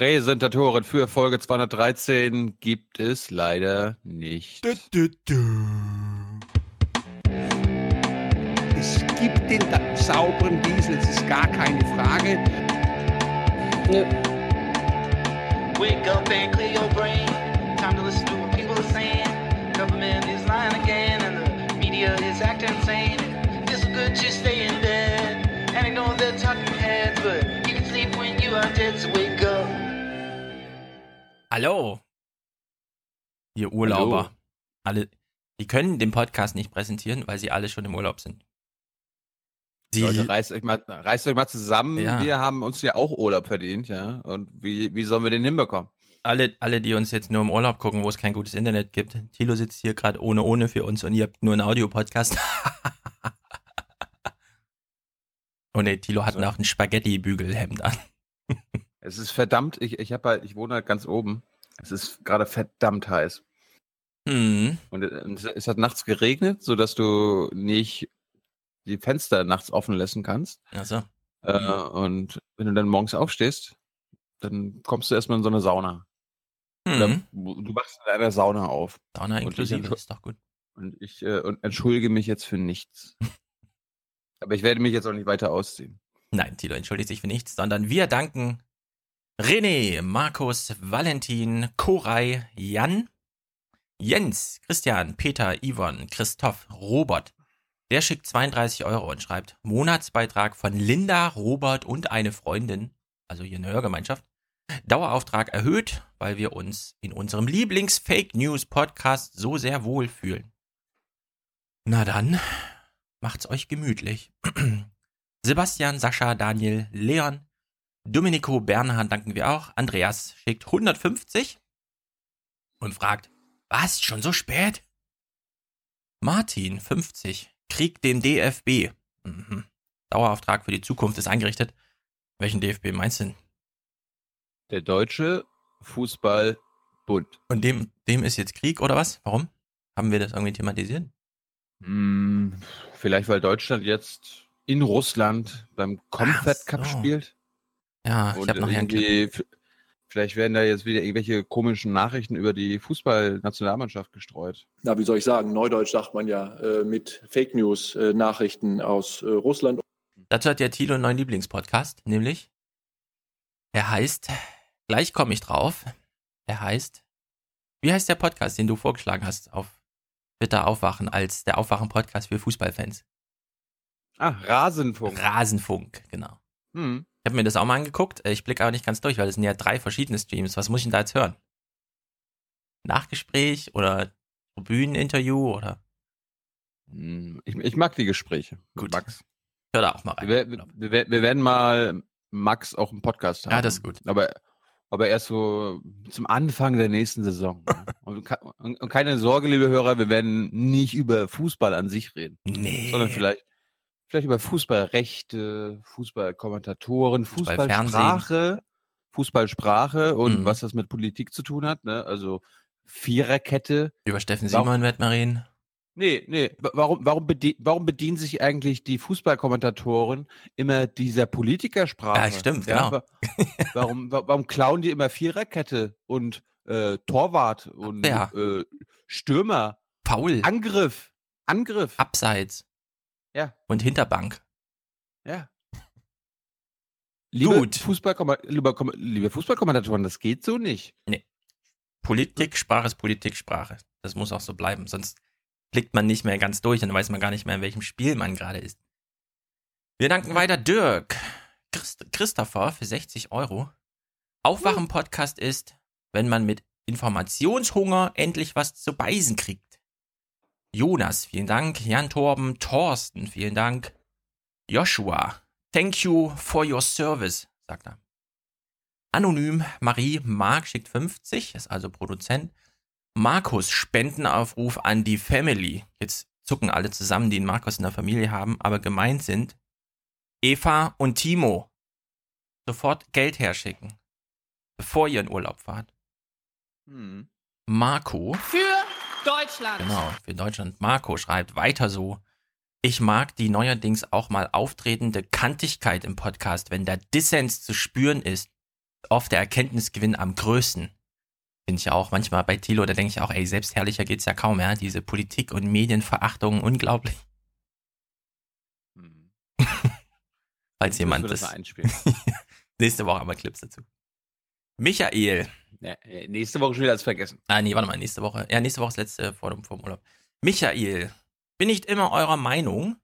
Präsentatoren für Folge 213 gibt es leider nicht. Du, du, du. Es gibt den sauberen Diesel, es ist gar keine Frage. Nö. Wake up and clear your brain. Time to listen to what people are saying. Government is lying again, and the media is acting insane. It's good to stay in bed and ignore the talking heads, but you can sleep when you are dead. So wake. Hallo, ihr Urlauber. Hallo. Alle, die können den Podcast nicht präsentieren, weil sie alle schon im Urlaub sind. Sie, Leute, reißt euch, mal, reißt euch mal zusammen. Ja. Wir haben uns ja auch Urlaub verdient, ja. Und wie, wie sollen wir den hinbekommen? alle, alle, die uns jetzt nur im Urlaub gucken, wo es kein gutes Internet gibt. Thilo sitzt hier gerade ohne ohne für uns und ihr habt nur einen Audiopodcast. oh ne, Thilo hat noch ein Spaghetti-Bügelhemd an. Es ist verdammt, ich, ich, hab halt, ich wohne halt ganz oben. Es ist gerade verdammt heiß. Hm. Und es, es hat nachts geregnet, sodass du nicht die Fenster nachts offen lassen kannst. Also, Äh, Mhm. und wenn du dann morgens aufstehst, dann kommst du erstmal in so eine Sauna. Oder hm. Du wachst in einer Sauna auf. Sauna ich inklusive, entsch- ist doch gut. Und ich äh, und entschuldige mich jetzt für nichts. Aber ich werde mich jetzt auch nicht weiter ausziehen. Nein, Tilo entschuldigt sich für nichts, sondern wir danken René, Markus, Valentin, Koray, Jan, Jens, Christian, Peter, Yvonne, Christoph, Robert. Der schickt 32 Euro und schreibt Monatsbeitrag von Linda, Robert und eine Freundin, also hier eine Hörgemeinschaft. Dauerauftrag erhöht, weil wir uns in unserem Lieblings-Fake News Podcast so sehr wohlfühlen. Na dann, macht's euch gemütlich. Sebastian, Sascha, Daniel, Leon, Domenico, Bernhard danken wir auch. Andreas schickt 150 und fragt, was, schon so spät? Martin, 50, Krieg dem DFB. Mhm. Dauerauftrag für die Zukunft ist eingerichtet. Welchen DFB meinst du denn? Der Deutsche Fußballbund. Und dem, dem ist jetzt Krieg oder was? Warum? Haben wir das irgendwie thematisiert? Hm, vielleicht weil Deutschland jetzt in Russland beim Comfort Cup so. spielt. Ja, ich habe noch hier einen Clip. irgendwie, vielleicht werden da jetzt wieder irgendwelche komischen Nachrichten über die Fußballnationalmannschaft gestreut. na, wie soll ich sagen, Neudeutsch sagt man ja, äh, mit Fake News äh, Nachrichten aus äh, Russland. Dazu hat der Tilo einen neuen Lieblingspodcast, nämlich er heißt, gleich komme ich drauf, er heißt, wie heißt der Podcast, den du vorgeschlagen hast auf Twitter Aufwachen als der Aufwachen-Podcast für Fußballfans? Ah, Rasenfunk. Rasenfunk, genau. Hm. Ich habe mir das auch mal angeguckt, äh, ich blicke aber nicht ganz durch, weil es sind ja drei verschiedene Streams. Was muss ich denn da jetzt hören? Nachgespräch oder Bühneninterview oder Hm, Ich, ich mag die Gespräche. Gut. Max. hör da auch mal rein. Wir, wir, wir, werden- mal Max auch im Podcast haben. Ja, das ist gut. Aber, aber erst so zum Anfang der nächsten Saison. und, und keine Sorge, liebe Hörer, wir werden nicht über Fußball an sich reden, Nee. sondern vielleicht, vielleicht über Fußballrechte, Fußballkommentatoren, Fußballfernsehen. Fußballsprache, Fußballsprache und Mhm. was das mit Politik zu tun hat. Ne? Also Viererkette. Über Steffen Simon werden wir reden. Nee, nee. wa- Warum, warum, bedien, warum bedienen sich eigentlich die Fußballkommentatoren immer dieser Politikersprache? Ja, stimmt, genau. wa- Warum, wa- warum klauen die immer Viererkette und äh, Torwart und Abwehr. äh, Stürmer? Paul, Angriff. Angriff. Abseits Ja, und Hinterbank. ja. Liebe, Gut. Fußballkomma- liebe, liebe Fußballkommentatoren, das geht so nicht. Politik, Sprache ist Politik, Sprache. Das muss auch so bleiben. Sonst blickt man nicht mehr ganz durch und dann weiß man gar nicht mehr, in welchem Spiel man gerade ist. Wir danken weiter Dirk, Christ Christopher für 60 Euro. Aufwachen-Podcast ist, wenn man mit Informationshunger endlich was zu beißen kriegt. Jonas, vielen Dank. Jan Torben, Thorsten, vielen Dank. Joshua, thank you for your service, sagt er. Anonym, Marie Mark schickt 50, ist also Produzent. Markus, Spendenaufruf an die Family. Jetzt zucken alle zusammen, die einen Markus in der Familie haben, aber gemeint sind Eva und Timo. Sofort Geld herschicken, bevor ihr in Urlaub fahrt. Hm. Marco, Für Deutschland. genau, für Deutschland. Marco schreibt weiter so. Ich mag die neuerdings auch mal auftretende Kantigkeit im Podcast, wenn der Dissens zu spüren ist. oft der Erkenntnisgewinn am größten. Finde ich auch manchmal bei Thilo, da denke ich auch, ey, selbstherrlicher geht's ja kaum, ja. Diese Politik- und Medienverachtung, unglaublich. Hm. Falls jemand das. Nächste Woche haben wir Clips dazu. Michael. ja, äh, nächste Woche schon wieder als vergessen. Ah, nee, warte mal, nächste Woche. Ja, nächste Woche ist letzte vor dem, vor dem Urlaub. Michael. Bin nicht immer eurer Meinung.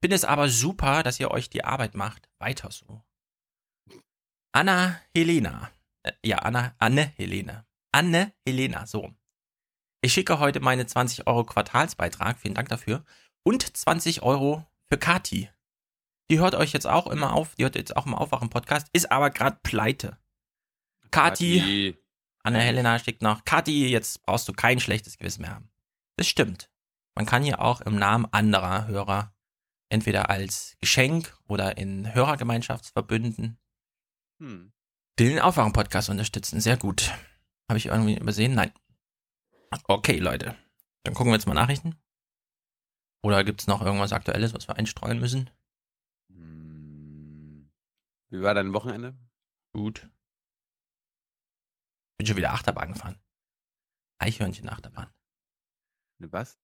Bin es aber super, dass ihr euch die Arbeit macht. Weiter so. Anna Helena. Äh, ja, Anna, Anne Helene. Anne Helena, so. Ich schicke heute meine 20 Euro Quartalsbeitrag, vielen Dank dafür, und 20 Euro für Kati. Die hört euch jetzt auch immer auf, die hört jetzt auch im Aufwachen-Podcast, ist aber gerade pleite. Kati, Anna Helena schickt noch, Kati, jetzt brauchst du kein schlechtes Gewissen mehr haben. Das stimmt. Man kann hier auch im Namen anderer Hörer entweder als Geschenk oder in Hörergemeinschaftsverbünden Hm. den Aufwachen-Podcast unterstützen. Sehr gut. Habe ich irgendwie übersehen? Nein. Okay, Leute. Dann gucken wir jetzt mal Nachrichten. Oder gibt es noch irgendwas Aktuelles, was wir einstreuen müssen? Hm. Wie war dein Wochenende? Gut. Bin schon wieder Achterbahn gefahren. Eichhörnchen-Achterbahn. Ne, Was?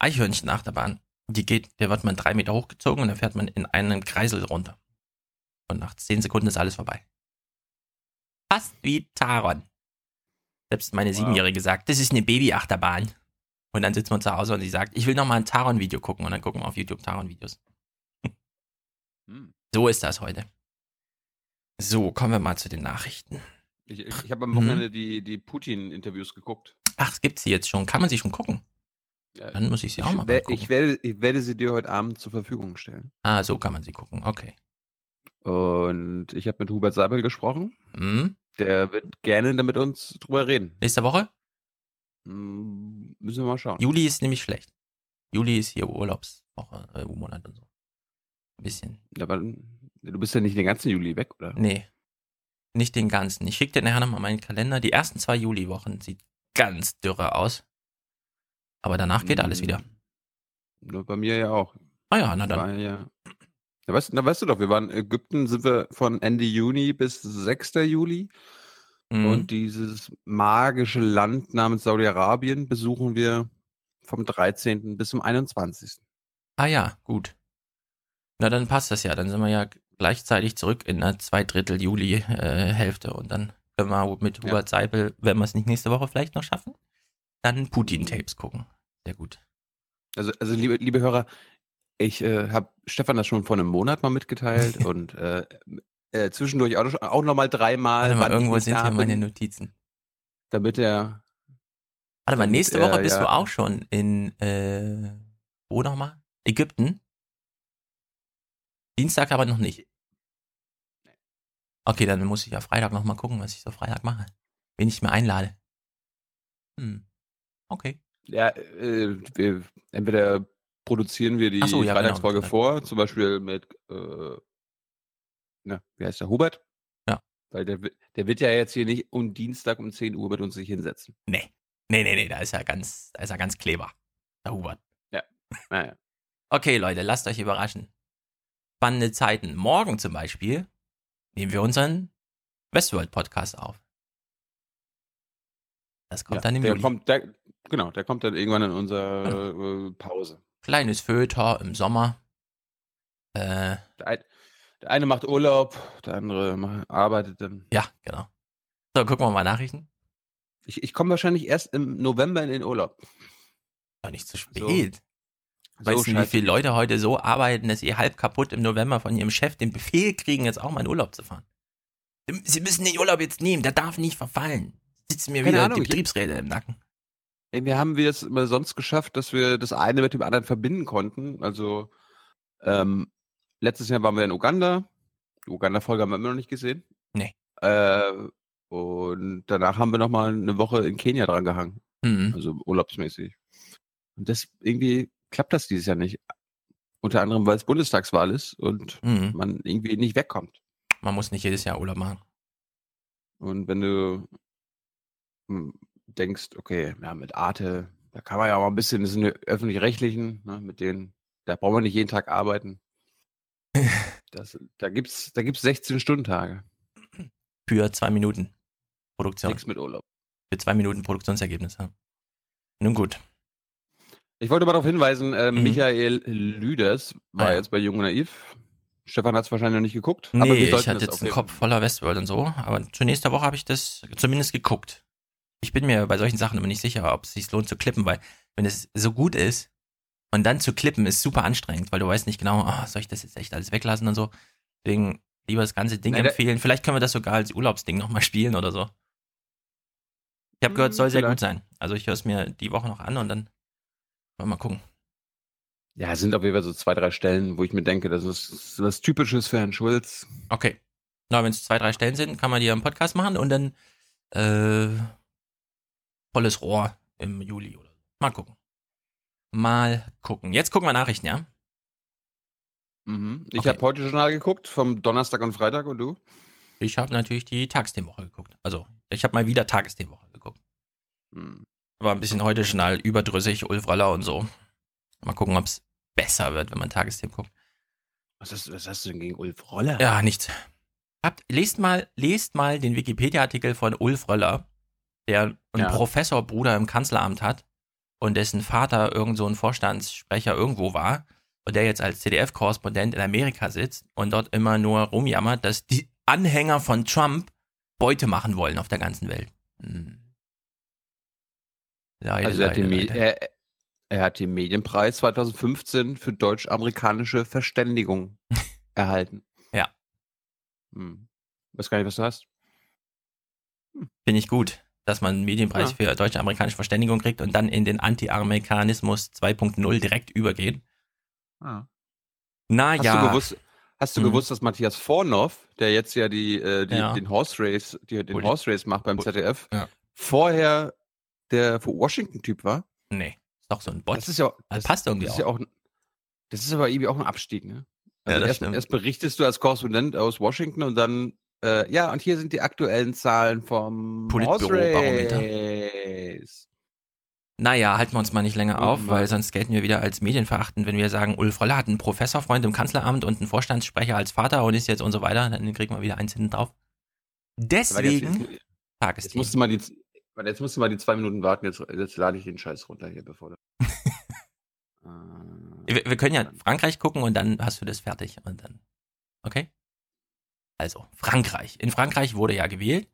Eichhörnchen-Achterbahn. Die geht, der wird man drei Meter hochgezogen und dann fährt man in einen Kreisel runter. Und nach zehn Sekunden ist alles vorbei. Fast wie Taron. Selbst meine Wow. Siebenjährige sagt, das ist eine Baby-Achterbahn. Und dann sitzt man zu Hause und sie sagt, ich will noch mal ein Taron-Video gucken. Und dann gucken wir auf YouTube Taron-Videos. Hm. So ist das heute. So, kommen wir mal zu den Nachrichten. Ich, ich, ich habe am Mhm. Wochenende die, die Putin-Interviews geguckt. Ach, es gibt sie jetzt schon. Kann man sie schon gucken? Ja, Dann muss ich sie auch mal ich, gucken. ich, werde, ich werde sie dir heute Abend zur Verfügung stellen. ah, so kann man sie gucken. Okay. Und ich habe mit Hubert Seibel gesprochen. Hm? Der wird gerne mit uns drüber reden. Nächste Woche? Hm, müssen wir mal schauen. Juli ist nämlich schlecht. Juli ist hier Urlaubswoche, äh, Monat und so. Ein bisschen. Aber du bist ja nicht den ganzen Juli weg, oder? Nee. Nicht den ganzen. Ich schicke dir nachher nochmal meinen Kalender. Die ersten zwei Juliwochen sieht ganz dürre aus. Aber danach geht alles wieder. Nur bei mir ja auch. Ah ja, na dann. Ja, na, weißt, na, weißt du doch, wir waren in Ägypten, sind wir von Ende Juni bis 6. Juli. Mhm. Und dieses magische Land namens Saudi-Arabien besuchen wir vom 13. bis zum 21. Ah ja, gut. Na dann passt das ja. Dann sind wir ja gleichzeitig zurück in der Zweidrittel Juli-Hälfte. und dann können wir mit Ja. Hubert Seipel, wenn wir es nicht nächste Woche vielleicht noch schaffen, dann Putin-Tapes gucken. Sehr gut. Also, also liebe, liebe Hörer, ich äh, habe Stefan das schon vor einem Monat mal mitgeteilt und äh, äh, zwischendurch auch, noch- auch noch mal dreimal. Warte mal, irgendwo sind hier meine Notizen. Damit er Warte mal, nächste äh, Woche bist ja. du auch schon in, äh, wo nochmal? Ägypten? Dienstag aber noch nicht. Okay, dann muss ich ja Freitag nochmal gucken, was ich so Freitag mache. Wen ich mir einlade. Hm. Okay. Ja, äh, wir, entweder produzieren wir die so, ja, genau, Freitagsfolge das- vor, zum Beispiel mit, äh, na, wie heißt der, Hubert? Ja. Weil der, der wird ja jetzt hier nicht um Dienstag um 10 Uhr mit uns sich hinsetzen. Nee. Nee, nee, nee, da ist er ganz, da ist er ganz kleber. Der Hubert. Naja. Okay, Leute, lasst euch überraschen. Spannende Zeiten. Morgen zum Beispiel nehmen wir unseren Westworld-Podcast auf. Das kommt ja, dann im der Juli. kommt, der, genau, der kommt dann irgendwann in unsere äh, Pause. Kleines Föter im Sommer. Äh, Der, der eine macht Urlaub, der andere arbeitet dann. ja, genau. So, gucken wir mal Nachrichten. Ich, ich komme wahrscheinlich erst im November in den Urlaub. Doch nicht zu So. Spät. weißt du, wie viele Leute heute so arbeiten, dass sie halb kaputt im November von ihrem Chef den Befehl kriegen, jetzt auch mal in Urlaub zu fahren? Sie müssen den Urlaub jetzt nehmen, der darf nicht verfallen. Sitzen mir Keine wieder Ahnung, die Betriebsräte im Nacken. Ey, Wir haben wir es immer sonst geschafft, dass wir das eine mit dem anderen verbinden konnten. Also ähm, letztes Jahr waren wir in Uganda. Die Uganda-Folge haben wir immer noch nicht gesehen. Nee. Äh, und danach haben wir noch mal eine Woche in Kenia dran gehangen, Mhm. also urlaubsmäßig. Und das irgendwie klappt das dieses Jahr nicht. Unter anderem, weil es Bundestagswahl ist und Mhm. man irgendwie nicht wegkommt. Man muss nicht jedes Jahr Urlaub machen. Und wenn du hm, denkst, okay, ja, mit Arte, da kann man ja auch mal ein bisschen, das sind die öffentlich-rechtlichen, ne, mit denen, da braucht man nicht jeden Tag arbeiten. Das, da gibt's, da gibt's 16-Stunden-Tage. für zwei Minuten Produktion. Nichts mit Urlaub. Für zwei Minuten Produktionsergebnis. Ja. Nun gut. Ich wollte mal darauf hinweisen, äh, Mhm. Michael Lüders war Ah, ja. jetzt bei Jung und Naiv. Stefan hat es wahrscheinlich noch nicht geguckt. aber Nee, wir ich hatte jetzt einen Kopf voller Westworld und so, aber zur nächsten Woche habe ich das zumindest geguckt. Ich bin mir bei solchen Sachen immer nicht sicher, ob es sich lohnt zu klippen, weil wenn es so gut ist und dann zu klippen ist super anstrengend, weil du weißt nicht genau, ah, soll ich das jetzt echt alles weglassen und so. Deswegen lieber das ganze Ding Nein, empfehlen. Vielleicht können wir das sogar als Urlaubsding nochmal spielen oder so. Ich habe gehört, es soll Hm, sehr gut sein. Also ich höre es mir die Woche noch an und dann mal gucken. Ja, es sind auf jeden Fall so zwei, drei Stellen, wo ich mir denke, das ist was Typisches für Herrn Schulz. Okay. Na, wenn es zwei, drei Stellen sind, kann man die im Podcast machen und dann äh, volles Rohr im Juli oder so. Mal gucken. Mal gucken. Jetzt gucken wir Nachrichten, ja? Mhm. Ich Okay. habe heute Journal geguckt, vom Donnerstag und Freitag und du? Ich habe natürlich die Tagesthemenwoche geguckt. Also, ich habe mal wieder Tagesthemenwoche geguckt. Hm. War ein bisschen heute Journal überdrüssig, Ulf Röller und so. Mal gucken, ob es besser wird, wenn man Tagesthemen guckt. Was, hast, was hast du denn gegen Ulf Roller? Ja, nichts. Habt, lest mal, lest mal den Wikipedia-Artikel von Ulf Röller, der einen Ja. Professorbruder im Kanzleramt hat und dessen Vater irgend so ein Vorstandssprecher irgendwo war und der jetzt als CDF-Korrespondent in Amerika sitzt und dort immer nur rumjammert, dass die Anhänger von Trump Beute machen wollen auf der ganzen Welt. Hm. Leider, also er hat, den leider, Me- leider. er, er hat den Medienpreis 2015 für deutsch-amerikanische Verständigung erhalten. Ja. Hm. Weiß gar nicht, was du hast. Finde ich gut, dass man einen Medienpreis Ja. für deutsche-amerikanische Verständigung kriegt und dann in den Anti-Amerikanismus 2.0 direkt übergeht. Na Hast ja. du gewusst, hast du Mhm. gewusst, dass Matthias Vornoff, der jetzt ja die, äh, die Ja. den Horse Race, die, den. Horse Race macht beim. ZDF, Ja. vorher der Washington-Typ war? Nee, ist doch so ein Bot. Das ist ja, Das das, passt irgendwie das ist ja auch. auch, das ist aber irgendwie auch ein Abstieg, ne? Ja, Also das erst, erst berichtest du als Korrespondent aus Washington und dann, äh, ja, und hier sind die aktuellen Zahlen vom Politbüro-Barometer. Naja, halten wir uns mal nicht länger auf, Mann. weil sonst gelten wir wieder als medienverachtend, wenn wir sagen, Ulf Röller hat einen Professorfreund im Kanzleramt und einen Vorstandssprecher als Vater und ist jetzt und so weiter, dann kriegen wir wieder eins hinten drauf. Deswegen jetzt, jetzt Tagesthemen. musst du mal die, warte, jetzt musst du mal die zwei Minuten warten, jetzt, jetzt lade ich den Scheiß runter hier, bevor du. Äh, Wir, wir können ja Frankreich gucken und dann hast du das fertig und dann. Okay? Also, Frankreich. In Frankreich wurde ja gewählt.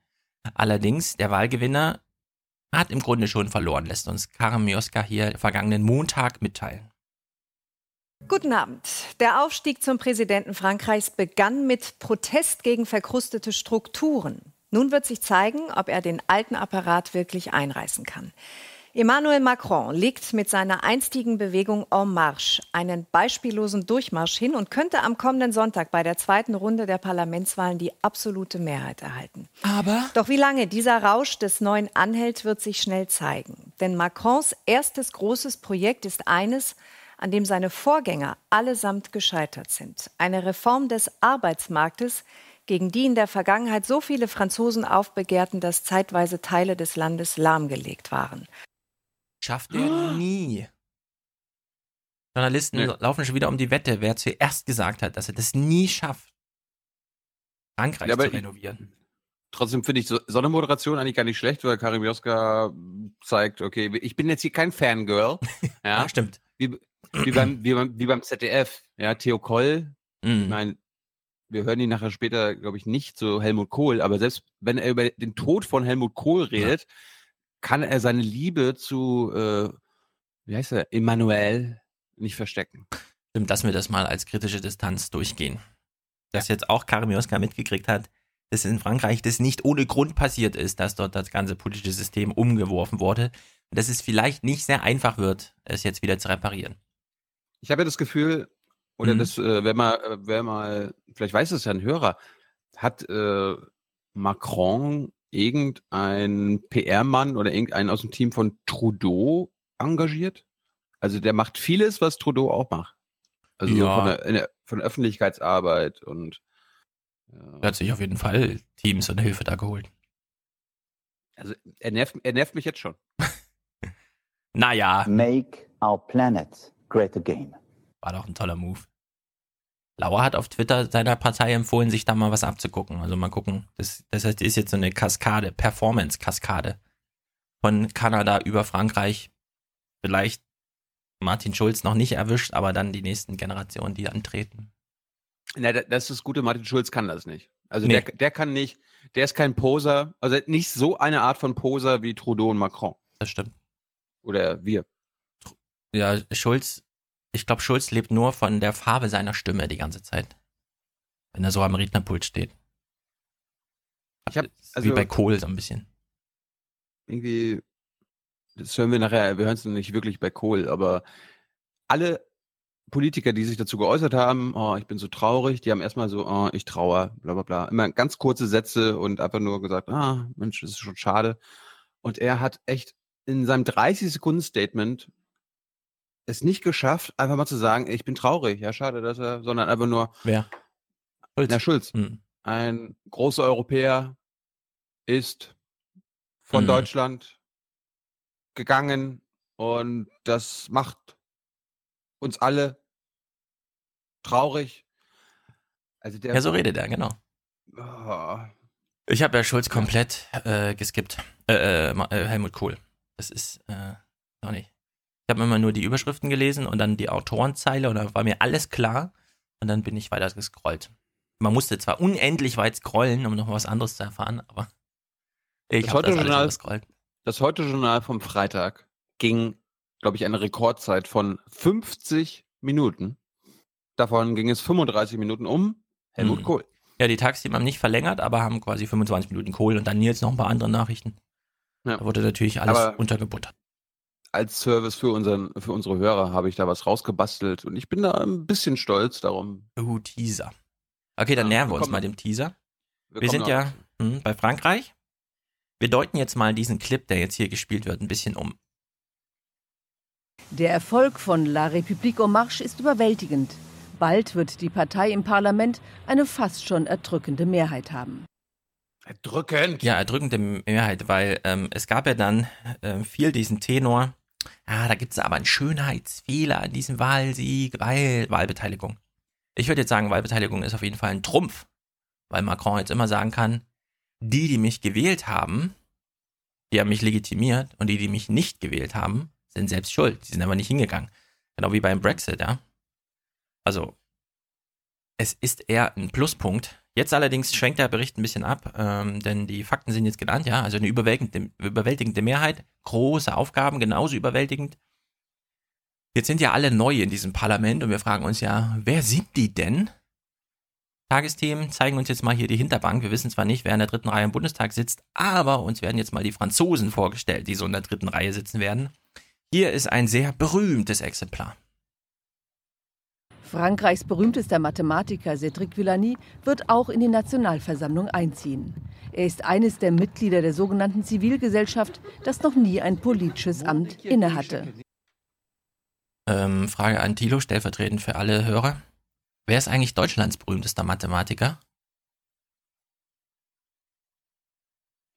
Allerdings, der Wahlgewinner hat im Grunde schon verloren, lässt uns Karim Mioska hier vergangenen Montag mitteilen. Guten Abend. Der Aufstieg zum Präsidenten Frankreichs begann mit Protest gegen verkrustete Strukturen. Nun wird sich zeigen, ob er den alten Apparat wirklich einreißen kann. Emmanuel Macron legt mit seiner einstigen Bewegung En Marche einen beispiellosen Durchmarsch hin und könnte am kommenden Sonntag bei der zweiten Runde der Parlamentswahlen die absolute Mehrheit erhalten. Aber Doch wie lange dieser Rausch des Neuen anhält, wird sich schnell zeigen. Denn Macrons erstes großes Projekt ist eines, an dem seine Vorgänger allesamt gescheitert sind. Eine Reform des Arbeitsmarktes, gegen die in der Vergangenheit so viele Franzosen aufbegehrten, dass zeitweise Teile des Landes lahmgelegt waren. schafft er nie. Journalisten Nee. laufen schon wieder um die Wette, wer zuerst gesagt hat, dass er das nie schafft, Frankreich Ja, aber zu ich- renovieren. Trotzdem finde ich so, so eine Moderation eigentlich gar nicht schlecht, weil Karim Joska zeigt, okay, ich bin jetzt hier kein Fangirl. Ja, Ja, stimmt. wie, wie, beim, wie, beim, wie beim ZDF. Ja, Theo Koll, ich Mhm. meine, wir hören ihn nachher später, glaube ich, nicht so Helmut Kohl, aber selbst wenn er über den Tod von Helmut Kohl redet, kann er seine Liebe zu, äh, wie heißt er, Emmanuel nicht verstecken. Stimmt, lassen wir das mal als kritische Distanz durchgehen. Dass jetzt auch Karim Joska mitgekriegt hat, dass in Frankreich das nicht ohne Grund passiert ist, dass dort das ganze politische System umgeworfen wurde. Und dass es vielleicht nicht sehr einfach wird, es jetzt wieder zu reparieren. Ich habe ja das Gefühl, oder Mhm. das, äh, wer mal, äh, wer mal, vielleicht weiß es ja ein Hörer, hat äh, Macron irgendein PR-Mann oder irgendeinen aus dem Team von Trudeau engagiert? Also der macht vieles, was Trudeau auch macht. Also so Ja. von, der, in der, von der Öffentlichkeitsarbeit und Er hat sich auf jeden Fall Teams und Hilfe da geholt. also er nervt, er nervt mich jetzt schon. Naja, make our planet great again. war doch ein toller Move. Lauer hat auf Twitter seiner Partei empfohlen, sich da mal was abzugucken. Also mal gucken. Das, das heißt, ist jetzt so eine Kaskade, Performance-Kaskade. Von Kanada über Frankreich. Vielleicht Martin Schulz noch nicht erwischt, aber dann die nächsten Generationen, die antreten. Na, da- das ist das Gute, Martin Schulz kann das nicht. Also Nee. der, der kann nicht, der ist kein Poser, also nicht so eine Art von Poser wie Trudeau und Macron. Das stimmt. Oder wir. Ja, Schulz, ich glaube, Schulz lebt nur von der Farbe seiner Stimme die ganze Zeit. Wenn er so am Rednerpult steht. Ich hab- Wie also- bei Kohl so ein bisschen. Irgendwie, das hören wir nachher, wir hören es nicht wirklich bei Kohl, aber alle Politiker, die sich dazu geäußert haben, oh, ich bin so traurig, die haben erstmal so, oh, ich trauer, bla bla bla. Immer ganz kurze Sätze und einfach nur gesagt, ah, Mensch, das ist schon schade. Und er hat echt in seinem 30-Sekunden-Statement es nicht geschafft, einfach mal zu sagen, ich bin traurig, ja, schade, dass er, sondern einfach nur, Wer? Schulz. na, Schulz, Hm. ein großer Europäer ist von Mhm. Deutschland gegangen und das macht uns alle traurig. Also der Ja, so redet er, genau. Oh, Ich habe ja Schulz komplett äh, geskippt. Äh, äh, äh, Helmut Kohl. Das ist äh, noch nicht. Ich habe immer nur die Überschriften gelesen und dann die Autorenzeile und dann war mir alles klar und dann bin ich weiter gescrollt. Man musste zwar unendlich weit scrollen, um noch was anderes zu erfahren, aber ich habe das alles Heute-Journal- überscrollt. das Heute-Journal vom Freitag ging, glaube ich, eine Rekordzeit von 50 Minuten. Davon ging es 35 Minuten um Helmut Mhm. Kohl. Ja, die Tagsteam haben nicht verlängert, aber haben quasi 25 Minuten Kohl und dann jetzt noch ein paar andere Nachrichten. Ja. Da wurde natürlich alles Aber- untergebuttert. Als Service für, unseren, für unsere Hörer habe ich da was rausgebastelt und ich bin da ein bisschen stolz darum. Uh, Teaser. Okay, dann Ja, nähern wir wir uns mal dem Teaser. Wir kommen sind ja dazu. hm, bei Frankreich. Wir deuten jetzt mal diesen Clip, der jetzt hier gespielt wird, ein bisschen um. Der Erfolg von La République en Marche ist überwältigend. Bald wird die Partei im Parlament eine fast schon erdrückende Mehrheit haben. Drückend. Ja, erdrückende Mehrheit, weil ähm, es gab ja dann ähm, viel diesen Tenor. Ah, da gibt es aber einen Schönheitsfehler an diesem Wahlsieg, weil Wahlbeteiligung. Ich würde jetzt sagen, Wahlbeteiligung ist auf jeden Fall ein Trumpf, weil Macron jetzt immer sagen kann, die, die mich gewählt haben, die haben mich legitimiert und die, die mich nicht gewählt haben, sind selbst schuld. Die sind aber nicht hingegangen. Genau wie beim Brexit, ja. Also, es ist eher ein Pluspunkt. Jetzt allerdings schwenkt der Bericht ein bisschen ab, ähm, denn die Fakten sind jetzt genannt, ja. Also eine überwältigende, überwältigende Mehrheit, große Aufgaben, genauso überwältigend. Jetzt sind ja alle neu in diesem Parlament und wir fragen uns ja, wer sind die denn? Tagesthemen zeigen uns jetzt mal hier die Hinterbank. Wir wissen zwar nicht, wer in der dritten Reihe im Bundestag sitzt, aber uns werden jetzt mal die Franzosen vorgestellt, die so in der dritten Reihe sitzen werden. Hier ist ein sehr berühmtes Exemplar. Frankreichs berühmtester Mathematiker Cédric Villani wird auch in die Nationalversammlung einziehen. Er ist eines der Mitglieder der sogenannten Zivilgesellschaft, das noch nie ein politisches Amt innehatte. Ähm, Frage an Thilo, stellvertretend für alle Hörer. Wer ist eigentlich Deutschlands berühmtester Mathematiker?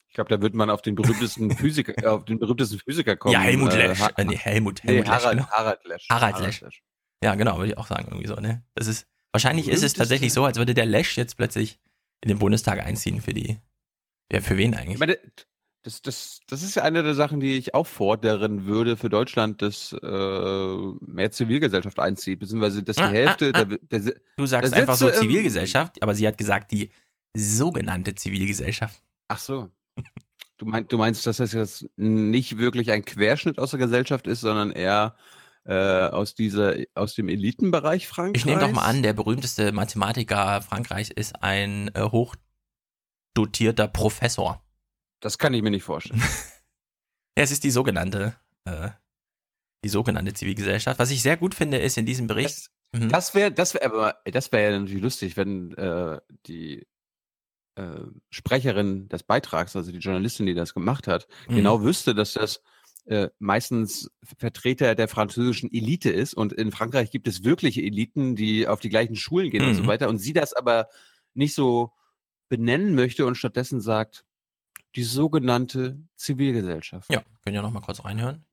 Ich glaube, da wird man auf den berühmtesten Physiker, auf den berühmtesten Physiker kommen. ja, Helmut äh, Lesch. Äh, nee, Helmut, nee, Helmut Lesch. Harald, Genau. Harald Lesch. Harald Lesch. Ja, genau, würde ich auch sagen, irgendwie so, ne? Das ist, wahrscheinlich ist es tatsächlich so, als würde der Lesch jetzt plötzlich in den Bundestag einziehen für die, ja, für wen Ich eigentlich? meine, das, das, das ist ja eine der Sachen, die ich auch fordern würde für Deutschland, dass äh, mehr Zivilgesellschaft einzieht, beziehungsweise dass die Ah, Hälfte ah, ah. der, der, Du sagst da einfach so Zivilgesellschaft, aber sie hat gesagt, die sogenannte Zivilgesellschaft. Ach so. Du, mein, du meinst, dass das jetzt nicht wirklich ein Querschnitt aus der Gesellschaft ist, sondern eher äh, aus dieser, aus dem Elitenbereich Frankreichs? Ich nehme doch mal an, der berühmteste Mathematiker Frankreichs ist ein äh, hochdotierter Professor. Das kann ich mir nicht vorstellen. Es ist die sogenannte, äh, die sogenannte Zivilgesellschaft. Was ich sehr gut finde, ist in diesem Bericht. Mhm. Das wäre, das wäre, aber das wäre ja natürlich lustig, wenn äh, die äh, Sprecherin des Beitrags, also die Journalistin, die das gemacht hat, Mhm. genau wüsste, dass das äh, meistens Vertreter der französischen Elite ist und in Frankreich gibt es wirkliche Eliten, die auf die gleichen Schulen gehen und so Mhm. weiter und sie das aber nicht so benennen möchte und stattdessen sagt, die sogenannte Zivilgesellschaft. Ja, können ja noch mal kurz reinhören.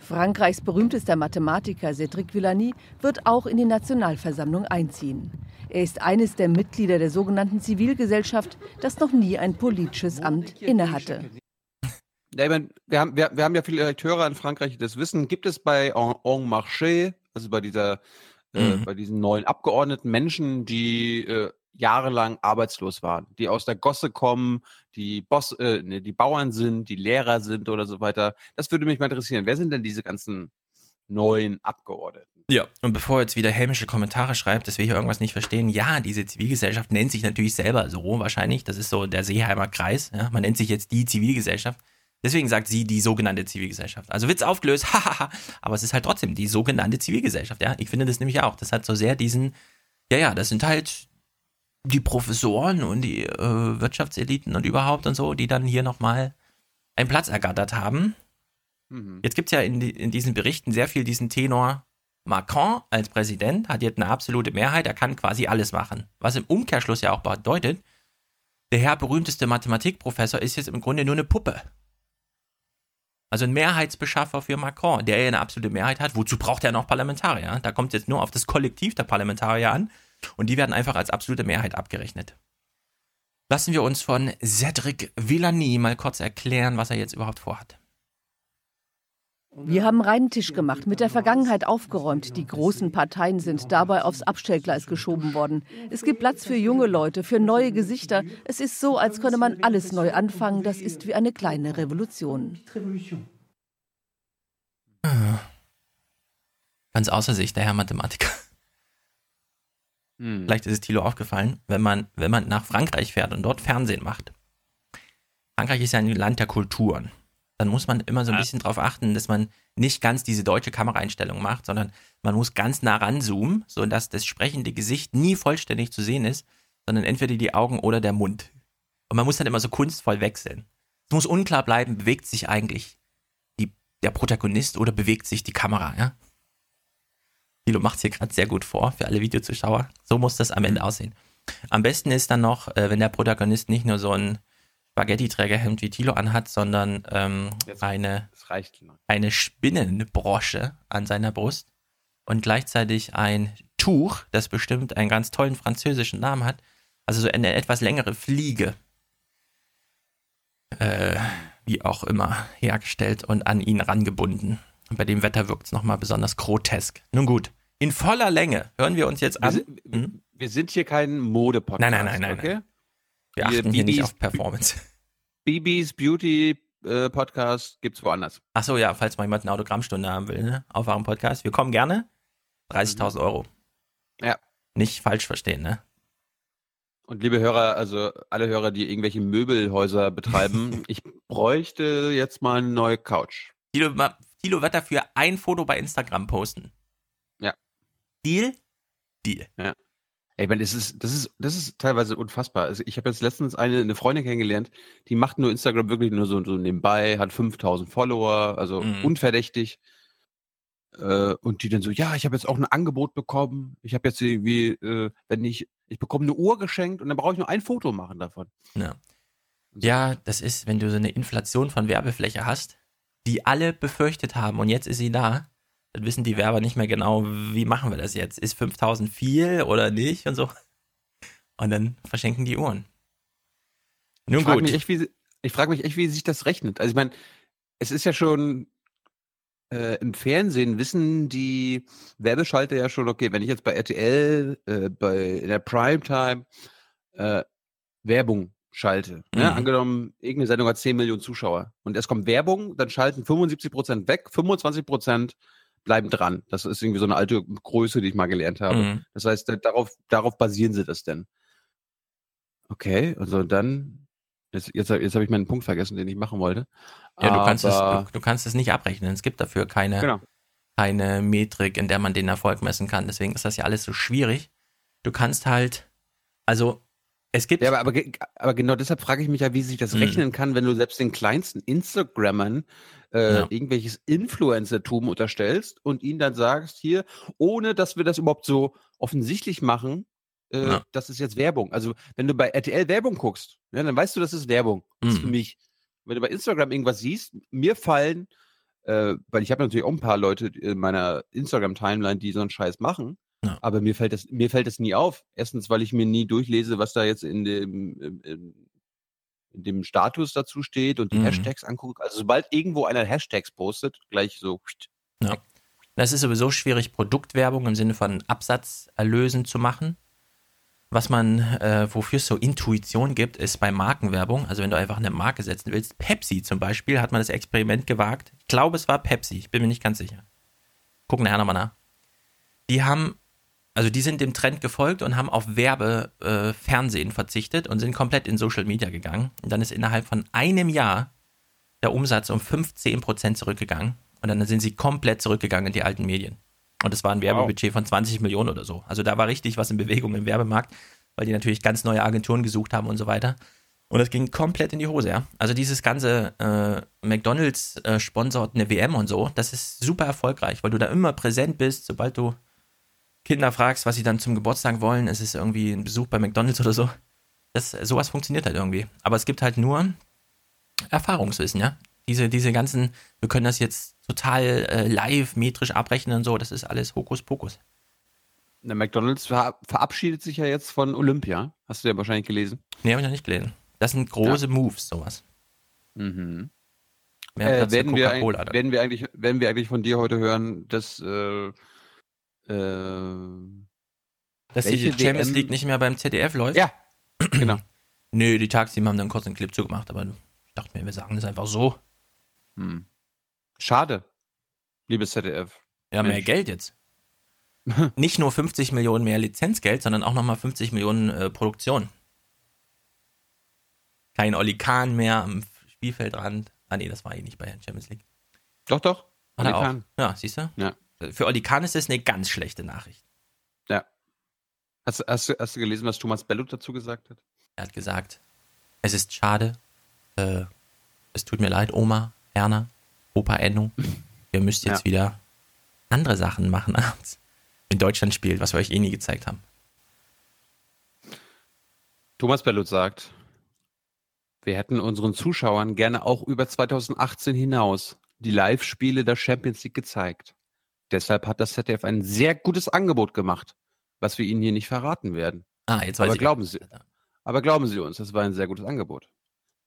Frankreichs berühmtester Mathematiker Cédric Villani wird auch in die Nationalversammlung einziehen. Er ist eines der Mitglieder der sogenannten Zivilgesellschaft, das noch nie ein politisches Amt innehatte. Ja, ich mein, wir, haben, wir, wir haben ja viele Akteure in Frankreich, die das wissen. Gibt es bei En, en Marché, also bei dieser, äh, Mhm. bei diesen neuen Abgeordneten, Menschen, die äh, jahrelang arbeitslos waren, die aus der Gosse kommen, die Boss, äh, nee, die Bauern sind, die Lehrer sind oder so weiter. Das würde mich mal interessieren. Wer sind denn diese ganzen neuen Abgeordneten? Ja, und bevor jetzt wieder hämische Kommentare schreibt, dass wir hier irgendwas nicht verstehen, ja, diese Zivilgesellschaft nennt sich natürlich selber so wahrscheinlich. Das ist so der Seeheimer Kreis. Ja? Man nennt sich jetzt die Zivilgesellschaft. Deswegen sagt sie die sogenannte Zivilgesellschaft. Also Witz aufgelöst, hahaha. Aber es ist halt trotzdem die sogenannte Zivilgesellschaft. Ja, ich finde das nämlich auch. Das hat so sehr diesen, ja, ja, das sind halt die Professoren und die äh, Wirtschaftseliten und überhaupt und so, die dann hier nochmal einen Platz ergattert haben. Mhm. Jetzt gibt es ja in, in diesen Berichten sehr viel diesen Tenor, Macron als Präsident hat jetzt eine absolute Mehrheit, er kann quasi alles machen. Was im Umkehrschluss ja auch bedeutet, der Herr berühmteste Mathematikprofessor ist jetzt im Grunde nur eine Puppe. Also ein Mehrheitsbeschaffer für Macron, der ja eine absolute Mehrheit hat. Wozu braucht er noch Parlamentarier? Da kommt es jetzt nur auf das Kollektiv der Parlamentarier an und die werden einfach als absolute Mehrheit abgerechnet. Lassen wir uns von Cedric Villani mal kurz erklären, was er jetzt überhaupt vorhat. Wir haben reinen Tisch gemacht, mit der Vergangenheit aufgeräumt. Die großen Parteien sind dabei aufs Abstellgleis geschoben worden. Es gibt Platz für junge Leute, für neue Gesichter. Es ist so, als könne man alles neu anfangen. Das ist wie eine kleine Revolution. Ganz außer sich, der Herr Mathematiker. Hm. Vielleicht ist es Thilo aufgefallen, wenn man, wenn man nach Frankreich fährt und dort Fernsehen macht. Frankreich ist ja ein Land der Kulturen. Dann muss man immer so ein bisschen darauf achten, dass man nicht ganz diese deutsche Kameraeinstellung macht, sondern man muss ganz nah ranzoomen, sodass das sprechende Gesicht nie vollständig zu sehen ist, sondern entweder die Augen oder der Mund. Und man muss dann immer so kunstvoll wechseln. Es muss unklar bleiben, bewegt sich eigentlich die, der Protagonist oder bewegt sich die Kamera, ja? Thilo macht es hier gerade sehr gut vor für alle Videozuschauer. So muss das am Ende aussehen. Am besten ist dann noch, äh, wenn der Protagonist nicht nur so ein Spaghetti-Trägerhemd wie Thilo anhat, sondern ähm, Jetzt- eine, eine Spinnenbrosche an seiner Brust und gleichzeitig ein Tuch, das bestimmt einen ganz tollen französischen Namen hat. Also so eine etwas längere Fliege. Äh, wie auch immer, hergestellt und an ihn rangebunden. Und bei dem Wetter wirkt es nochmal besonders grotesk. Nun gut, in voller Länge hören wir uns jetzt Wir an. sind, Hm? wir sind hier kein Mode-Podcast. Nein, nein, nein, nein, Okay? Wir achten hier nicht auf Performance. Bibis Beauty äh, Podcast gibt's woanders. Achso, ja, falls mal jemand eine Autogrammstunde haben will, ne? Aufwachen Podcast. Wir kommen gerne. 30.000 Euro. Ja. Nicht falsch verstehen, ne? Und liebe Hörer, also alle Hörer, die irgendwelche Möbelhäuser betreiben, ich bräuchte jetzt mal eine neue Couch. Tilo, Tilo wird dafür ein Foto bei Instagram posten. Ja. Deal? Deal. Ey, man, das ist, das ist, das ist teilweise unfassbar. Also ich habe jetzt letztens eine, eine Freundin kennengelernt, die macht nur Instagram wirklich nur so, so nebenbei, hat 5000 Follower, also Mhm. unverdächtig. Äh, und die dann so, ja, ich habe jetzt auch ein Angebot bekommen. Ich habe jetzt irgendwie, äh, wenn ich, ich bekomme eine Uhr geschenkt und dann brauche ich nur ein Foto machen davon. Ja. ja, das ist, wenn du so eine Inflation von Werbefläche hast, die alle befürchtet haben und jetzt ist sie da, dann wissen die Werber nicht mehr genau, wie machen wir das jetzt? Ist 5000 viel oder nicht und so. Und dann verschenken die Uhren. Nun ich frage gut. mich echt, wie, ich frage mich echt, wie sich das rechnet. Also ich meine, es ist ja schon äh, im Fernsehen wissen die Werbeschalter ja schon, okay, wenn ich jetzt bei RTL, äh, bei in der Primetime äh, Werbung schalte, ne? Mhm. angenommen, irgendeine Sendung hat 10 Millionen Zuschauer und es kommt Werbung, dann schalten 75 Prozent weg, 25 Prozent bleiben dran. Das ist irgendwie so eine alte Größe, die ich mal gelernt habe. Mhm. Das heißt, da- darauf, darauf basieren sie das denn. Okay, also dann, jetzt, jetzt, jetzt habe ich meinen Punkt vergessen, den ich machen wollte. Ja, du kannst, es, Aber- du, du kannst es nicht abrechnen. Es gibt dafür keine, Genau. keine Metrik, in der man den Erfolg messen kann. Deswegen ist das ja alles so schwierig. Du kannst halt, also es gibt, Ja, aber, aber, aber genau deshalb frage ich mich ja, wie sich das Mhm. rechnen kann, wenn du selbst den kleinsten Instagrammern äh, Ja. irgendwelches Influencertum unterstellst und ihnen dann sagst, hier, ohne dass wir das überhaupt so offensichtlich machen, äh, Ja. das ist jetzt Werbung. Also wenn du bei RTL Werbung guckst, ja, dann weißt du, das ist Werbung. Das ist für Mhm. mich. Wenn du bei Instagram irgendwas siehst, mir fallen Äh, weil ich habe natürlich auch ein paar Leute in meiner Instagram-Timeline, die so einen Scheiß machen. Ja. Aber mir fällt das, mir fällt das nie auf. Erstens, weil ich mir nie durchlese, was da jetzt in dem, in, in, dem Status dazu steht und die Mhm. Hashtags angucke. Also sobald irgendwo einer Hashtags postet, gleich so. Ja. Das ist sowieso schwierig, Produktwerbung im Sinne von Absatzerlösen zu machen. Was man, äh, wofür es so Intuition gibt, ist bei Markenwerbung. Also wenn du einfach eine Marke setzen willst. Pepsi zum Beispiel hat man das Experiment gewagt. Ich glaube, es war Pepsi. Ich bin mir nicht ganz sicher. Gucken nachher nochmal nach. Die haben, also die sind dem Trend gefolgt und haben auf Werbe, äh, verzichtet und sind komplett in Social Media gegangen. Und dann ist innerhalb von einem Jahr der Umsatz um 15% zurückgegangen. Und dann sind sie komplett zurückgegangen in die alten Medien. Und das war ein Werbebudget von 20 Millionen oder so. Also da war richtig was in Bewegung im Werbemarkt, weil die natürlich ganz neue Agenturen gesucht haben und so weiter. Und das ging komplett in die Hose, ja. Also dieses ganze äh, McDonalds äh, sponsort eine WM und so, das ist super erfolgreich, weil du da immer präsent bist, sobald du Kinder fragst, was sie dann zum Geburtstag wollen, es ist irgendwie ein Besuch bei McDonalds oder so. Das, sowas funktioniert halt irgendwie. Aber es gibt halt nur Erfahrungswissen, ja. Diese, diese ganzen, wir können das jetzt total äh, live, metrisch abrechnen und so, das ist alles Hokuspokus. Der McDonalds ver verabschiedet sich ja jetzt von Olympia. Hast du ja wahrscheinlich gelesen. Nee, habe ich noch nicht gelesen. Das sind große Moves, sowas. Mhm. Mehr Äh, Platz werden, wir, werden, wir eigentlich, werden wir eigentlich von dir heute hören, dass äh, äh, Dass die Champions WM League nicht mehr beim ZDF läuft? ja, genau. Nö, die Taxteam haben dann kurz einen Clip zugemacht, aber ich dachte mir, wir sagen das einfach so. Hm. Schade, liebes ZDF. Ja, mehr. Geld jetzt. Nicht nur 50 Millionen mehr Lizenzgeld, sondern auch nochmal 50 Millionen äh, Produktion. Kein Oli Kahn mehr am Spielfeldrand. Ah nee, das war eh nicht bei der Champions League. Doch, doch. Auch. Kahn. Ja, siehst du? Ja. Für Oli Kahn ist das eine ganz schlechte Nachricht. Hast, hast, du- hast du gelesen, was Thomas Bellut dazu gesagt hat? Er hat gesagt, es ist schade, äh, es tut mir leid, Oma, Erna, Opa Enno, ihr müsst jetzt Ja. wieder andere Sachen machen abends. In Deutschland spielt, was wir euch eh nie gezeigt haben. Thomas Bellut sagt, wir hätten unseren Zuschauern gerne auch über 2018 hinaus die Live-Spiele der Champions League gezeigt. Deshalb hat das ZDF ein sehr gutes Angebot gemacht, was wir Ihnen hier nicht verraten werden. Ah, jetzt weiß Aber ich. glauben Sie, aber glauben Sie uns, das war ein sehr gutes Angebot.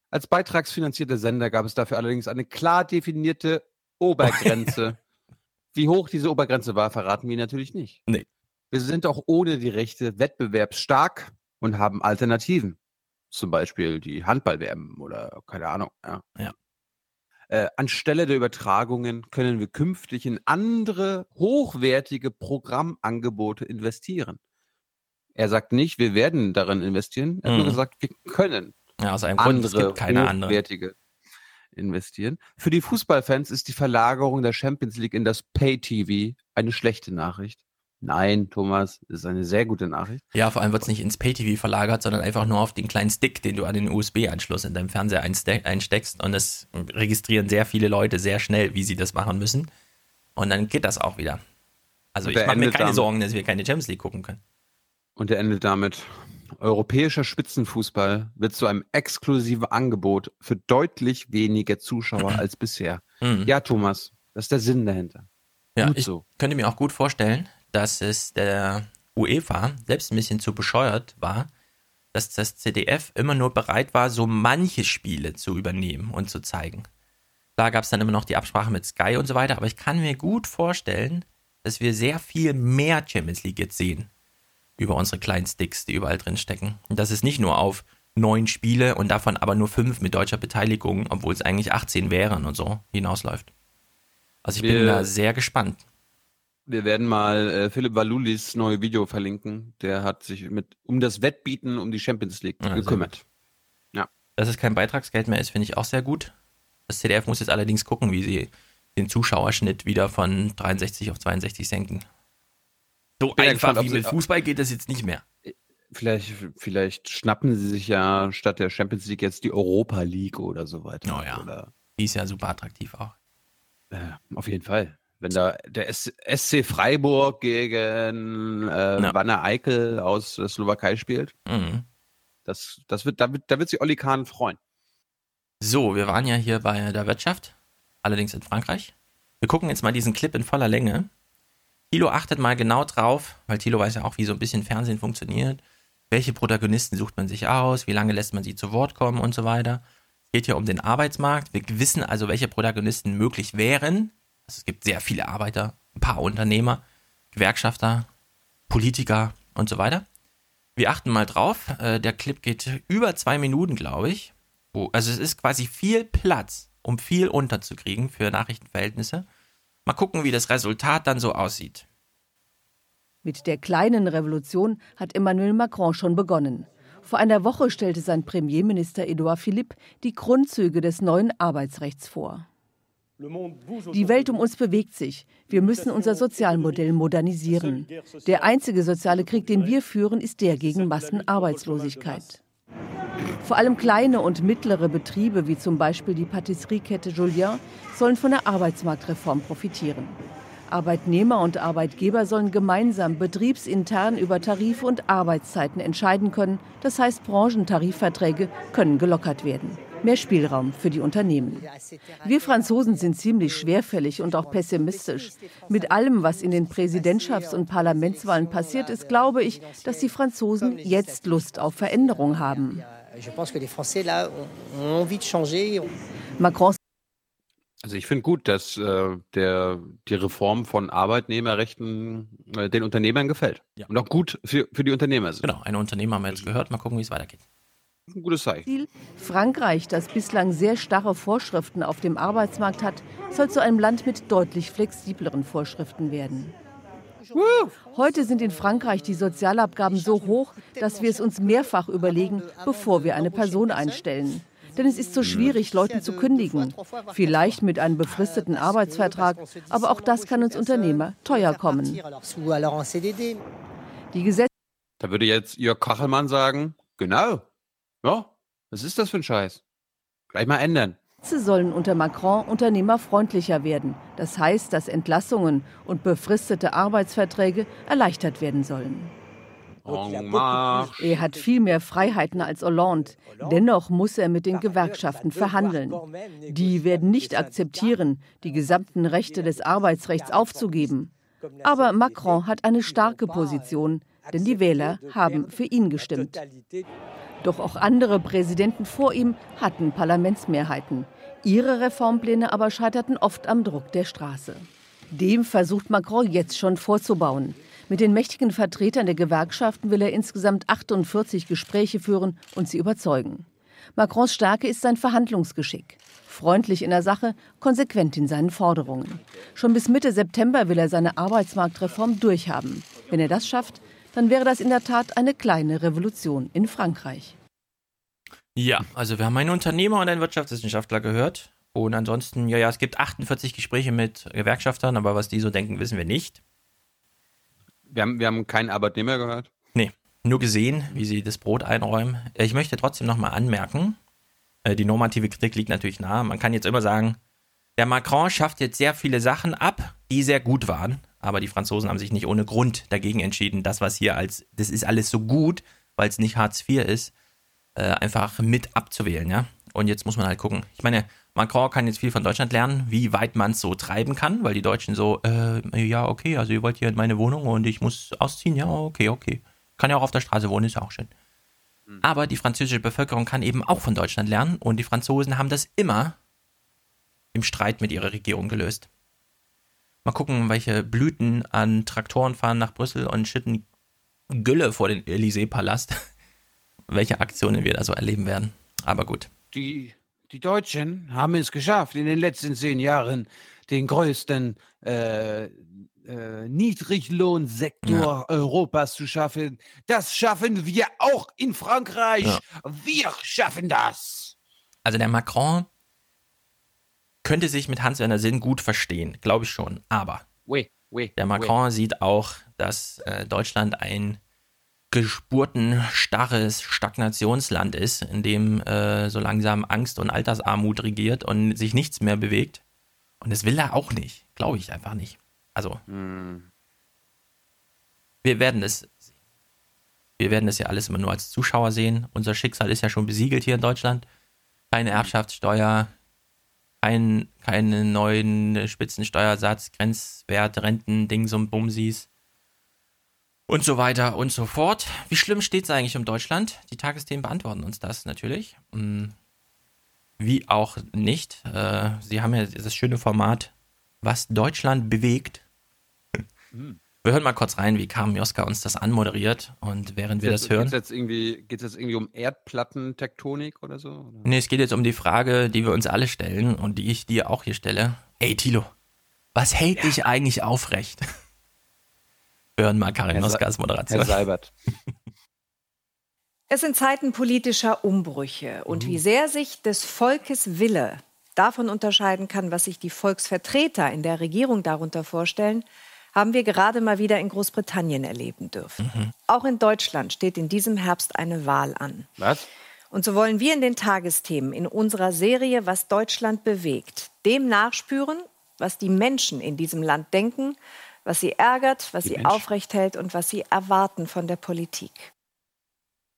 Als beitragsfinanzierter Sender gab es dafür allerdings eine klar definierte Obergrenze. Wie hoch diese Obergrenze war, verraten wir natürlich nicht. Nee. Wir sind auch ohne die Rechte wettbewerbsstark und haben Alternativen. Zum Beispiel die Handball-WM oder keine Ahnung. Ja. Ja. Äh, anstelle der Übertragungen können wir künftig in andere hochwertige Programmangebote investieren. Er sagt nicht, wir werden darin investieren. Er hat nur Mhm. gesagt, wir können Ja, aus einem Grund, es andere gibt keine andere. hochwertige investieren. Für die Fußballfans ist die Verlagerung der Champions League in das Pay-TV eine schlechte Nachricht. Nein, Thomas, ist eine sehr gute Nachricht. Ja, vor allem wird es nicht ins Pay-TV verlagert, sondern einfach nur auf den kleinen Stick, den du an den USB-Anschluss in deinem Fernseher einste- einsteckst. Und das registrieren sehr viele Leute sehr schnell, wie sie das machen müssen. Und dann geht das auch wieder. Also ich mache mir keine damit. Sorgen, dass wir keine Champions League gucken können. Und er endet damit. Europäischer Spitzenfußball wird zu einem exklusiven Angebot für deutlich weniger Zuschauer als bisher. Mhm. Ja, Thomas, das ist der Sinn dahinter. Ja, Gut ich so. könnte mir auch gut vorstellen, dass es der UEFA selbst ein bisschen zu bescheuert war, dass das CDF immer nur bereit war, so manche Spiele zu übernehmen und zu zeigen. Klar gab es dann immer noch die Absprache mit Sky und so weiter, aber ich kann mir gut vorstellen, dass wir sehr viel mehr Champions League jetzt sehen über unsere kleinen Sticks, die überall drin stecken. Und dass es nicht nur auf neun Spiele und davon aber nur fünf mit deutscher Beteiligung, obwohl es eigentlich 18 wären und so, hinausläuft. Also ich bin Wir- da sehr gespannt. Wir werden mal äh, Philipp Valulis neue Video verlinken. Der hat sich mit um das Wettbieten um die Champions League Ja, gekümmert. Dass es kein Beitragsgeld mehr ist, finde ich auch sehr gut. Das CDF muss jetzt allerdings gucken, wie sie den Zuschauerschnitt wieder von 63 auf 62 senken. So bin ja einfach gespannt, wie mit Fußball geht das jetzt nicht mehr. Vielleicht, vielleicht schnappen sie sich ja statt der Champions League jetzt die Europa League oder so weiter. Oh ja. Oder, Die ist ja super attraktiv auch. äh, auf jeden Fall. Wenn da der SC Freiburg gegen äh, Ja. Wanne Eickel aus der Slowakei spielt, Mhm. das, das wird, da, wird, da wird sich Olli Kahn freuen. So, wir waren ja hier bei der Wirtschaft, allerdings in Frankreich. Wir gucken jetzt mal diesen Clip in voller Länge. Thilo achtet mal genau drauf, weil Thilo weiß ja auch, wie so ein bisschen Fernsehen funktioniert. Welche Protagonisten sucht man sich aus? Wie lange lässt man sie zu Wort kommen und so weiter? Es geht hier um den Arbeitsmarkt. Wir wissen also, welche Protagonisten möglich wären. Also es gibt sehr viele Arbeiter, ein paar Unternehmer, Gewerkschafter, Politiker und so weiter. Wir achten mal drauf. Äh, der Clip geht über zwei Minuten, glaube ich. Also es ist quasi viel Platz, um viel unterzukriegen für Nachrichtenverhältnisse. Mal gucken, wie das Resultat dann so aussieht. Mit der kleinen Revolution hat Emmanuel Macron schon begonnen. Vor einer Woche stellte sein Premierminister Edouard Philippe die Grundzüge des neuen Arbeitsrechts vor. Die Welt um uns bewegt sich. Wir müssen unser Sozialmodell modernisieren. Der einzige soziale Krieg, den wir führen, ist der gegen Massenarbeitslosigkeit. Vor allem kleine und mittlere Betriebe, wie zum Beispiel die Patisseriekette Julien, sollen von der Arbeitsmarktreform profitieren. Arbeitnehmer und Arbeitgeber sollen gemeinsam betriebsintern über Tarife und Arbeitszeiten entscheiden können. Das heißt, Branchentarifverträge können gelockert werden mehr Spielraum für die Unternehmen. Wir Franzosen sind ziemlich schwerfällig und auch pessimistisch. Mit allem, was in den Präsidentschafts- und Parlamentswahlen passiert ist, glaube ich, dass die Franzosen jetzt Lust auf Veränderung haben. Macron also ich finde gut, dass äh, der, die Reform von Arbeitnehmerrechten äh, den Unternehmern gefällt. Ja. Und auch gut für, für die Unternehmer sind. Genau, eine Unternehmer haben wir jetzt gehört. Mal gucken, wie es weitergeht ein gutes Zeichen. Frankreich, das bislang sehr starre Vorschriften auf dem Arbeitsmarkt hat, soll zu einem Land mit deutlich flexibleren Vorschriften werden. Heute sind in Frankreich die Sozialabgaben so hoch, dass wir es uns mehrfach überlegen, bevor wir eine Person einstellen. Denn es ist so schwierig, Leuten zu kündigen. Vielleicht mit einem befristeten Arbeitsvertrag, aber auch das kann uns Unternehmer teuer kommen. Die Gesetze da würde jetzt Jörg Kachelmann sagen, genau, ja, was ist das für ein Scheiß? Gleich mal ändern. Sie sollen unter Macron unternehmerfreundlicher werden. Das heißt, dass Entlassungen und befristete Arbeitsverträge erleichtert werden sollen. Er hat viel mehr Freiheiten als Hollande. Dennoch muss er mit den Gewerkschaften verhandeln. Die werden nicht akzeptieren, die gesamten Rechte des Arbeitsrechts aufzugeben. Aber Macron hat eine starke Position, denn die Wähler haben für ihn gestimmt. Doch auch andere Präsidenten vor ihm hatten Parlamentsmehrheiten. Ihre Reformpläne aber scheiterten oft am Druck der Straße. Dem versucht Macron jetzt schon vorzubauen. Mit den mächtigen Vertretern der Gewerkschaften will er insgesamt 48 Gespräche führen und sie überzeugen. Macrons Stärke ist sein Verhandlungsgeschick. Freundlich in der Sache, konsequent in seinen Forderungen. Schon bis Mitte September will er seine Arbeitsmarktreform durchhaben. Wenn er das schafft, dann wäre das in der Tat eine kleine Revolution in Frankreich. Ja, also wir haben einen Unternehmer und einen Wirtschaftswissenschaftler gehört. Und ansonsten, ja, ja, es gibt 48 Gespräche mit Gewerkschaftern, aber was die so denken, wissen wir nicht. Wir haben, wir haben keinen Arbeitnehmer gehört? Nee, nur gesehen, wie sie das Brot einräumen. Ich möchte trotzdem nochmal anmerken, äh, die normative Kritik liegt natürlich nahe. Man kann jetzt immer sagen, der Macron schafft jetzt sehr viele Sachen ab, die sehr gut waren aber die Franzosen haben sich nicht ohne Grund dagegen entschieden, das, was hier als, das ist alles so gut, weil es nicht Hartz IV ist, äh, einfach mit abzuwählen, ja. Und jetzt muss man halt gucken. Ich meine, Macron kann jetzt viel von Deutschland lernen, wie weit man es so treiben kann, weil die Deutschen so, äh, ja, okay, also ihr wollt hier in meine Wohnung und ich muss ausziehen, ja, okay, okay. Kann ja auch auf der Straße wohnen, ist ja auch schön. Hm. Aber die französische Bevölkerung kann eben auch von Deutschland lernen und die Franzosen haben das immer im Streit mit ihrer Regierung gelöst. Mal gucken, welche Blüten an Traktoren fahren nach Brüssel und schütten Gülle vor den Élysée-Palast. welche Aktionen wir da so erleben werden. Aber gut. Die, die Deutschen haben es geschafft, in den letzten zehn Jahren den größten äh, äh, Niedriglohnsektor ja. Europas zu schaffen. Das schaffen wir auch in Frankreich. Ja. Wir schaffen das. Also der Macron könnte sich mit Hans-Werner Sinn gut verstehen, glaube ich schon. Aber oui, oui, der Macron oui. sieht auch, dass äh, Deutschland ein geburtenstarres Stagnationsland ist, in dem äh, so langsam Angst und Altersarmut regiert und sich nichts mehr bewegt. Und das will er auch nicht. Glaube ich einfach nicht. Also, mm. wir werden es. Wir werden das ja alles immer nur als Zuschauer sehen. Unser Schicksal ist ja schon besiegelt hier in Deutschland. Keine Erbschaftssteuer, kein, keinen neuen Spitzensteuersatz, Grenzwert, Renten, Dings und Bumsis und so weiter und so fort. Wie schlimm steht es eigentlich um Deutschland? Die Tagesthemen beantworten uns das natürlich. Hm, Wie auch nicht. Äh, Sie haben ja das schöne Format, was Deutschland bewegt. Wir hören mal kurz rein, wie Carmen Joska uns das anmoderiert. Und während wir das hören. Geht es jetzt, irgendwie, geht's jetzt irgendwie um Erdplattentektonik oder so? Oder? Nee, es geht jetzt um die Frage, die wir uns alle stellen und die ich dir auch hier stelle. Ey, Tilo, was hält dich eigentlich aufrecht? Wir hören mal Karin Noskas Moderation. Herr Seibert. Es sind Zeiten politischer Umbrüche und wie sehr sich des Volkes Wille davon unterscheiden kann, was sich die Volksvertreter in der Regierung darunter vorstellen, haben wir gerade mal wieder in Großbritannien erleben dürfen. Auch in Deutschland steht in diesem Herbst eine Wahl an. Was? Und so wollen wir in den Tagesthemen in unserer Serie Was Deutschland bewegt, dem nachspüren, was die Menschen in diesem Land denken, was sie ärgert, was Die sie Menschen. aufrecht hält und was sie erwarten von der Politik.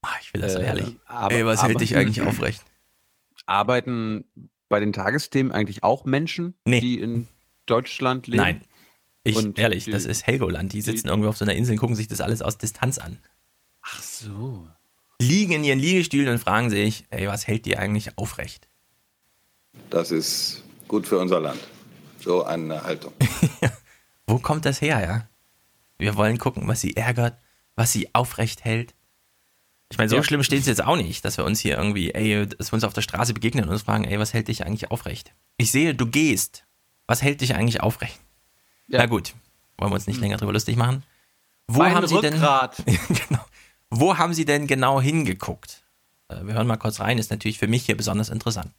Ah, ich will das so Äh, ehrlich. aber- Ey, was aber- hält dich eigentlich aufrecht? Arbeiten bei den Tagesthemen eigentlich auch Menschen, Nee. die in Deutschland leben? Nein. Ich, Und ehrlich, die- das ist Helgoland. Die sitzen irgendwo auf so einer Insel und gucken sich das alles aus Distanz an. Ach so. Liegen in ihren Liegestühlen und fragen sich, ey, was hält dir eigentlich aufrecht? Das ist gut für unser Land. So eine Haltung. Wo kommt das her, ja? Wir wollen gucken, was sie ärgert, was sie aufrecht hält. Ich meine, so Ja. schlimm steht es jetzt auch nicht, dass wir uns hier irgendwie, ey, dass wir uns auf der Straße begegnen und uns fragen, ey, was hält dich eigentlich aufrecht? Ich sehe, du gehst. Was hält dich eigentlich aufrecht? Ja. Na gut, wollen wir uns nicht länger drüber lustig machen. Wo Mein haben Sie denn genau. Wo haben Sie denn genau hingeguckt? Äh, Wir hören mal kurz rein, ist natürlich für mich hier besonders interessant.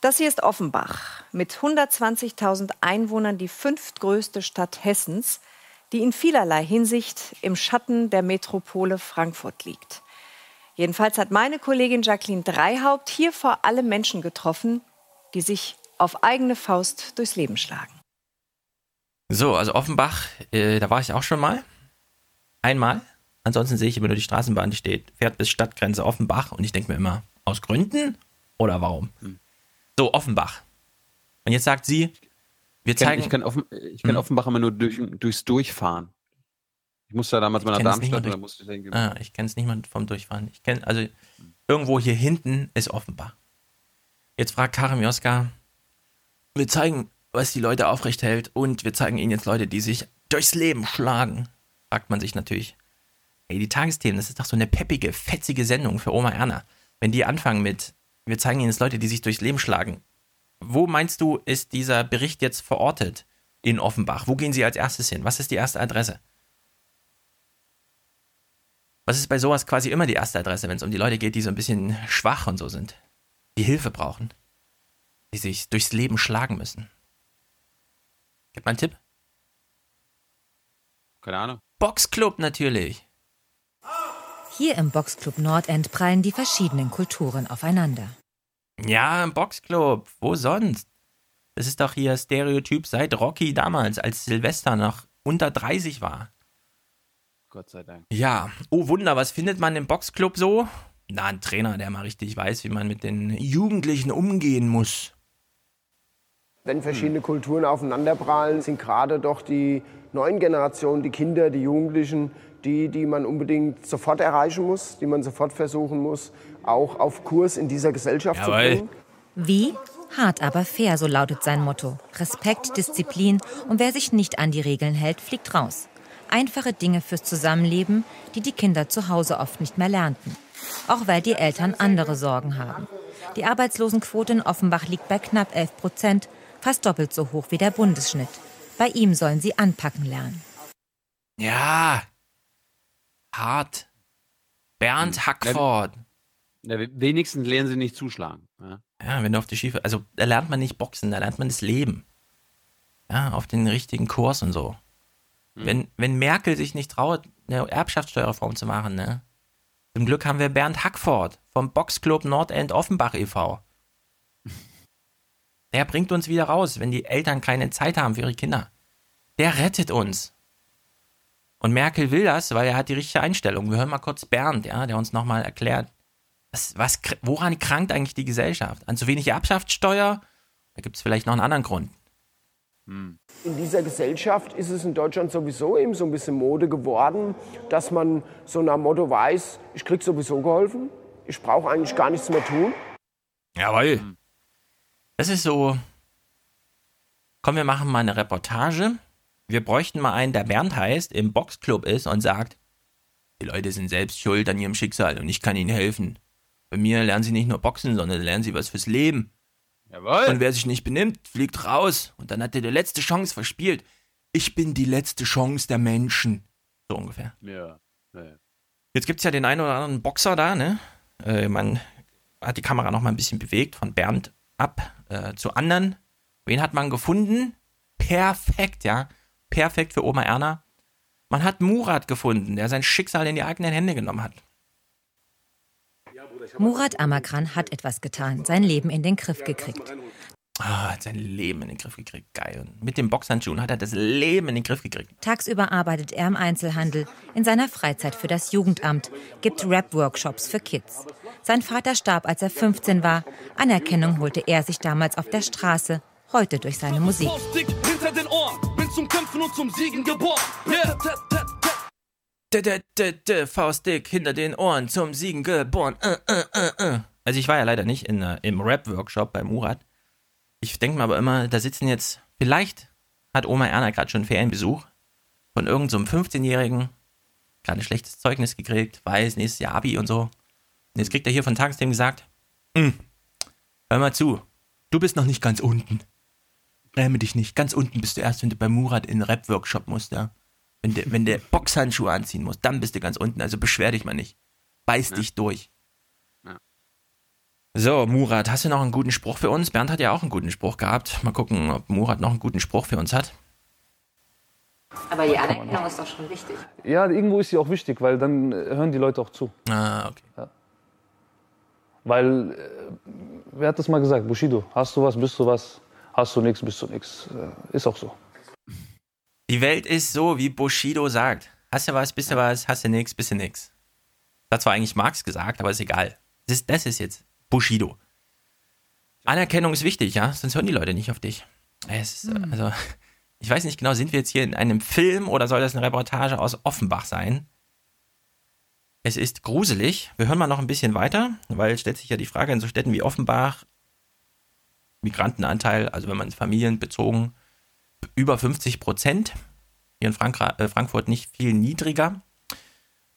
Das hier ist Offenbach mit 120.000 Einwohnern die fünftgrößte Stadt Hessens, die in vielerlei Hinsicht im Schatten der Metropole Frankfurt liegt. Jedenfalls hat meine Kollegin Jacqueline Dreihaupt hier vor allem Menschen getroffen, die sich auf eigene Faust durchs Leben schlagen. So, also Offenbach, äh, da war ich auch schon mal. Einmal. Ansonsten sehe ich immer nur die Straßenbahn, die steht, fährt bis Stadtgrenze Offenbach und ich denke mir immer, aus Gründen oder warum? So, Offenbach. Und jetzt sagt sie, wir Ich kann, zeigen. ich kann, offen, ich kann Hm. Offenbach immer nur durch, durchs Durchfahren. Ich musste da damals mal nach Darmstadt da musste ich denken, Ah, ich kenne es nicht mal vom Durchfahren. Ich kenne, also irgendwo hier hinten ist Offenbach. Jetzt fragt Karim Joska, wir zeigen, was die Leute aufrecht hält und wir zeigen ihnen jetzt Leute, die sich durchs Leben schlagen. Fragt man sich natürlich, ey, die Tagesthemen, das ist doch so eine peppige, fetzige Sendung für Oma Erna. Wenn die anfangen mit, wir zeigen ihnen jetzt Leute, die sich durchs Leben schlagen. Wo meinst du, ist dieser Bericht jetzt verortet in Offenbach? Wo gehen sie als erstes hin? Was ist die erste Adresse? Was ist bei sowas quasi immer die erste Adresse, wenn es um die Leute geht, die so ein bisschen schwach und so sind, die Hilfe brauchen, die sich durchs Leben schlagen müssen? Gib mal einen Tipp. keine Ahnung. Boxclub natürlich. Hier im Boxclub Nordend prallen die verschiedenen Kulturen aufeinander. Ja, im Boxclub. Wo sonst? Das ist doch hier Stereotyp seit Rocky damals, als Silvester noch unter 30 war. Gott sei Dank. Ja, oh Wunder, was findet man im Boxclub so? Na, ein Trainer, der mal richtig weiß, wie man mit den Jugendlichen umgehen muss. Wenn verschiedene Kulturen aufeinanderprallen, sind gerade doch die neuen Generationen, die Kinder, die Jugendlichen, die, die man unbedingt sofort erreichen muss, die man sofort versuchen muss, auch auf Kurs in dieser Gesellschaft Jawohl. zu bringen. Wie? Hart aber fair, so lautet sein Motto. Respekt, Disziplin und wer sich nicht an die Regeln hält, fliegt raus. Einfache Dinge fürs Zusammenleben, die die Kinder zu Hause oft nicht mehr lernten. Auch weil die Eltern andere Sorgen haben. Die Arbeitslosenquote in Offenbach liegt bei knapp 11 Prozent, fast doppelt so hoch wie der Bundesschnitt. Bei ihm sollen sie anpacken lernen. Ja. Hart. Bernd Hackford. Ja, we- wenigstens lernen sie nicht zuschlagen. Ja. Ja, wenn du auf die Schiefe. Also, da lernt man nicht Boxen, da lernt man das Leben. Ja, auf den richtigen Kurs und so. Wenn, wenn Merkel sich nicht traut, eine Erbschaftssteuerreform zu machen, ne? Zum Glück haben wir Bernd Hackford vom Boxclub Nordend Offenbach e.V. Der bringt uns wieder raus, wenn die Eltern keine Zeit haben für ihre Kinder. Der rettet uns. Und Merkel will das, weil er hat die richtige Einstellung. Wir hören mal kurz Bernd, ja, der uns nochmal erklärt, was, was, woran krankt eigentlich die Gesellschaft? An zu wenig Erbschaftssteuer Da gibt es vielleicht noch einen anderen Grund. In dieser Gesellschaft ist es in Deutschland sowieso eben so ein bisschen Mode geworden, dass man so nach Motto weiß, ich krieg sowieso geholfen, ich brauche eigentlich gar nichts mehr tun. Jawohl. Das ist so. Komm, wir machen mal eine Reportage. Wir bräuchten mal einen, der Bernd heißt, im Boxclub ist und sagt, die Leute sind selbst schuld an ihrem Schicksal und ich kann ihnen helfen. Bei mir lernen sie nicht nur Boxen, sondern lernen sie was fürs Leben. Jawohl. Und wer sich nicht benimmt, fliegt raus. Und dann hat er die letzte Chance verspielt. Ich bin die letzte Chance der Menschen. So ungefähr. Ja. ja. Jetzt gibt es ja den einen oder anderen Boxer da, ne? Äh, man hat die Kamera noch mal ein bisschen bewegt, von Bernd ab äh, zu anderen. Wen hat man gefunden? Perfekt, ja. Perfekt für Oma Erna. Man hat Murat gefunden, der sein Schicksal in die eigenen Hände genommen hat. Murat Amakran hat etwas getan, sein Leben in den Griff gekriegt. Ah, hat sein Leben in den Griff gekriegt. Geil. Und mit dem Boxhandschuhen hat er das Leben in den Griff gekriegt. Tagsüber arbeitet er im Einzelhandel, in seiner Freizeit für das Jugendamt, gibt Rap-Workshops für Kids. Sein Vater starb, als er 15 war. Anerkennung holte er sich damals auf der Straße, heute durch seine Musik. Faustdick hinter den Ohren, bin zum Kämpfen und zum Siegen geboren. Yeah. Faustdick hinter den Ohren zum Siegen geboren. Äh, äh, äh. Also ich war ja leider nicht in, im Rap-Workshop bei Murat. Ich denke mir aber immer, da sitzen jetzt, vielleicht hat Oma Erna gerade schon Ferienbesuch von irgendeinem so 15-Jährigen, gerade ein schlechtes Zeugnis gekriegt, weiß, nächstes Jahr Abi und so. Und jetzt kriegt er hier von Tagesthemen gesagt, "Hm, hör mal zu, du bist noch nicht ganz unten. Gräme dich nicht, ganz unten bist du erst, wenn du bei Murat in den Rap-Workshop musst, ja. Wenn der, wenn Boxhandschuhe anziehen muss, dann bist du ganz unten, also beschwer dich mal nicht. Beiß dich durch. Ja. So, Murat, hast du noch einen guten Spruch für uns? Bernd hat ja auch einen guten Spruch gehabt. Mal gucken, ob Murat noch einen guten Spruch für uns hat. Aber die Anerkennung ist doch schon wichtig. Ja, irgendwo ist sie auch wichtig, weil dann äh, hören die Leute auch zu. Ah, okay. Weil, äh, wer hat das mal gesagt? Bushido, hast du was, bist du was, hast du nichts, bist du nichts. Äh, ist auch so. Die Welt ist so, wie Bushido sagt. Hast du was, bist du was, hast du nix, bist du nix. Das hat zwar eigentlich Marx gesagt, aber ist egal. Das ist, das ist jetzt Bushido. Anerkennung ist wichtig, ja, sonst hören die Leute nicht auf dich. Es ist, Hm. also, ich weiß nicht genau, sind wir jetzt hier in einem Film oder soll das eine Reportage aus Offenbach sein? Es ist gruselig. Wir hören mal noch ein bisschen weiter, weil stellt sich ja die Frage in so Städten wie Offenbach, Migrantenanteil, also wenn man es familienbezogen, über 50 Prozent. Hier in Frankra äh, Frankfurt nicht viel niedriger.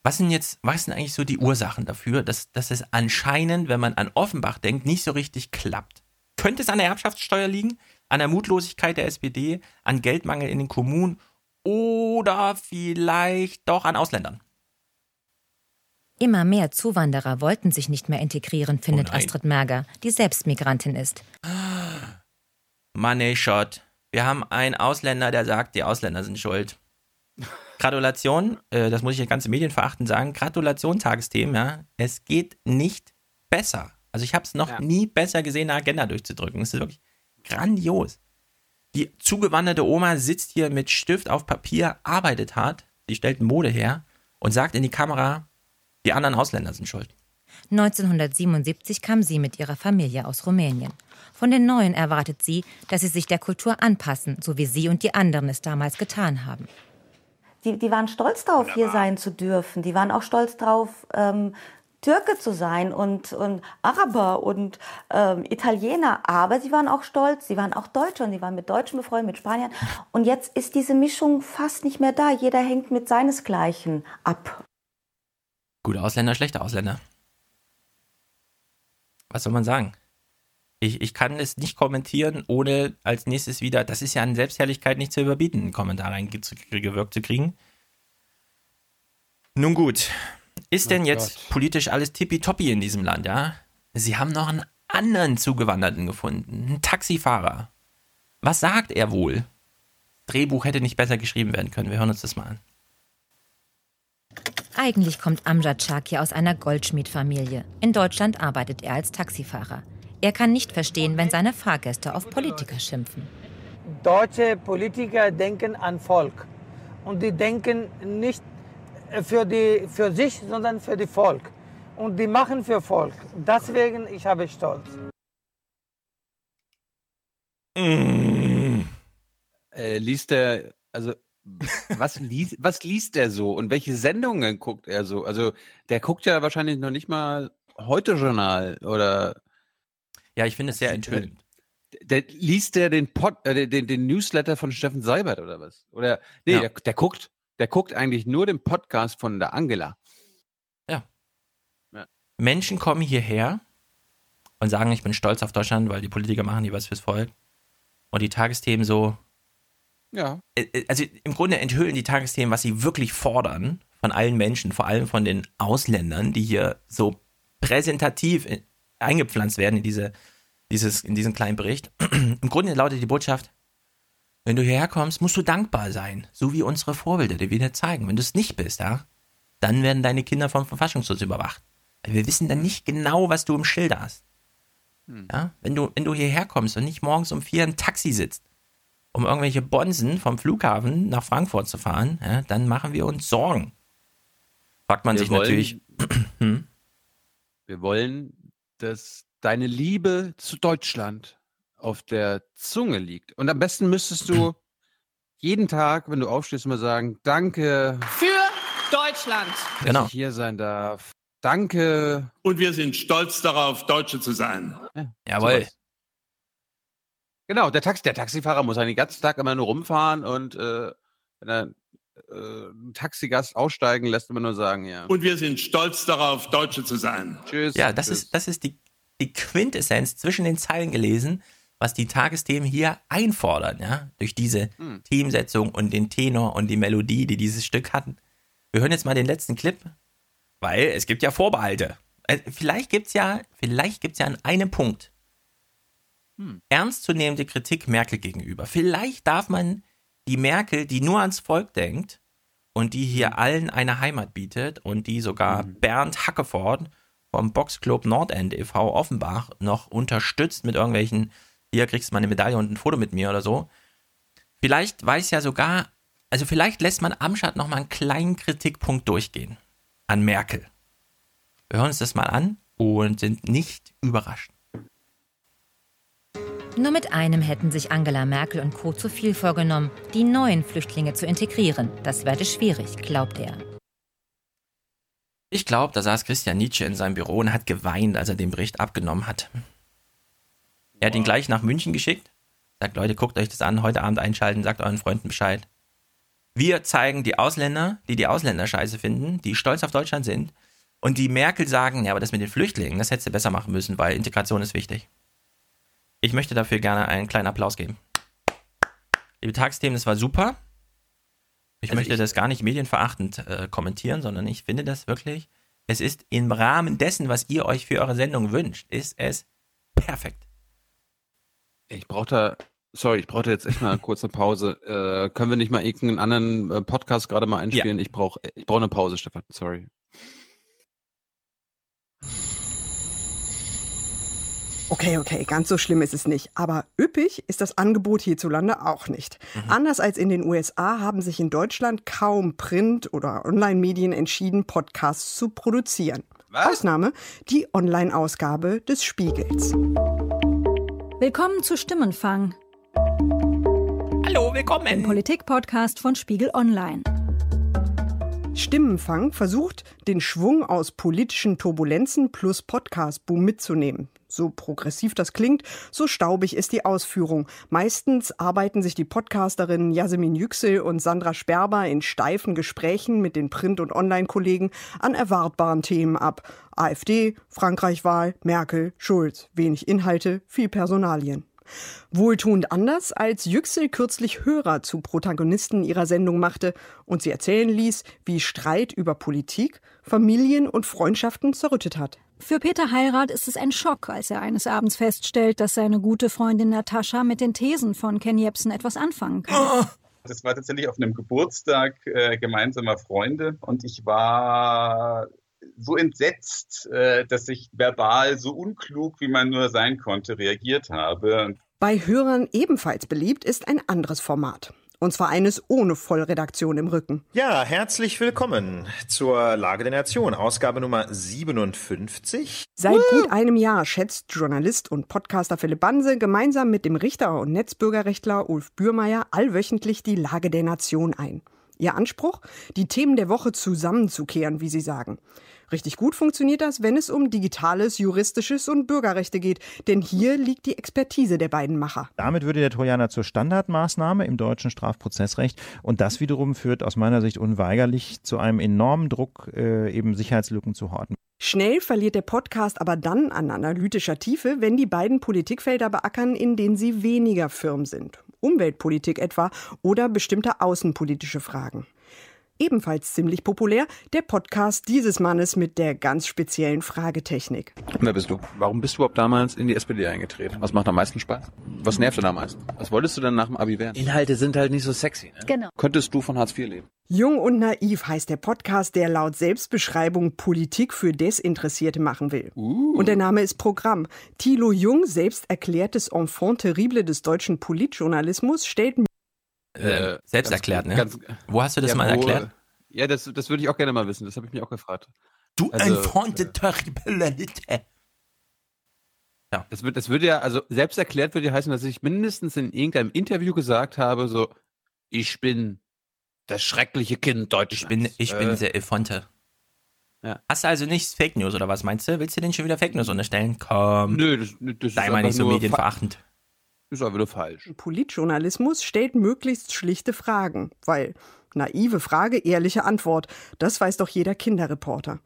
Was sind jetzt, was sind eigentlich so die Ursachen dafür, dass, dass es anscheinend, wenn man an Offenbach denkt, nicht so richtig klappt? Könnte es an der Erbschaftssteuer liegen, an der Mutlosigkeit der SPD, an Geldmangel in den Kommunen oder vielleicht doch an Ausländern? Immer mehr Zuwanderer wollten sich nicht mehr integrieren, findet Oh. Astrid Merger, die selbst Migrantin ist. Money Shot. Wir haben einen Ausländer, der sagt, die Ausländer sind schuld. Gratulation, äh, das muss ich ja ganz medienverachtend sagen. Gratulation, Tagesthemen, ja. Es geht nicht besser. Also ich habe es noch Ja. nie besser gesehen, eine Agenda durchzudrücken. Es ist wirklich grandios. Die zugewanderte Oma sitzt hier mit Stift auf Papier, arbeitet hart, sie stellt Mode her und sagt in die Kamera, die anderen Ausländer sind schuld. 1977 kam sie mit ihrer Familie aus Rumänien. Von den Neuen erwartet sie, dass sie sich der Kultur anpassen, so wie sie und die anderen es damals getan haben. Die, die waren stolz darauf, hier sein zu dürfen. Die waren auch stolz darauf, ähm, Türke zu sein und, und Araber und ähm, Italiener. Aber sie waren auch stolz, sie waren auch Deutsche und sie waren mit Deutschen befreundet, mit Spaniern. Und jetzt ist diese Mischung fast nicht mehr da. Jeder hängt mit seinesgleichen ab. Gute Ausländer, schlechte Ausländer. Was soll man sagen? Ich, ich kann es nicht kommentieren, ohne als nächstes wieder, das ist ja an Selbstherrlichkeit nicht zu überbieten, einen Kommentar reingewirkt zu kriegen. Nun gut, ist denn Oh jetzt Gott. politisch alles tippitoppi in diesem Land, ja? Sie haben noch einen anderen Zugewanderten gefunden, einen Taxifahrer. Was sagt er wohl? Drehbuch hätte nicht besser geschrieben werden können. Wir hören uns das mal an. Eigentlich kommt Amjad Shaki aus einer Goldschmiedfamilie. In Deutschland arbeitet er als Taxifahrer. Er kann nicht verstehen, wenn seine Fahrgäste auf Politiker schimpfen. Deutsche Politiker denken an Volk. Und die denken nicht für, die, für sich, sondern für die Volk. Und die machen für Volk. Deswegen, ich habe Stolz. Mm. Äh, liest er, also was liest, was liest er so und welche Sendungen guckt er so? Also der guckt ja wahrscheinlich noch nicht mal heute Journal oder. Ja, ich finde es sehr enthüllend. Der, liest der den, Pod, äh, den, den Newsletter von Steffen Seibert oder was? Oder nee, Ja. der, der guckt, der guckt eigentlich nur den Podcast von der Angela. Menschen kommen hierher und sagen, ich bin stolz auf Deutschland, weil die Politiker machen die was fürs Volk. Und die Tagesthemen so, Ja. äh, also im Grunde enthüllen die Tagesthemen, was sie wirklich fordern von allen Menschen, vor allem von den Ausländern, die hier so präsentativ eingepflanzt werden in, diese, dieses, in diesen kleinen Bericht. Im Grunde lautet die Botschaft, wenn du hierher kommst, musst du dankbar sein, so wie unsere Vorbilder dir wieder zeigen. Wenn du es nicht bist, ja, dann werden deine Kinder vom Verfassungsschutz überwacht. Weil wir wissen dann nicht genau, was du im Schilde hast. Ja, wenn du, wenn du hierher kommst und nicht morgens um vier im Taxi sitzt, um irgendwelche Bonsen vom Flughafen nach Frankfurt zu fahren, ja, dann machen wir uns Sorgen. Fragt man Wir sich wollen- natürlich, hm, Wir wollen, dass deine Liebe zu Deutschland auf der Zunge liegt. Und am besten müsstest du jeden Tag, wenn du aufstehst, mal sagen, danke, Für Deutschland. dass Genau. ich hier sein darf. Danke. Und wir sind stolz darauf, Deutsche zu sein. Jawohl. sowas. Genau, der, Taxi, der Taxifahrer muss eigentlich den ganzen Tag immer nur rumfahren und äh, wenn er äh, Taxigast aussteigen lässt, immer nur sagen, ja. Und wir sind stolz darauf, Deutsche zu sein. Tschüss. ja, das tschüss. ist, das ist die, die Quintessenz zwischen den Zeilen gelesen, was die Tagesthemen hier einfordern, ja, durch diese Hm. Teamsetzung und den Tenor und die Melodie, die dieses Stück hatten. Wir hören jetzt mal den letzten Clip, weil es gibt ja Vorbehalte. Äh, Vielleicht gibt's ja, vielleicht gibt's ja an einem Punkt Hm. ernstzunehmende Kritik Merkel gegenüber. Vielleicht darf man die Merkel, die nur ans Volk denkt und die hier allen eine Heimat bietet und die sogar Bernd Hackeford vom Boxclub Nordend e.V. Offenbach noch unterstützt mit irgendwelchen, hier kriegst du mal eine Medaille und ein Foto mit mir oder so. Vielleicht weiß ja sogar, also vielleicht lässt man Amschad noch mal einen kleinen Kritikpunkt durchgehen an Merkel. Wir hören uns das mal an und sind nicht überrascht. Nur mit einem hätten sich Angela Merkel und Co. zu viel vorgenommen, die neuen Flüchtlinge zu integrieren. Das werde schwierig, glaubt er. Ich glaube, da saß Christian Nietzsche in seinem Büro und hat geweint, als er den Bericht abgenommen hat. Er hat ihn gleich nach München geschickt. Sagt, Leute, guckt euch das an, heute Abend einschalten, sagt euren Freunden Bescheid. Wir zeigen die Ausländer, die die Ausländer scheiße finden, die stolz auf Deutschland sind und die Merkel sagen, ja, aber das mit den Flüchtlingen, das hättest du besser machen müssen, weil Integration ist wichtig. Ich möchte dafür gerne einen kleinen Applaus geben. Liebe Tagsthemen, das war super. Ich Also möchte ich- das gar nicht medienverachtend äh, kommentieren, sondern ich finde das wirklich, es ist im Rahmen dessen, was ihr euch für eure Sendung wünscht, ist es perfekt. Ich brauche da, sorry, ich brauchte jetzt echt mal eine Pause. Äh, können wir nicht mal irgendeinen anderen äh, Podcast gerade mal einspielen? Ich brauche ich brauch eine Pause, Stefan, sorry. Okay, okay, ganz so schlimm ist es nicht. Aber üppig ist das Angebot hierzulande auch nicht. Anders als in den USA haben sich in Deutschland kaum Print- oder Online-Medien entschieden, Podcasts zu produzieren. Ausnahme die Online-Ausgabe des Spiegels. Willkommen zu Stimmenfang. Hallo, willkommen. Im Politik-Podcast von Spiegel Online. Stimmenfang versucht, den Schwung aus politischen Turbulenzen plus Podcast-Boom mitzunehmen. So progressiv das klingt, so staubig ist die Ausführung. Meistens arbeiten sich die Podcasterinnen Yasemin Yüksel und Sandra Sperber in steifen Gesprächen mit den Print- und Online-Kollegen an erwartbaren Themen ab. AfD, Frankreich-Wahl, Merkel, Schulz. Wenig Inhalte, viel Personalien. Wohltuend anders, als Yüksel kürzlich Hörer zu Protagonisten ihrer Sendung machte und sie erzählen ließ, wie Streit über Politik Familien und Freundschaften zerrüttet hat. Für Peter Heilrath ist es ein Schock, als er eines Abends feststellt, dass seine gute Freundin Natascha mit den Thesen von Ken Jebsen etwas anfangen kann. Das war tatsächlich auf einem Geburtstag äh, gemeinsamer Freunde und ich war so entsetzt, äh, dass ich verbal so unklug, wie man nur sein konnte, reagiert habe. Bei Hörern ebenfalls beliebt ist ein anderes Format. Und zwar eines ohne Vollredaktion im Rücken. Ja, herzlich willkommen zur Lage der Nation, Ausgabe Nummer 57. Seit gut einem Jahr schätzt Journalist und Podcaster Philipp Banse gemeinsam mit dem Richter und Netzbürgerrechtler Ulf Bürmeier allwöchentlich die Lage der Nation ein. Ihr Anspruch? Die Themen der Woche zusammenzukehren, wie sie sagen. Richtig gut funktioniert das, wenn es um digitales, juristisches und Bürgerrechte geht, denn hier liegt die Expertise der beiden Macher. Damit würde der Trojaner zur Standardmaßnahme im deutschen Strafprozessrecht und das wiederum führt aus meiner Sicht unweigerlich zu einem enormen Druck, äh, eben Sicherheitslücken zu horten. Schnell verliert der Podcast aber dann an analytischer Tiefe, wenn die beiden Politikfelder beackern, in denen sie weniger firm sind. Umweltpolitik etwa oder bestimmte außenpolitische Fragen. Ebenfalls ziemlich populär der Podcast dieses Mannes mit der ganz speziellen Fragetechnik. Wer bist du? Warum bist du überhaupt damals in die SPD eingetreten? Was macht am meisten Spaß? Was nervt denn am meisten? Was wolltest du denn nach dem Abi werden? Inhalte sind halt nicht so sexy. Ne? Genau. Könntest du von Hartz IV leben? Jung und naiv heißt der Podcast, der laut Selbstbeschreibung Politik für Desinteressierte machen will. Uh. Und der Name ist Programm. Thilo Jung, selbst erklärtes Enfant terrible des deutschen Politjournalismus, stellt äh, selbst ganz- erklärt, ne? ganz- wo hast du das Ja, mal wo- erklärt? Ja, das, das würde ich auch gerne mal wissen. Das habe ich mich auch gefragt. Du Also, Enfant de terrible. Ja. Das wird, das würde ja, also selbst erklärt würde ja heißen, dass ich mindestens in irgendeinem Interview gesagt habe, so, ich bin das schreckliche Kind Deutschlands. Ich bin, ich bin Äh, der Elefante. Ja. Hast du also nichts Fake News oder was meinst du? Willst du denn schon wieder Fake News unterstellen? Komm. Nö, das, das Sei ist mal nicht so medienverachtend. Ist aber nur falsch. Politjournalismus stellt möglichst schlichte Fragen, weil naive Frage, ehrliche Antwort, das weiß doch jeder Kinderreporter.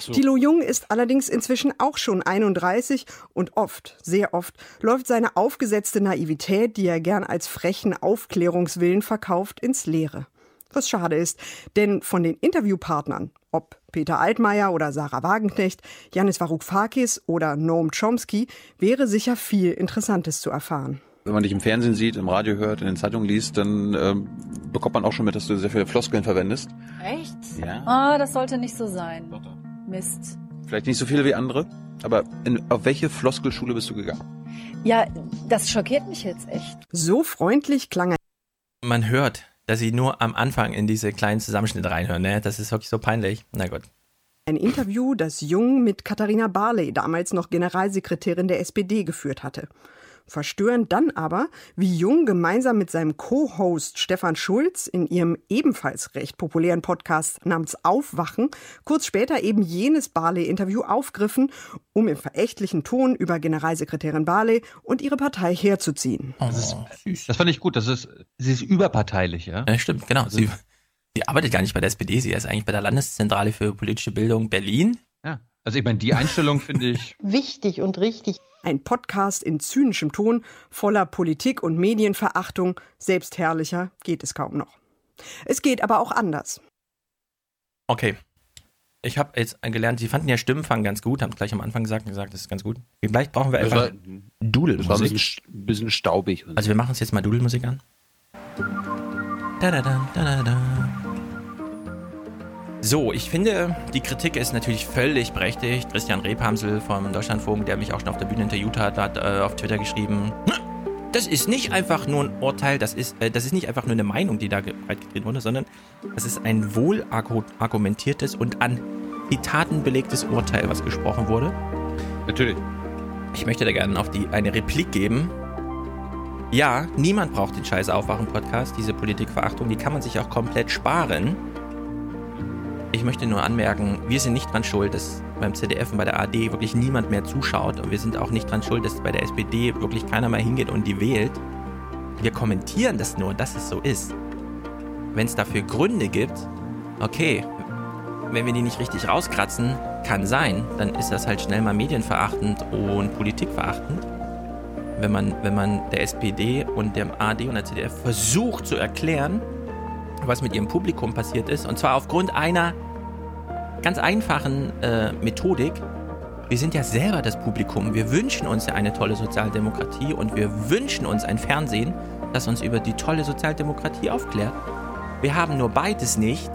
so. Thilo Jung ist allerdings inzwischen auch schon 31 und oft, sehr oft, läuft seine aufgesetzte Naivität, die er gern als frechen Aufklärungswillen verkauft, ins Leere. Was schade ist, denn von den Interviewpartnern, ob Peter Altmaier oder Sarah Wagenknecht, Janis Varoufakis oder Noam Chomsky, wäre sicher viel Interessantes zu erfahren. Wenn man dich im Fernsehen sieht, im Radio hört, in den Zeitungen liest, dann ähm, bekommt man auch schon mit, dass du sehr viele Floskeln verwendest. Echt? Ja. Ah, das sollte nicht so sein. Mist. Vielleicht nicht so viele wie andere, aber in, auf welche Floskelschule bist du gegangen? Ja, das schockiert mich jetzt echt. So freundlich klang er Man hört, dass sie nur am Anfang in diese kleinen Zusammenschnitte reinhören, ne? Das ist wirklich so peinlich. Na gut. Ein Interview, das Jung mit Katharina Barley, damals noch Generalsekretärin der SPD, geführt hatte. Verstörend dann aber, wie Jung gemeinsam mit seinem Co-Host Stefan Schulz in ihrem ebenfalls recht populären Podcast namens Aufwachen kurz später eben jenes Barley-Interview aufgriffen, um im verächtlichen Ton über Generalsekretärin Barley und ihre Partei herzuziehen. Das, Das fand ich gut. Das ist, sie ist überparteilich, ja? Ja, stimmt, genau. Sie, sie arbeitet gar nicht bei der SPD, sie ist eigentlich bei der Landeszentrale für politische Bildung Berlin. Also ich meine, die Einstellung finde ich. Wichtig und richtig. Ein Podcast in zynischem Ton, voller Politik und Medienverachtung. Selbstherrlicher geht es kaum noch. Es geht aber auch anders. Okay. Ich habe jetzt gelernt, sie fanden ja Stimmenfang ganz gut, haben gleich am Anfang gesagt, gesagt, das ist ganz gut. Vielleicht brauchen wir einfach war- Das war ein Dudelmusik. bisschen, ein bisschen staubig. Also wir machen uns jetzt mal Dudelmusik an. Da, da, da, da, da, da. So, ich finde, die Kritik ist natürlich völlig berechtigt. Christian Rebhamsel vom Deutschlandfunk, der mich auch schon auf der Bühne interviewt hat, hat äh, auf Twitter geschrieben, das ist nicht einfach nur ein Urteil, das ist, äh, das ist nicht einfach nur eine Meinung, die da breitgetreten wurde, sondern das ist ein wohl argu- argumentiertes und an Zitaten belegtes Urteil, was gesprochen wurde. Natürlich. Ich möchte da gerne auf die eine Replik geben. Ja, niemand braucht den scheiß Aufwachen-Podcast, diese Politikverachtung, die kann man sich auch komplett sparen. Ich möchte nur anmerken, wir sind nicht dran schuld, dass beim ZDF und bei der AD wirklich niemand mehr zuschaut und wir sind auch nicht dran schuld, dass bei der SPD wirklich keiner mehr hingeht und die wählt. Wir kommentieren das nur, dass es so ist. Wenn es dafür Gründe gibt, okay, wenn wir die nicht richtig rauskratzen, kann sein, dann ist das halt schnell mal medienverachtend und politikverachtend. Wenn man, wenn man der SPD und dem AD und der ZDF versucht zu erklären, was mit ihrem Publikum passiert ist, und zwar aufgrund einer ganz einfachen äh, Methodik. Wir sind ja selber das Publikum. Wir wünschen uns ja eine tolle Sozialdemokratie und wir wünschen uns ein Fernsehen, das uns über die tolle Sozialdemokratie aufklärt. Wir haben nur beides nicht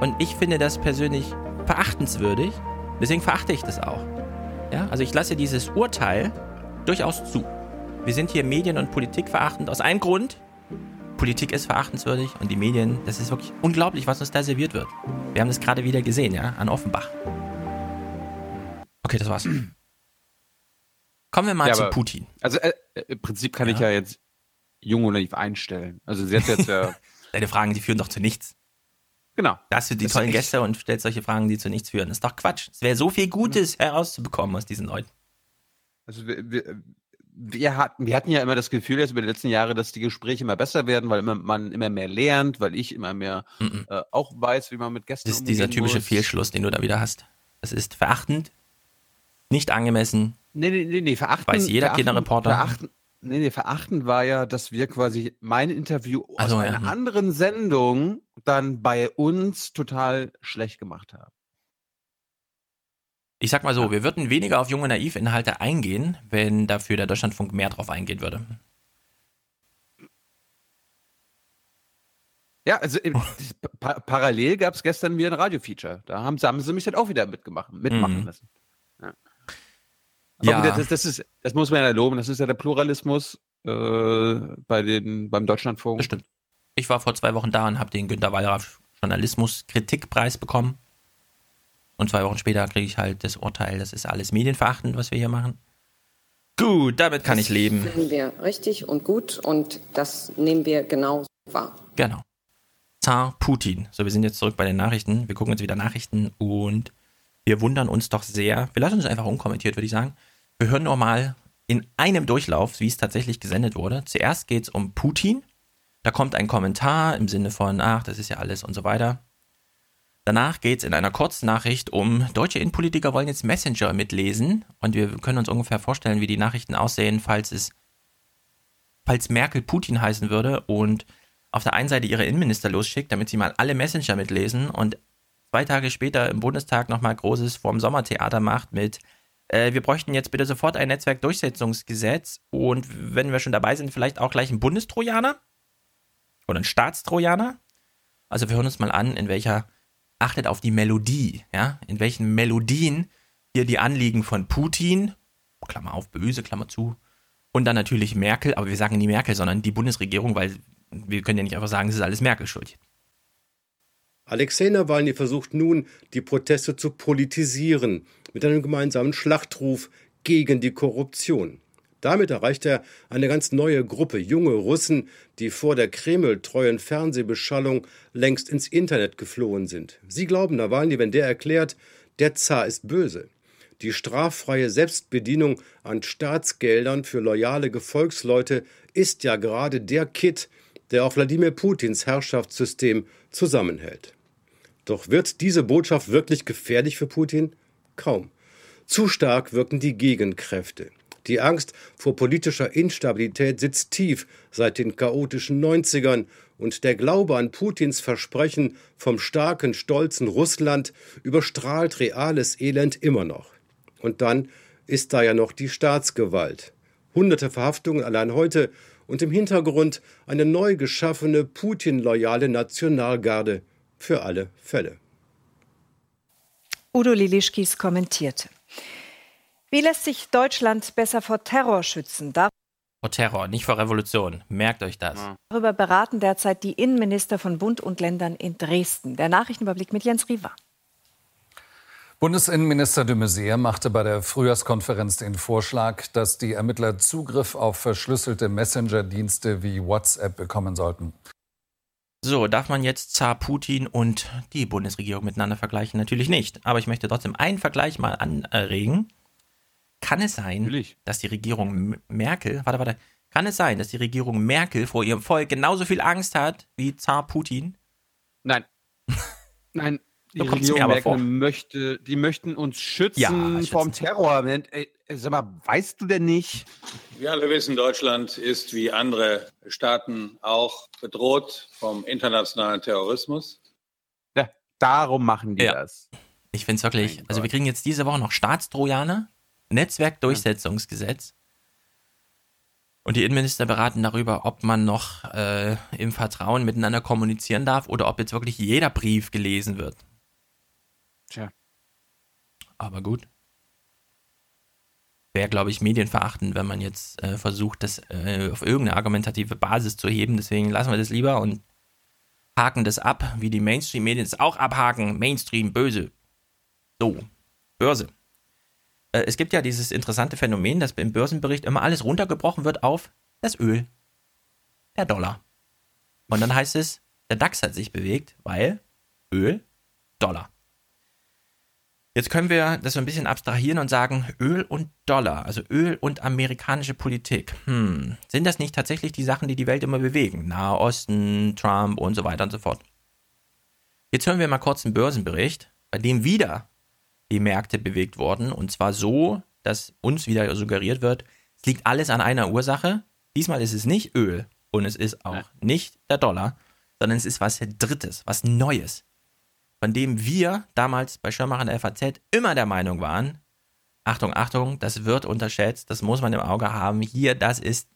und ich finde das persönlich verachtenswürdig. Deswegen verachte ich das auch. Ja, also ich lasse dieses Urteil durchaus zu. Wir sind hier medien- und politikverachtend aus einem Grund, Politik ist verachtenswürdig und die Medien, das ist wirklich unglaublich, was uns da serviert wird. Wir haben das gerade wieder gesehen, ja, an Offenbach. Okay, das war's. Kommen wir mal Ja, zu aber- Putin. Also äh, äh, im Prinzip kann ich ja jetzt jung und naiv einstellen. Also sie hat jetzt ja. Deine Fragen, die führen doch zu nichts. Genau. Da hast du die Das tollen Gäste und stellst solche Fragen, die zu nichts führen. Das ist doch Quatsch. Es wäre so viel Gutes herauszubekommen aus diesen Leuten. Also wir, wir, wir, hatten, wir hatten ja immer das Gefühl jetzt über die letzten Jahre, dass die Gespräche immer besser werden, weil immer, man immer mehr lernt, weil ich immer mehr äh, auch weiß, wie man mit Gästen Das ist dieser typische muss. Fehlschluss, den du da wieder hast. Es ist verachtend, nicht angemessen. Nee, nee, nee, nee verachten. Weiß jeder verachten, Kinderreporter. Verachten, nee, nee, verachten war ja, dass wir quasi mein Interview aus Also, ja, einer hm. anderen Sendung dann bei uns total schlecht gemacht haben. Ich sag mal so, wir würden weniger auf junge Naiv-Inhalte eingehen, wenn dafür der Deutschlandfunk mehr drauf eingehen würde. Ja, also im- pa parallel gab es gestern wieder ein Radio-Feature. Da haben, haben sie mich dann auch wieder mitgemacht, mitmachen Mhm. lassen. Ja. Ja. das, das, ist, das muss man ja loben. Das ist ja der Pluralismus äh, bei den, beim Deutschlandfunk. Das stimmt. Ich war vor zwei Wochen da und habe den Günter Wallraff Journalismus-Kritikpreis bekommen. Und zwei Wochen später kriege ich halt das Urteil, das ist alles medienverachtend, was wir hier machen. Gut, damit kann ich leben. finden wir richtig und gut und das nehmen wir genau wahr. Genau. Zar Putin. So, wir sind jetzt zurück bei den Nachrichten. Wir gucken jetzt wieder Nachrichten und wir wundern uns doch sehr. Wir lassen es einfach unkommentiert, würde ich sagen. Wir hören nur mal in einem Durchlauf, wie es tatsächlich gesendet wurde. Zuerst geht es um Putin. Da kommt ein Kommentar im Sinne von, ach, das ist ja alles und so weiter. Danach geht es in einer kurzen Nachricht um, deutsche Innenpolitiker wollen jetzt Messenger mitlesen und wir können uns ungefähr vorstellen, wie die Nachrichten aussehen, falls es, falls Merkel Putin heißen würde und auf der einen Seite ihre Innenminister losschickt, damit sie mal alle Messenger mitlesen und zwei Tage später im Bundestag nochmal großes vorm Sommertheater macht mit, äh, wir bräuchten jetzt bitte sofort ein Netzwerkdurchsetzungsgesetz und wenn wir schon dabei sind, vielleicht auch gleich einen Bundestrojaner oder einen Staatstrojaner. Also wir hören uns mal an, in welcher, achtet auf die Melodie, ja, in welchen Melodien hier die Anliegen von Putin, Klammer auf, böse, Klammer zu, und dann natürlich Merkel, aber wir sagen nie Merkel, sondern die Bundesregierung, weil wir können ja nicht einfach sagen, es ist alles Merkel schuld. Alexei Nawalny versucht nun, die Proteste zu politisieren mit einem gemeinsamen Schlachtruf gegen die Korruption. Damit erreicht er eine ganz neue Gruppe junge Russen, die vor der Kreml-treuen Fernsehbeschallung längst ins Internet geflohen sind. Sie glauben Nawalny, wenn der erklärt, der Zar ist böse. Die straffreie Selbstbedienung an Staatsgeldern für loyale Gefolgsleute ist ja gerade der Kit, der auch Wladimir Putins Herrschaftssystem zusammenhält. Doch wird diese Botschaft wirklich gefährlich für Putin? Kaum. Zu stark wirken die Gegenkräfte. Die Angst vor politischer Instabilität sitzt tief seit den chaotischen 90ern und der Glaube an Putins Versprechen vom starken, stolzen Russland überstrahlt reales Elend immer noch. Und dann ist da ja noch die Staatsgewalt. Hunderte Verhaftungen allein heute und im Hintergrund eine neu geschaffene Putin-loyale Nationalgarde für alle Fälle. Udo Lilischkis kommentierte. Wie lässt sich Deutschland besser vor Terror schützen? Vor Terror, nicht vor Revolution. Merkt euch das. Darüber beraten derzeit die Innenminister von Bund und Ländern in Dresden. Der Nachrichtenüberblick mit Jens Riva. Bundesinnenminister de Maizière machte bei der Frühjahrskonferenz den Vorschlag, dass die Ermittler Zugriff auf verschlüsselte Messenger-Dienste wie WhatsApp bekommen sollten. So, darf man jetzt Zar Putin und die Bundesregierung miteinander vergleichen? Natürlich nicht. Aber ich möchte trotzdem einen Vergleich mal anregen. Kann es sein, Natürlich. dass die Regierung Merkel, warte, warte, kann es sein, dass die Regierung Merkel vor ihrem Volk genauso viel Angst hat wie Zar Putin? Nein. Nein, die So Regierung Merkel vor. möchte, die möchten uns schützen, Ja, schützen. vom Terror. Ey, Sag mal, weißt du denn nicht? Wir alle wissen, Deutschland ist wie andere Staaten auch bedroht vom internationalen Terrorismus. Ja, darum machen die Ja. das. Ich finde es wirklich, also wir kriegen jetzt diese Woche noch Staatstrojaner, Netzwerkdurchsetzungsgesetz. Und die Innenminister beraten darüber, ob man noch äh, im Vertrauen miteinander kommunizieren darf oder ob jetzt wirklich jeder Brief gelesen wird. Tja. Aber gut. wäre, glaube ich, medienverachtend, wenn man jetzt äh, versucht, das äh, auf irgendeine argumentative Basis zu heben. Deswegen lassen wir das lieber und haken das ab, wie die Mainstream-Medien es auch abhaken. Mainstream, böse. So, Börse. Äh, es gibt ja dieses interessante Phänomen, dass im Börsenbericht immer alles runtergebrochen wird auf das Öl, der Dollar. Und dann heißt es, der DAX hat sich bewegt, weil Öl, Dollar. Jetzt können wir das so ein bisschen abstrahieren und sagen, Öl und Dollar, also Öl und amerikanische Politik. Hm, sind das nicht tatsächlich die Sachen, die die Welt immer bewegen? Nahe Osten, Trump und so weiter und so fort. Jetzt hören wir mal kurz einen Börsenbericht, bei dem wieder die Märkte bewegt wurden. Und zwar so, dass uns wieder suggeriert wird, es liegt alles an einer Ursache. Diesmal ist es nicht Öl und es ist auch nicht der Dollar, sondern es ist was Drittes, was Neues, von dem wir damals bei Schirmacher der FAZ immer der Meinung waren, Achtung, Achtung, das wird unterschätzt, das muss man im Auge haben. Hier, das ist,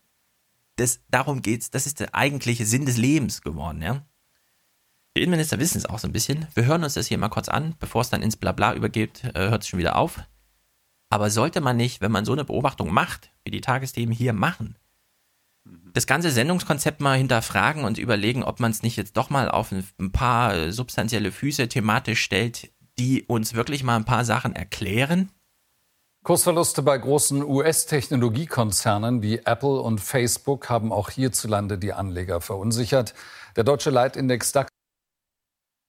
das, darum geht's, das ist der eigentliche Sinn des Lebens geworden, ja. Die Innenminister wissen es auch so ein bisschen. Wir hören uns das hier mal kurz an, bevor es dann ins Blabla übergeht, äh, hört es schon wieder auf. Aber sollte man nicht, wenn man so eine Beobachtung macht, wie die Tagesthemen hier machen, das ganze Sendungskonzept mal hinterfragen und überlegen, ob man es nicht jetzt doch mal auf ein paar äh, substanzielle Füße thematisch stellt, die uns wirklich mal ein paar Sachen erklären? Kursverluste bei großen US-Technologiekonzernen wie Apple und Facebook haben auch hierzulande die Anleger verunsichert. Der deutsche Leitindex DAX.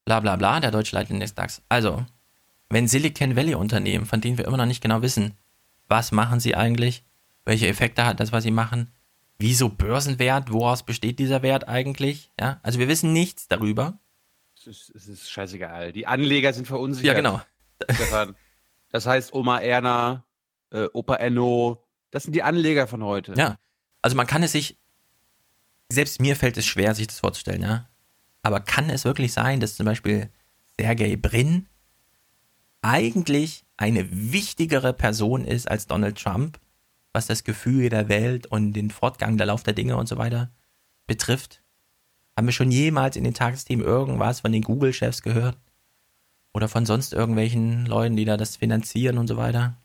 Bla bla bla, der deutsche Leitindex DAX. Also, wenn Silicon Valley Unternehmen, von denen wir immer noch nicht genau wissen, was machen sie eigentlich, welche Effekte hat das, was sie machen, wieso Börsenwert, woraus besteht dieser Wert eigentlich? Ja, also wir wissen nichts darüber. Es ist, es ist scheißegal. Die Anleger sind verunsichert. Ja, genau. Stefan. Das heißt, Oma Erna, äh, Opa Enno, das sind die Anleger von heute. Ja, also man kann es sich, selbst mir fällt es schwer, sich das vorzustellen, ja. Aber kann es wirklich sein, dass zum Beispiel Sergey Brin eigentlich eine wichtigere Person ist als Donald Trump, was das Gefühl der Welt und den Fortgang, der Lauf der Dinge und so weiter betrifft? Haben wir schon jemals in den Tagesthemen irgendwas von den Google-Chefs gehört? Oder von sonst irgendwelchen Leuten, die da das finanzieren und so weiter?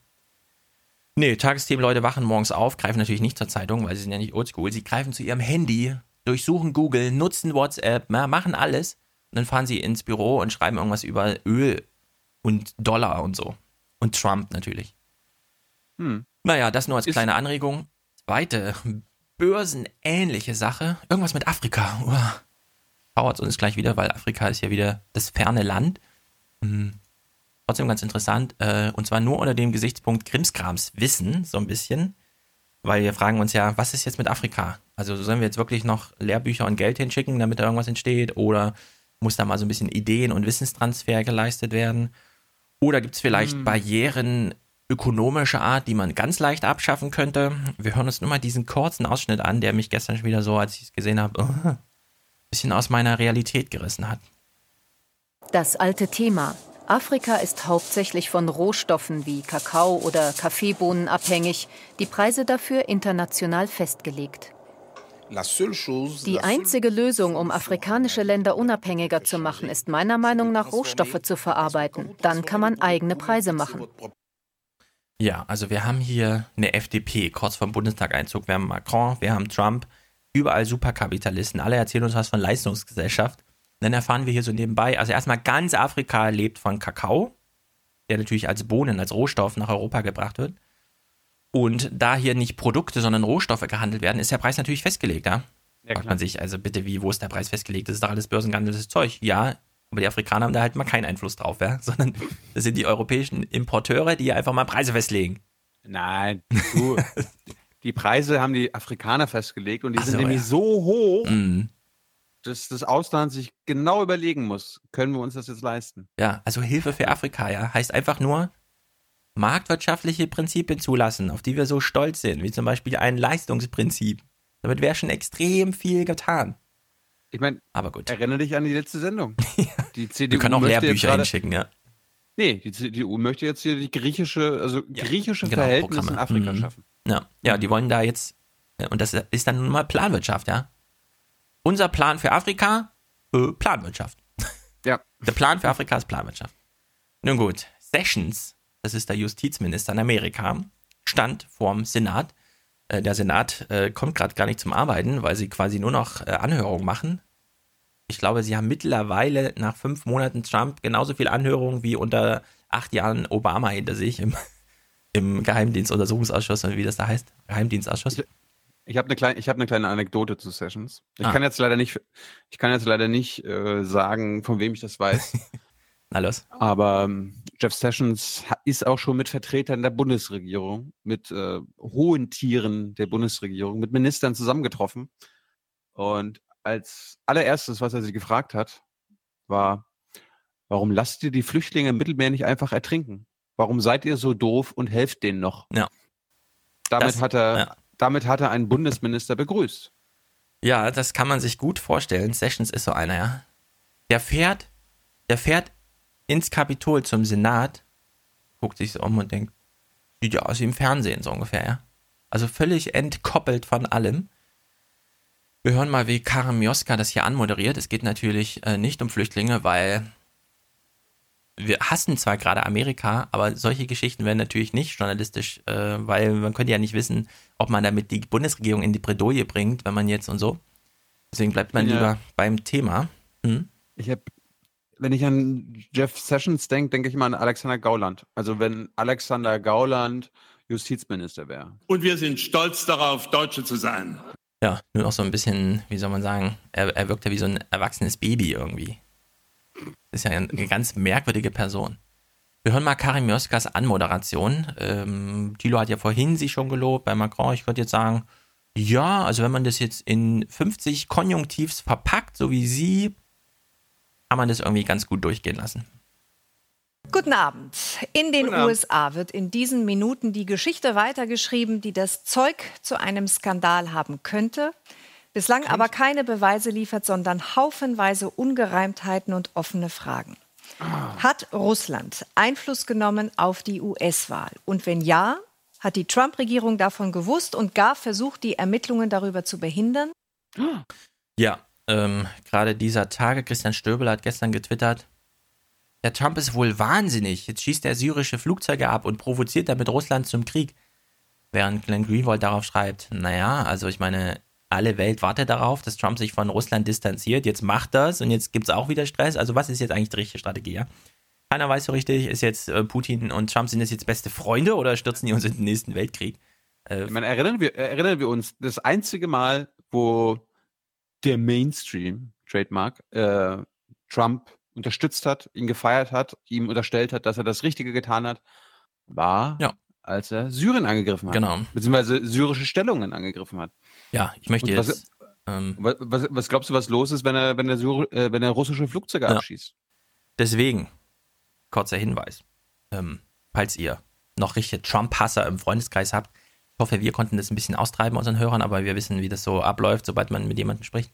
Nee, Tagesthemen-Leute wachen morgens auf, greifen natürlich nicht zur Zeitung, weil sie sind ja nicht oldschool. Sie greifen zu ihrem Handy, durchsuchen Google, nutzen WhatsApp, machen alles. Und dann fahren sie ins Büro und schreiben irgendwas über Öl und Dollar und so. Und Trump natürlich. Hm. Naja, das nur als kleine Anregung. Zweite, börsenähnliche Sache. Irgendwas mit Afrika. Uah. Powert uns gleich wieder, weil Afrika ist ja wieder das ferne Land. Hm. Trotzdem ganz interessant. Äh, und zwar nur unter dem Gesichtspunkt Krimskrams Wissen, so ein bisschen. Weil wir fragen uns ja, was ist jetzt mit Afrika? Also sollen wir jetzt wirklich noch Lehrbücher und Geld hinschicken, damit da irgendwas entsteht? Oder muss da mal so ein bisschen Ideen- und Wissenstransfer geleistet werden? Oder gibt es vielleicht Hm. Barrieren ökonomischer Art, die man ganz leicht abschaffen könnte? Wir hören uns nur mal diesen kurzen Ausschnitt an, der mich gestern schon wieder so, als ich es gesehen habe, ein bisschen aus meiner Realität gerissen hat. Das alte Thema. Afrika ist hauptsächlich von Rohstoffen wie Kakao oder Kaffeebohnen abhängig, die Preise dafür international festgelegt. Die einzige Lösung, um afrikanische Länder unabhängiger zu machen, ist meiner Meinung nach Rohstoffe zu verarbeiten. Dann kann man eigene Preise machen. Ja, also wir haben hier eine FDP, kurz vor dem Bundestag-Einzug. Wir haben Macron, wir haben Trump, überall Superkapitalisten. Alle erzählen uns was von Leistungsgesellschaft. Dann erfahren wir hier so nebenbei, also erstmal ganz Afrika lebt von Kakao, der natürlich als Bohnen, als Rohstoff nach Europa gebracht wird. Und da hier nicht Produkte, sondern Rohstoffe gehandelt werden, ist der Preis natürlich festgelegt, ja? Ja, Fragt man sich, also bitte, wie, wo ist der Preis festgelegt? Das ist doch alles börsengehandeltes Zeug. Ja, aber die Afrikaner haben da halt mal keinen Einfluss drauf, ja? Sondern das sind die europäischen Importeure, die einfach mal Preise festlegen. Nein, du, die Preise haben die Afrikaner festgelegt und die Ach sind so, nämlich ja. so hoch, Mhm. dass das Ausland sich genau überlegen muss, können wir uns das jetzt leisten? Ja, also Hilfe für Afrika, ja, heißt einfach nur marktwirtschaftliche Prinzipien zulassen, auf die wir so stolz sind, wie zum Beispiel ein Leistungsprinzip. Damit wäre schon extrem viel getan. Ich meine, aber gut. Erinnere dich an die letzte Sendung. Die CDU Wir können auch möchte jetzt Lehrbücher hinschicken, ja. Nee, die CDU möchte jetzt hier die griechische, also griechische Genau, Verhältnisse in Programme. Afrika Mhm. schaffen. Ja, ja, die wollen da jetzt, äh, und das ist dann nun mal Planwirtschaft, ja. Unser Plan für Afrika, äh, Planwirtschaft. Ja. Der Plan für Afrika ist Planwirtschaft. Nun gut, Sessions, das ist der Justizminister in Amerika, stand vorm Senat. Äh, der Senat äh, kommt gerade gar nicht zum Arbeiten, weil sie quasi nur noch äh, Anhörungen machen. Ich glaube, sie haben mittlerweile nach fünf Monaten Trump genauso viel Anhörungen wie unter acht Jahren Obama hinter sich im, im Geheimdienstuntersuchungsausschuss, wie das da heißt. Geheimdienstausschuss. Ich habe eine kleine, ich habe eine kleine Anekdote zu Sessions. Ich Ah. kann jetzt leider nicht, ich kann jetzt leider nicht äh, sagen, von wem ich das weiß. Na los. Aber ähm, Jeff Sessions ist auch schon mit Vertretern der Bundesregierung, mit äh, hohen Tieren der Bundesregierung, mit Ministern zusammengetroffen. Und als allererstes, was er sie gefragt hat, war, warum lasst ihr die Flüchtlinge im Mittelmeer nicht einfach ertrinken? Warum seid ihr so doof und helft denen noch? Ja. Damit Das- hat er, ja. damit hat er einen Bundesminister begrüßt. Ja, das kann man sich gut vorstellen. Sessions ist so einer, ja. Der fährt, der fährt ins Kapitol zum Senat, guckt sich so um und denkt, sieht ja aus wie im Fernsehen, so ungefähr, ja. Also völlig entkoppelt von allem. Wir hören mal, wie Karim Mioska das hier anmoderiert. Es geht natürlich äh, nicht um Flüchtlinge, weil wir hassen zwar gerade Amerika, aber solche Geschichten werden natürlich nicht journalistisch, äh, weil man könnte ja nicht wissen, ob man damit die Bundesregierung in die Bredouille bringt, wenn man jetzt und so. Deswegen bleibt man Ja. lieber beim Thema. Hm? Ich habe, wenn ich an Jeff Sessions denke, denke ich immer an Alexander Gauland. Also wenn Alexander Gauland Justizminister wäre. Und wir sind stolz darauf, Deutsche zu sein. Ja, nur noch so ein bisschen, wie soll man sagen, er, er wirkt ja wie so ein erwachsenes Baby irgendwie. Ist ja eine ganz merkwürdige Person. Wir hören mal Karim Mioskas Anmoderation. Ähm, Thilo hat ja vorhin sie schon gelobt bei Macron. Ich könnte jetzt sagen, ja, also wenn man das jetzt in 50 Konjunktivs verpackt, so wie sie, kann man das irgendwie ganz gut durchgehen lassen. Guten Abend. In den Abend. USA wird in diesen Minuten die Geschichte weitergeschrieben, die das Zeug zu einem Skandal haben könnte, bislang aber keine Beweise liefert, sondern haufenweise Ungereimtheiten und offene Fragen. Hat Russland Einfluss genommen auf die US-Wahl? Und wenn ja, hat die Trump-Regierung davon gewusst und gar versucht, die Ermittlungen darüber zu behindern? Ja, ähm, gerade dieser Tage, Christian Stöbel hat gestern getwittert, der Trump ist wohl wahnsinnig. Jetzt schießt er syrische Flugzeuge ab und provoziert damit Russland zum Krieg. Während Glenn Greenwald darauf schreibt, naja, also ich meine, alle Welt wartet darauf, dass Trump sich von Russland distanziert. Jetzt macht das und jetzt gibt es auch wieder Stress. Also was ist jetzt eigentlich die richtige Strategie, ja? Keiner weiß so richtig, ist jetzt äh, Putin und Trump sind das jetzt beste Freunde oder stürzen die uns in den nächsten Weltkrieg? Äh, Ich meine, erinnern wir, erinnern wir uns, das einzige Mal, wo der Mainstream, Trademark, äh, Trump unterstützt hat, ihn gefeiert hat, ihm unterstellt hat, dass er das Richtige getan hat, war, als er Syrien angegriffen hat. Genau. Beziehungsweise syrische Stellungen angegriffen hat. Ja, ich möchte Und was- jetzt. Ähm, Was, was, was glaubst du, was los ist, wenn er, wenn er, Syr, äh, wenn er russische Flugzeuge Ja. abschießt? Deswegen, kurzer Hinweis, ähm, falls ihr noch richtige Trump-Hasser im Freundeskreis habt, ich hoffe, wir konnten das ein bisschen austreiben unseren Hörern, aber wir wissen, wie das so abläuft, sobald man mit jemandem spricht.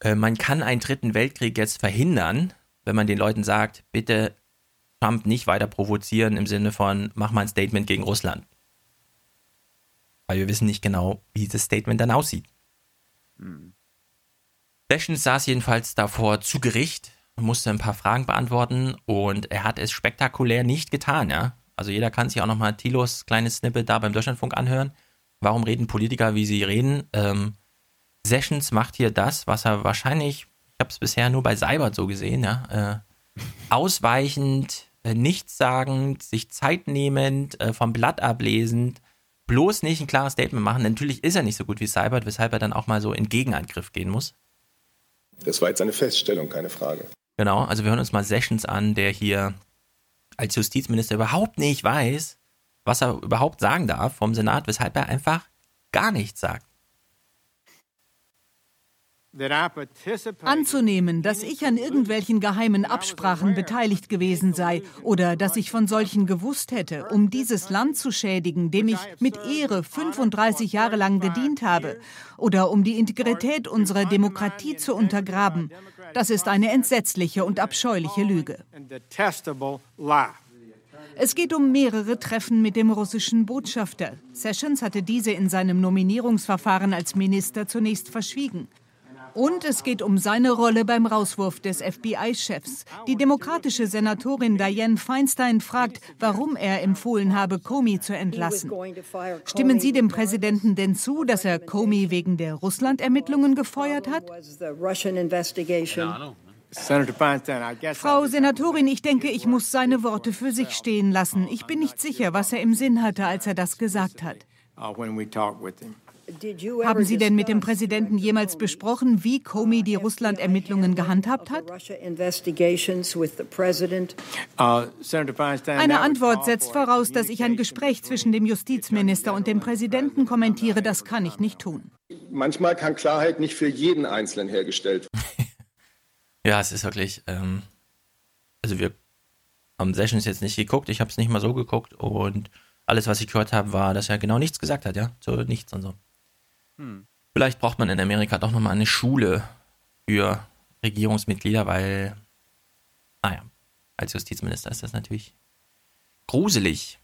Äh, man kann einen dritten Weltkrieg jetzt verhindern, wenn man den Leuten sagt, bitte Trump nicht weiter provozieren im Sinne von, mach mal ein Statement gegen Russland. Weil wir wissen nicht genau, wie das Statement dann aussieht. Sessions saß jedenfalls davor zu Gericht, musste ein paar Fragen beantworten und er hat es spektakulär nicht getan, ja. Also jeder kann sich auch nochmal Thilos kleines Snippet da beim Deutschlandfunk anhören. Warum reden Politiker, wie sie reden? Ähm, Sessions macht hier das, was er wahrscheinlich, ich habe es bisher nur bei Seibert so gesehen, ja, äh, ausweichend, äh, nichtssagend, sich Zeit nehmend, äh, vom Blatt ablesend, bloß nicht ein klares Statement machen. Natürlich ist er nicht so gut wie Seibert, weshalb er dann auch mal so in Gegenangriff gehen muss. Das war jetzt eine Feststellung, keine Frage. Genau, also wir hören uns mal Sessions an, der hier als Justizminister überhaupt nicht weiß, was er überhaupt sagen darf vom Senat, weshalb er einfach gar nichts sagt. Anzunehmen, dass ich an irgendwelchen geheimen Absprachen beteiligt gewesen sei oder dass ich von solchen gewusst hätte, um dieses Land zu schädigen, dem ich mit Ehre 35 Jahre lang gedient habe, oder um die Integrität unserer Demokratie zu untergraben, das ist eine entsetzliche und abscheuliche Lüge. Es geht um mehrere Treffen mit dem russischen Botschafter. Sessions hatte diese in seinem Nominierungsverfahren als Minister zunächst verschwiegen. Und es geht um seine Rolle beim Rauswurf des FBI-Chefs. Die demokratische Senatorin Dianne Feinstein fragt, warum er empfohlen habe, Comey zu entlassen. Stimmen Sie dem Präsidenten denn zu, dass er Comey wegen der Russland-Ermittlungen gefeuert hat? Frau Senatorin, ich denke, ich muss seine Worte für sich stehen lassen. Ich bin nicht sicher, was er im Sinn hatte, als er das gesagt hat. Haben Sie denn mit dem Präsidenten jemals besprochen, wie Comey die Russland-Ermittlungen gehandhabt hat? Eine Antwort setzt voraus, dass ich ein Gespräch zwischen dem Justizminister und dem Präsidenten kommentiere. Das kann ich nicht tun. Manchmal kann Klarheit nicht für jeden Einzelnen hergestellt Ja, es ist wirklich. Ähm, also wir haben Sessions jetzt nicht geguckt. Ich habe es nicht mal so geguckt und alles, was ich gehört habe, war, dass er genau nichts gesagt hat, ja, so nichts und so. Hm. Vielleicht braucht man in Amerika doch nochmal eine Schule für Regierungsmitglieder, weil, naja, als Justizminister ist das natürlich gruselig.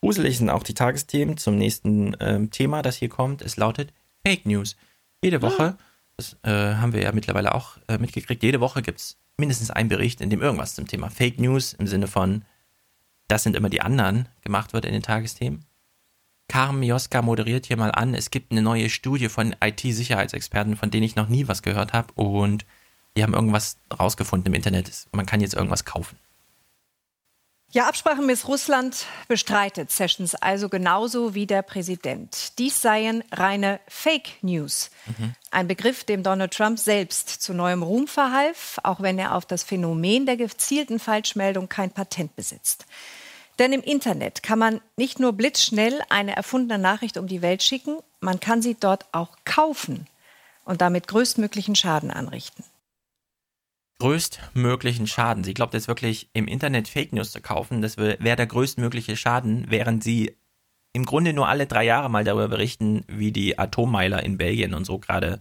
Gruselig sind auch die Tagesthemen zum nächsten ähm, Thema, das hier kommt. Es lautet Fake News. Jede Woche, das äh, haben wir ja mittlerweile auch äh, mitgekriegt, jede Woche gibt es mindestens einen Bericht, in dem irgendwas zum Thema Fake News im Sinne von, das sind immer die anderen, gemacht wird in den Tagesthemen. Carmen Mioska moderiert hier mal an. Es gibt eine neue Studie von IT-Sicherheitsexperten, von denen ich noch nie was gehört habe. Und die haben irgendwas rausgefunden im Internet. Man kann jetzt irgendwas kaufen. Ja, Absprachen mit Russland bestreitet Sessions also genauso wie der Präsident. Dies seien reine Fake News. Mhm. Ein Begriff, dem Donald Trump selbst zu neuem Ruhm verhalf, auch wenn er auf das Phänomen der gezielten Falschmeldung kein Patent besitzt. Denn im Internet kann man nicht nur blitzschnell eine erfundene Nachricht um die Welt schicken, man kann sie dort auch kaufen und damit größtmöglichen Schaden anrichten. Größtmöglichen Schaden. Sie glaubt jetzt wirklich, im Internet Fake News zu kaufen, das wäre der größtmögliche Schaden, während sie im Grunde nur alle drei Jahre mal darüber berichten, wie die Atommeiler in Belgien und so gerade,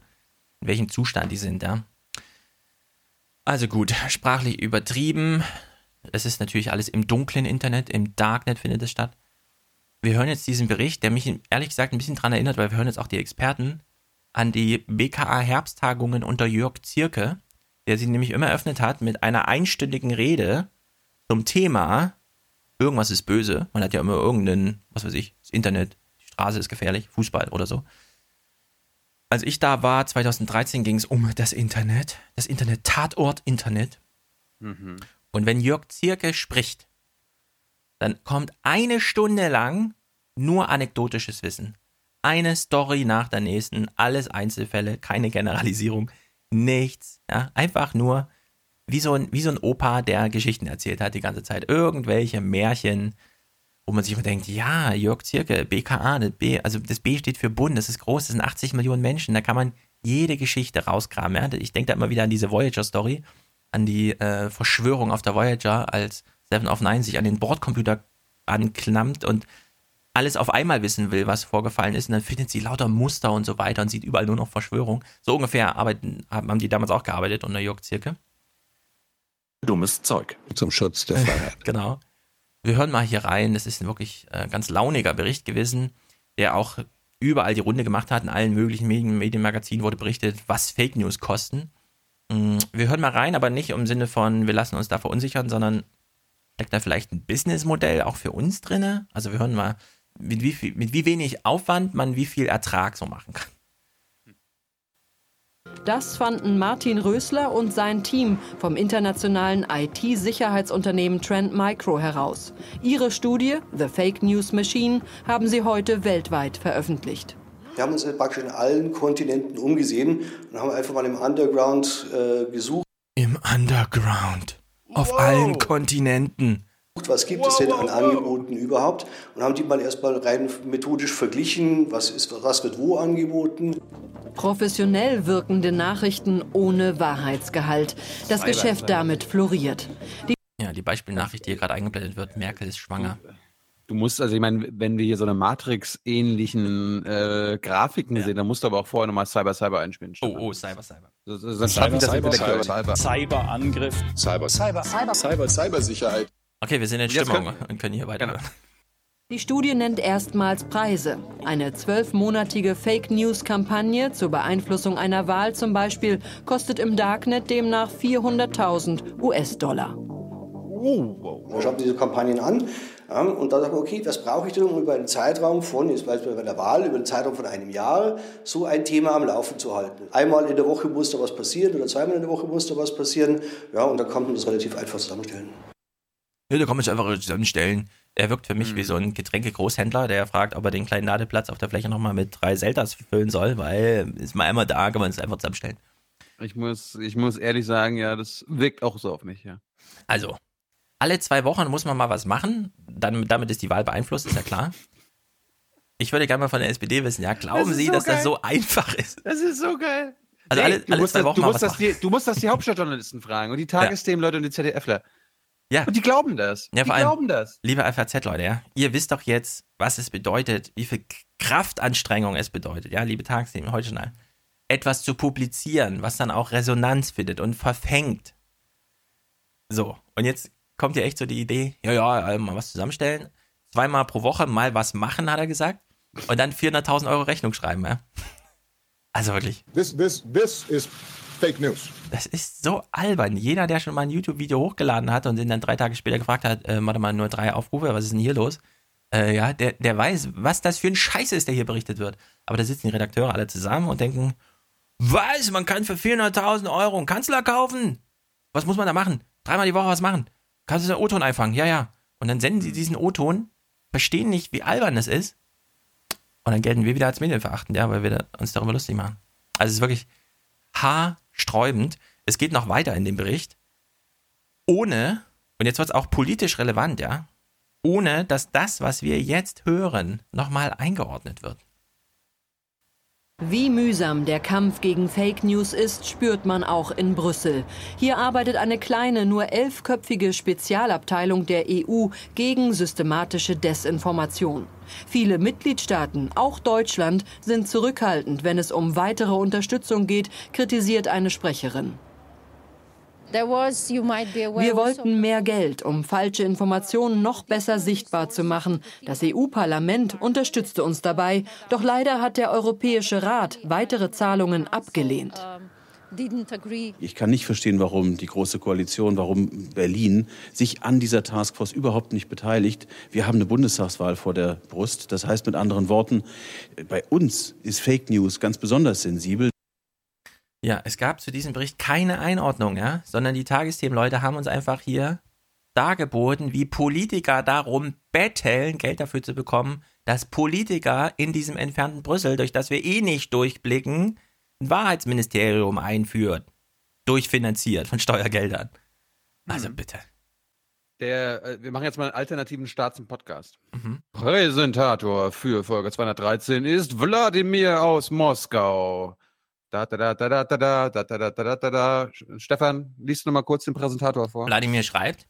in welchem Zustand die sind, ja. Also gut, sprachlich übertrieben, es ist natürlich alles im dunklen Internet, im Darknet findet es statt. Wir hören jetzt diesen Bericht, der mich ehrlich gesagt ein bisschen daran erinnert, weil wir hören jetzt auch die Experten an die BKA Herbsttagungen unter Jörg Zierke, der sie nämlich immer eröffnet hat mit einer einstündigen Rede zum Thema irgendwas ist böse. Man hat ja immer irgendeinen, was weiß ich, das Internet, die Straße ist gefährlich, Fußball oder so. Als ich da war, 2013, ging es um das Internet, das Internet, Tatort Internet. Mhm. Und wenn Jörg Zierke spricht, dann kommt eine Stunde lang nur anekdotisches Wissen. Eine Story nach der nächsten, alles Einzelfälle, keine Generalisierung, nichts. Ja? Einfach nur wie so, ein, wie so ein Opa, der Geschichten erzählt hat die ganze Zeit. Irgendwelche Märchen, wo man sich immer denkt, ja, Jörg Zierke, BKA, das B, also das B steht für Bund, das ist groß, das sind 80 Millionen Menschen, da kann man jede Geschichte rauskramen. Ja? Ich denke da immer wieder an diese Voyager-Story, an die äh, Verschwörung auf der Voyager, als Seven of Nine sich an den Bordcomputer anklammt und alles auf einmal wissen will, was vorgefallen ist, und dann findet sie lauter Muster und so weiter und sieht überall nur noch Verschwörung. So ungefähr arbeiten, haben die damals auch gearbeitet unter Jörg Zirke. Dummes Zeug. Zum Schutz der Freiheit. genau. Wir hören mal hier rein. Das ist ein wirklich äh, ganz launiger Bericht gewesen, der auch überall die Runde gemacht hat. In allen möglichen Medien, Medienmagazinen wurde berichtet, was Fake News kosten. Mm, wir hören mal rein, aber nicht im Sinne von, wir lassen uns da verunsichern, sondern steckt da vielleicht ein Businessmodell auch für uns drin? Also wir hören mal, mit wie, viel, mit wie wenig Aufwand man wie viel Ertrag so machen kann. Das fanden Martin Rösler und sein Team vom internationalen IT-Sicherheitsunternehmen Trend Micro heraus. Ihre Studie, The Fake News Machine, haben sie heute weltweit veröffentlicht. Wir haben uns praktisch in allen Kontinenten umgesehen und haben einfach mal im Underground äh, gesucht. Im Underground. Auf wow. allen Kontinenten. Was gibt es denn an Angeboten überhaupt? Und haben die mal erstmal rein methodisch verglichen, was, ist, was wird wo angeboten. Professionell wirkende Nachrichten ohne Wahrheitsgehalt. Das Geschäft damit floriert. Die ja, die Beispielnachricht, die hier gerade eingeblendet wird, Merkel ist schwanger. Du musst, also ich meine, wenn wir hier so eine Matrix-ähnlichen äh, Grafiken ja. sehen, dann musst du aber auch vorher nochmal Cyber Cyber einspielen. Oh, oh, Cyber Cyber. So, so, dann Cyber, das Cyber, Cyber, Cyber. Cyberangriff. Cyber. Cyber. Cyber. Cyber. Cybersicherheit. Okay, wir sind in Stimmung und können hier weiter. Genau. Die Studie nennt erstmals Preise. Eine zwölfmonatige Fake News-Kampagne zur Beeinflussung einer Wahl zum Beispiel kostet im Darknet demnach 400.000 US-Dollar. Man schaut diese Kampagnen an ja, und dann sagt man, okay, was brauche ich denn, um über einen Zeitraum von, jetzt beispielsweise bei der Wahl, über einen Zeitraum von einem Jahr, so ein Thema am Laufen zu halten. Einmal in der Woche muss da was passieren oder zweimal in der Woche muss da was passieren. Ja, und dann kann man das relativ einfach zusammenstellen. Ja, da kann man es einfach zusammenstellen. Er wirkt für mich wie so ein Getränke-Großhändler, der fragt, ob er den kleinen Ladeplatz auf der Fläche nochmal mit drei Zeltas füllen soll, weil ist mal einmal da, kann man es einfach zusammenstellen. Ich muss, ich muss ehrlich sagen, ja, das wirkt auch so auf mich, ja. Also, alle zwei Wochen muss man mal was machen. Dann, damit ist die Wahl beeinflusst, ist ja klar. Ich würde gerne mal von der SPD wissen, ja, glauben Das Sie, so dass geil. das so einfach ist? Das ist so geil. Also alle- du alle musst zwei das, Wochen du musst was das die, Du musst das die Hauptstadtjournalisten fragen und die Tagesthemenleute und die ZDFler. Ja. Und die glauben das. Ja, die allem, glauben das. liebe FAZ-Leute, ja, ihr wisst doch jetzt, was es bedeutet, wie viel Kraftanstrengung es bedeutet, ja, liebe Tagesthemen, heute schon etwas zu publizieren, was dann auch Resonanz findet und verfängt. So, und jetzt kommt ja echt so die Idee, ja, ja, äh, mal was zusammenstellen, zweimal pro Woche mal was machen, hat er gesagt, und dann 400.000 Euro Rechnung schreiben, ja. Also wirklich. This, this, this is fake news. Das ist so albern. Jeder, der schon mal ein YouTube-Video hochgeladen hat und den dann drei Tage später gefragt hat, äh, warte mal, nur drei Aufrufe, was ist denn hier los? Äh, ja, der, der weiß, was das für ein Scheiß ist, der hier berichtet wird. Aber da sitzen die Redakteure alle zusammen und denken, was, man kann für 400.000 Euro einen Kanzler kaufen? Was muss man da machen? Dreimal die Woche was machen? Kannst du den O-Ton einfangen? Ja, ja. Und dann senden sie diesen O-Ton, verstehen nicht, wie albern das ist. Und dann gelten wir wieder als medienverachtend, ja, weil wir uns darüber lustig machen. Also es ist wirklich haarsträubend. Es geht noch weiter in dem Bericht. Ohne, und jetzt wird es auch politisch relevant, ja, ohne dass das, was wir jetzt hören, nochmal eingeordnet wird. Wie mühsam der Kampf gegen Fake News ist, spürt man auch in Brüssel. Hier arbeitet eine kleine, nur elfköpfige Spezialabteilung der EU gegen systematische Desinformation. Viele Mitgliedstaaten, auch Deutschland, sind zurückhaltend, wenn es um weitere Unterstützung geht, kritisiert eine Sprecherin. Wir wollten mehr Geld, um falsche Informationen noch besser sichtbar zu machen. Das EU-Parlament unterstützte uns dabei, doch leider hat der Europäische Rat weitere Zahlungen abgelehnt. Ich kann nicht verstehen, warum die Große Koalition, warum Berlin sich an dieser Taskforce überhaupt nicht beteiligt. Wir haben eine Bundestagswahl vor der Brust. Das heißt mit anderen Worten, bei uns ist Fake News ganz besonders sensibel. Ja, es gab zu diesem Bericht keine Einordnung, ja, sondern die Tagesthemenleute haben uns einfach hier dargeboten, wie Politiker darum betteln, Geld dafür zu bekommen, dass Politiker in diesem entfernten Brüssel, durch das wir eh nicht durchblicken, ein Wahrheitsministerium einführt. Durchfinanziert von Steuergeldern. Also bitte. Der, äh, wir machen jetzt mal einen alternativen Start zum Podcast. Präsentator für Folge 213 ist Wladimir aus Moskau. Da, da, da, da, da, da, da, da, da, da, da, da. Stefan, liest du noch mal kurz den Präsentator vor? Wladimir schreibt,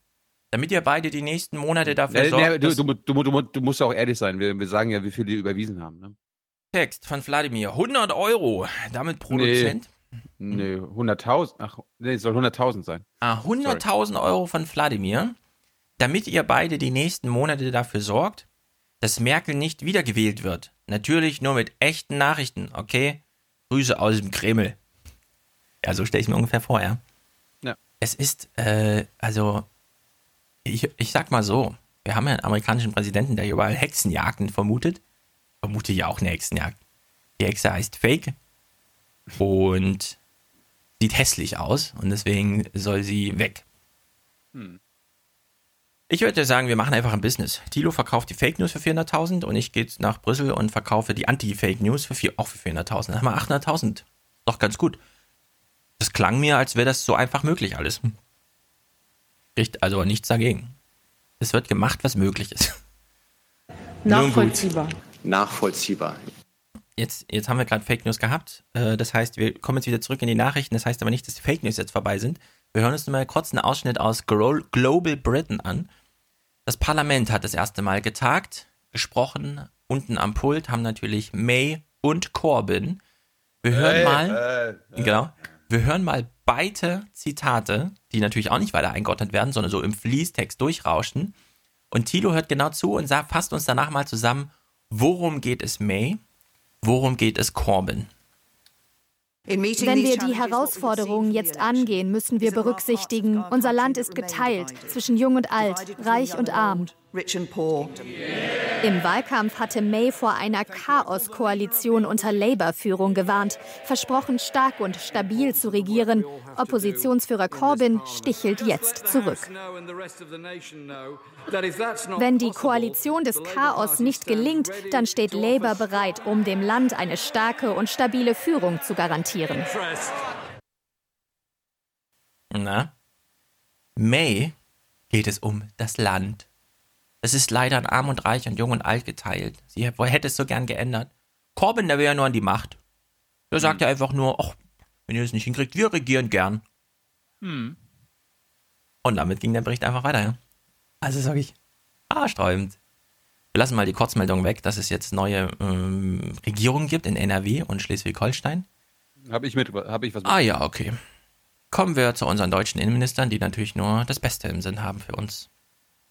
damit ihr beide die nächsten Monate dafür Nee, sorgt, nee, du, du, du, du, musst ja auch ehrlich sein. Wir, wir sagen ja, wie viel die überwiesen haben. Ne? Text von Wladimir, 100 Euro, damit Produzent. Nee, nee 100.000. Ach, nee, es soll 100.000 sein. Ah, 100.000 Euro von Wladimir, damit ihr beide die nächsten Monate dafür sorgt, dass Merkel nicht wiedergewählt wird. Natürlich nur mit echten Nachrichten, okay? Grüße aus dem Kreml. Ja, so stelle ich mir ungefähr vor, ja. Ja. Es ist, äh, also, ich, ich sag mal so, wir haben ja einen amerikanischen Präsidenten, der überall Hexenjagden vermutet. Vermute ja auch eine Hexenjagd. Die Hexe heißt Fake und sieht hässlich aus und deswegen soll sie weg. Hm. Ich würde sagen, wir machen einfach ein Business. Thilo verkauft die Fake News für 400.000 und ich gehe nach Brüssel und verkaufe die Anti-Fake News für vier, auch für 400.000. Dann haben wir 800.000. Doch ganz gut. Das klang mir, als wäre das so einfach möglich alles. Spricht also nichts dagegen. Es wird gemacht, was möglich ist. Nachvollziehbar. Nachvollziehbar. Jetzt, jetzt haben wir gerade Fake News gehabt. Äh, Das heißt, wir kommen jetzt wieder zurück in die Nachrichten. Das heißt aber nicht, dass die Fake News jetzt vorbei sind. Wir hören uns nur mal kurz einen Ausschnitt aus Global Britain an. Das Parlament hat das erste Mal getagt, gesprochen. Unten am Pult haben natürlich May und Corbyn. Wir hören Hey, mal, genau, wir hören mal beide Zitate, die natürlich auch nicht weiter eingeordnet werden, sondern so im Fließtext durchrauschen. Und Thilo hört genau zu und sagt, fasst uns danach mal zusammen, worum geht es May, worum geht es Corbyn. Wenn wir die Herausforderungen jetzt angehen, müssen wir berücksichtigen, unser Land ist geteilt zwischen Jung und Alt, Reich und Arm. Im Wahlkampf hatte May vor einer Chaos-Koalition unter Labour-Führung gewarnt, versprochen, stark und stabil zu regieren. Oppositionsführer Corbyn stichelt jetzt zurück. Wenn die Koalition des Chaos nicht gelingt, dann steht Labour bereit, um dem Land eine starke und stabile Führung zu garantieren. Na? May geht es um das Land. Es ist leider an Arm und Reich und Jung und Alt geteilt. Sie hätte es so gern geändert. Corbyn, der will ja nur an die Macht. Der sagt ja einfach nur, ach, wenn ihr es nicht hinkriegt, wir regieren gern. Hm. Und damit ging der Bericht einfach weiter, ja. Also sage ich, haarsträubend. Wir lassen mal die Kurzmeldung weg, dass es jetzt neue ähm, Regierungen gibt in NRW und Schleswig-Holstein. Habe ich mit, habe ich was mit. Ah ja, okay. Kommen wir zu unseren deutschen Innenministern, die natürlich nur das Beste im Sinn haben für uns.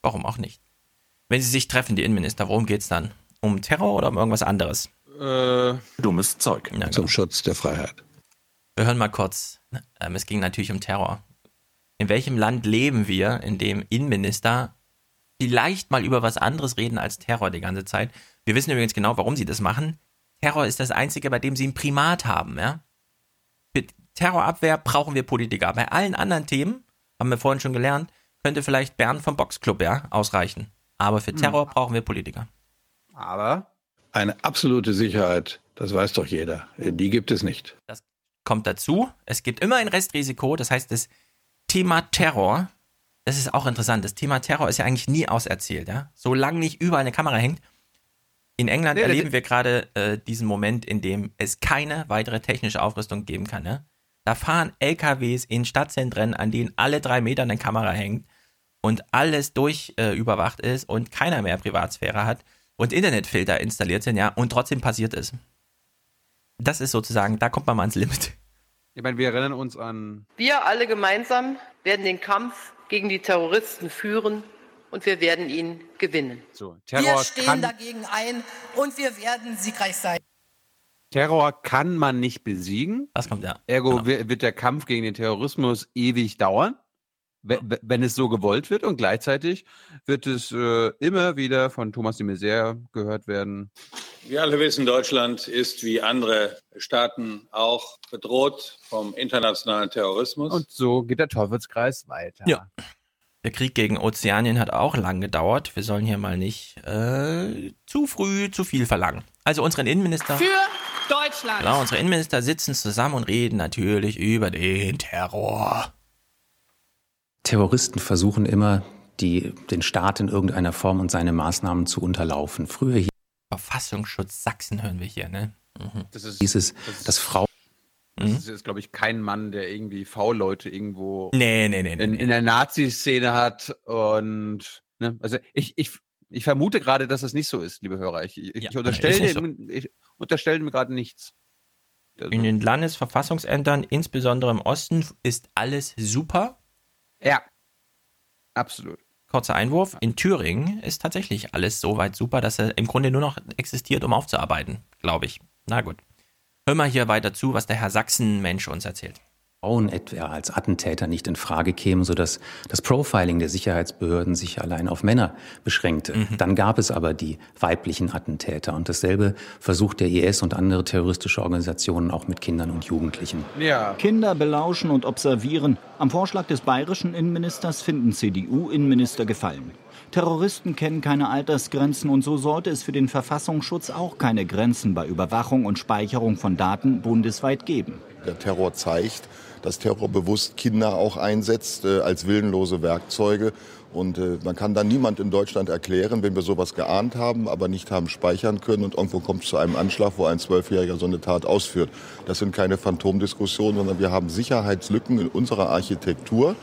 Warum auch nicht? Wenn sie sich treffen, die Innenminister, worum geht's dann? Um Terror oder um irgendwas anderes? Äh, Dummes Zeug. Ja, Zum genau. Schutz der Freiheit. Wir hören mal kurz. Ähm, es ging natürlich um Terror. In welchem Land leben wir, in dem Innenminister vielleicht mal über was anderes reden als Terror die ganze Zeit? Wir wissen übrigens genau, warum sie das machen. Terror ist das Einzige, bei dem sie ein Primat haben, ja? Für Terrorabwehr brauchen wir Politiker. Bei allen anderen Themen, haben wir vorhin schon gelernt, könnte vielleicht Bernd vom Boxclub, ja, ausreichen. Aber für Terror brauchen wir Politiker. Aber Eine absolute Sicherheit, das weiß doch jeder. Die gibt es nicht. Das kommt dazu. Es gibt immer ein Restrisiko. Das heißt, das Thema Terror, das ist auch interessant. Das Thema Terror ist ja eigentlich nie auserzählt. Ja? Solange nicht überall eine Kamera hängt. In England Nee, erleben wir gerade äh, diesen Moment, in dem es keine weitere technische Aufrüstung geben kann. Ne? Da fahren LKWs in Stadtzentren, an denen alle drei Meter eine Kamera hängt und alles durch äh, überwacht ist und keiner mehr Privatsphäre hat und Internetfilter installiert sind, ja, und trotzdem passiert es. Das ist sozusagen, da kommt man mal ans Limit. ich meine, wir erinnern uns an Wir alle gemeinsam werden den Kampf gegen die Terroristen führen und wir werden ihn gewinnen. so, Wir Terror stehen kann, dagegen ein und wir werden siegreich sein. Terror kann man nicht besiegen. Das kommt ja. Ergo Genau. wi- wird der Kampf gegen den Terrorismus ewig dauern, we- we- wenn es so gewollt wird. Und gleichzeitig wird es äh, immer wieder von Thomas de Maizière gehört werden. Wir alle wissen, Deutschland ist wie andere Staaten auch bedroht vom internationalen Terrorismus. Und so geht der Teufelskreis weiter. Ja. Der Krieg gegen Ozeanien hat auch lang gedauert. Wir sollen hier mal nicht äh, zu früh zu viel verlangen. Also unseren Innenminister. Für Deutschland. Genau, unsere Innenminister sitzen zusammen und reden natürlich über den Terror. Terroristen versuchen immer, die, den Staat in irgendeiner Form und seine Maßnahmen zu unterlaufen. Früher hieß Verfassungsschutz Sachsen hören wir hier, ne? Mhm. Das ist, es, dass Frauen. das ist jetzt, glaube ich, kein Mann, der irgendwie V-Leute irgendwo Nee, nee, nee, nee. in, in der Nazi-Szene hat. Und ne, also ich, ich, ich vermute gerade, dass das nicht so ist, liebe Hörer. Ich, ich, Ja, ich unterstelle ist dem, ich unterstelle mir gerade nichts. In den Landesverfassungsämtern, insbesondere im Osten, ist alles super. Ja, absolut. Kurzer Einwurf. In Thüringen ist tatsächlich alles so weit super, dass er im Grunde nur noch existiert, um aufzuarbeiten, glaube ich. Na gut. Hör mal hier weiter zu, was der Herr Sachsen-Mensch uns erzählt. Frauen etwa als Attentäter nicht in Frage kämen, sodass das Profiling der Sicherheitsbehörden sich allein auf Männer beschränkte. Dann gab es aber die weiblichen Attentäter und dasselbe versucht der IS und andere terroristische Organisationen auch mit Kindern und Jugendlichen. Ja. Kinder belauschen und observieren. Am Vorschlag des bayerischen Innenministers finden CDU-Innenminister gefallen. Terroristen kennen keine Altersgrenzen und so sollte es für den Verfassungsschutz auch keine Grenzen bei Überwachung und Speicherung von Daten bundesweit geben. Der Terror zeigt, dass Terror bewusst Kinder auch einsetzt äh, als willenlose Werkzeuge. Und äh, man kann dann niemand in Deutschland erklären, wenn wir sowas geahnt haben, aber nicht haben speichern können und irgendwo kommt es zu einem Anschlag, wo ein Zwölfjähriger so eine Tat ausführt. Das sind keine Phantomdiskussionen, sondern wir haben Sicherheitslücken in unserer Architektur.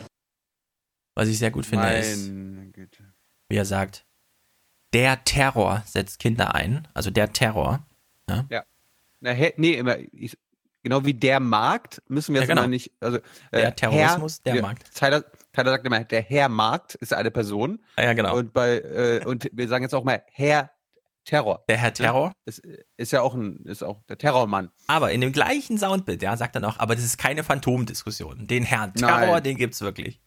Was ich sehr gut finde, ist, Meine Güte. wie er sagt, der Terror setzt Kinder ein. Also der Terror. Ja? Ja. Na, hä, nee, immer, ich, genau wie der Markt müssen wir Ja, jetzt genau. immer nicht. Also, Der Terrorismus, der wir- Markt. Zeiler, Tyler sagt immer, der Herr Markt ist eine Person. Ah, ja, genau. Und bei äh, und wir sagen jetzt auch mal Herr Terror. Der Herr Terror? Ist, ist ja auch ein, ist auch der Terrormann. Aber in dem gleichen Soundbild, ja, sagt er noch, aber das ist keine Phantomdiskussion. Den Herrn Terror, Nein. den gibt's wirklich.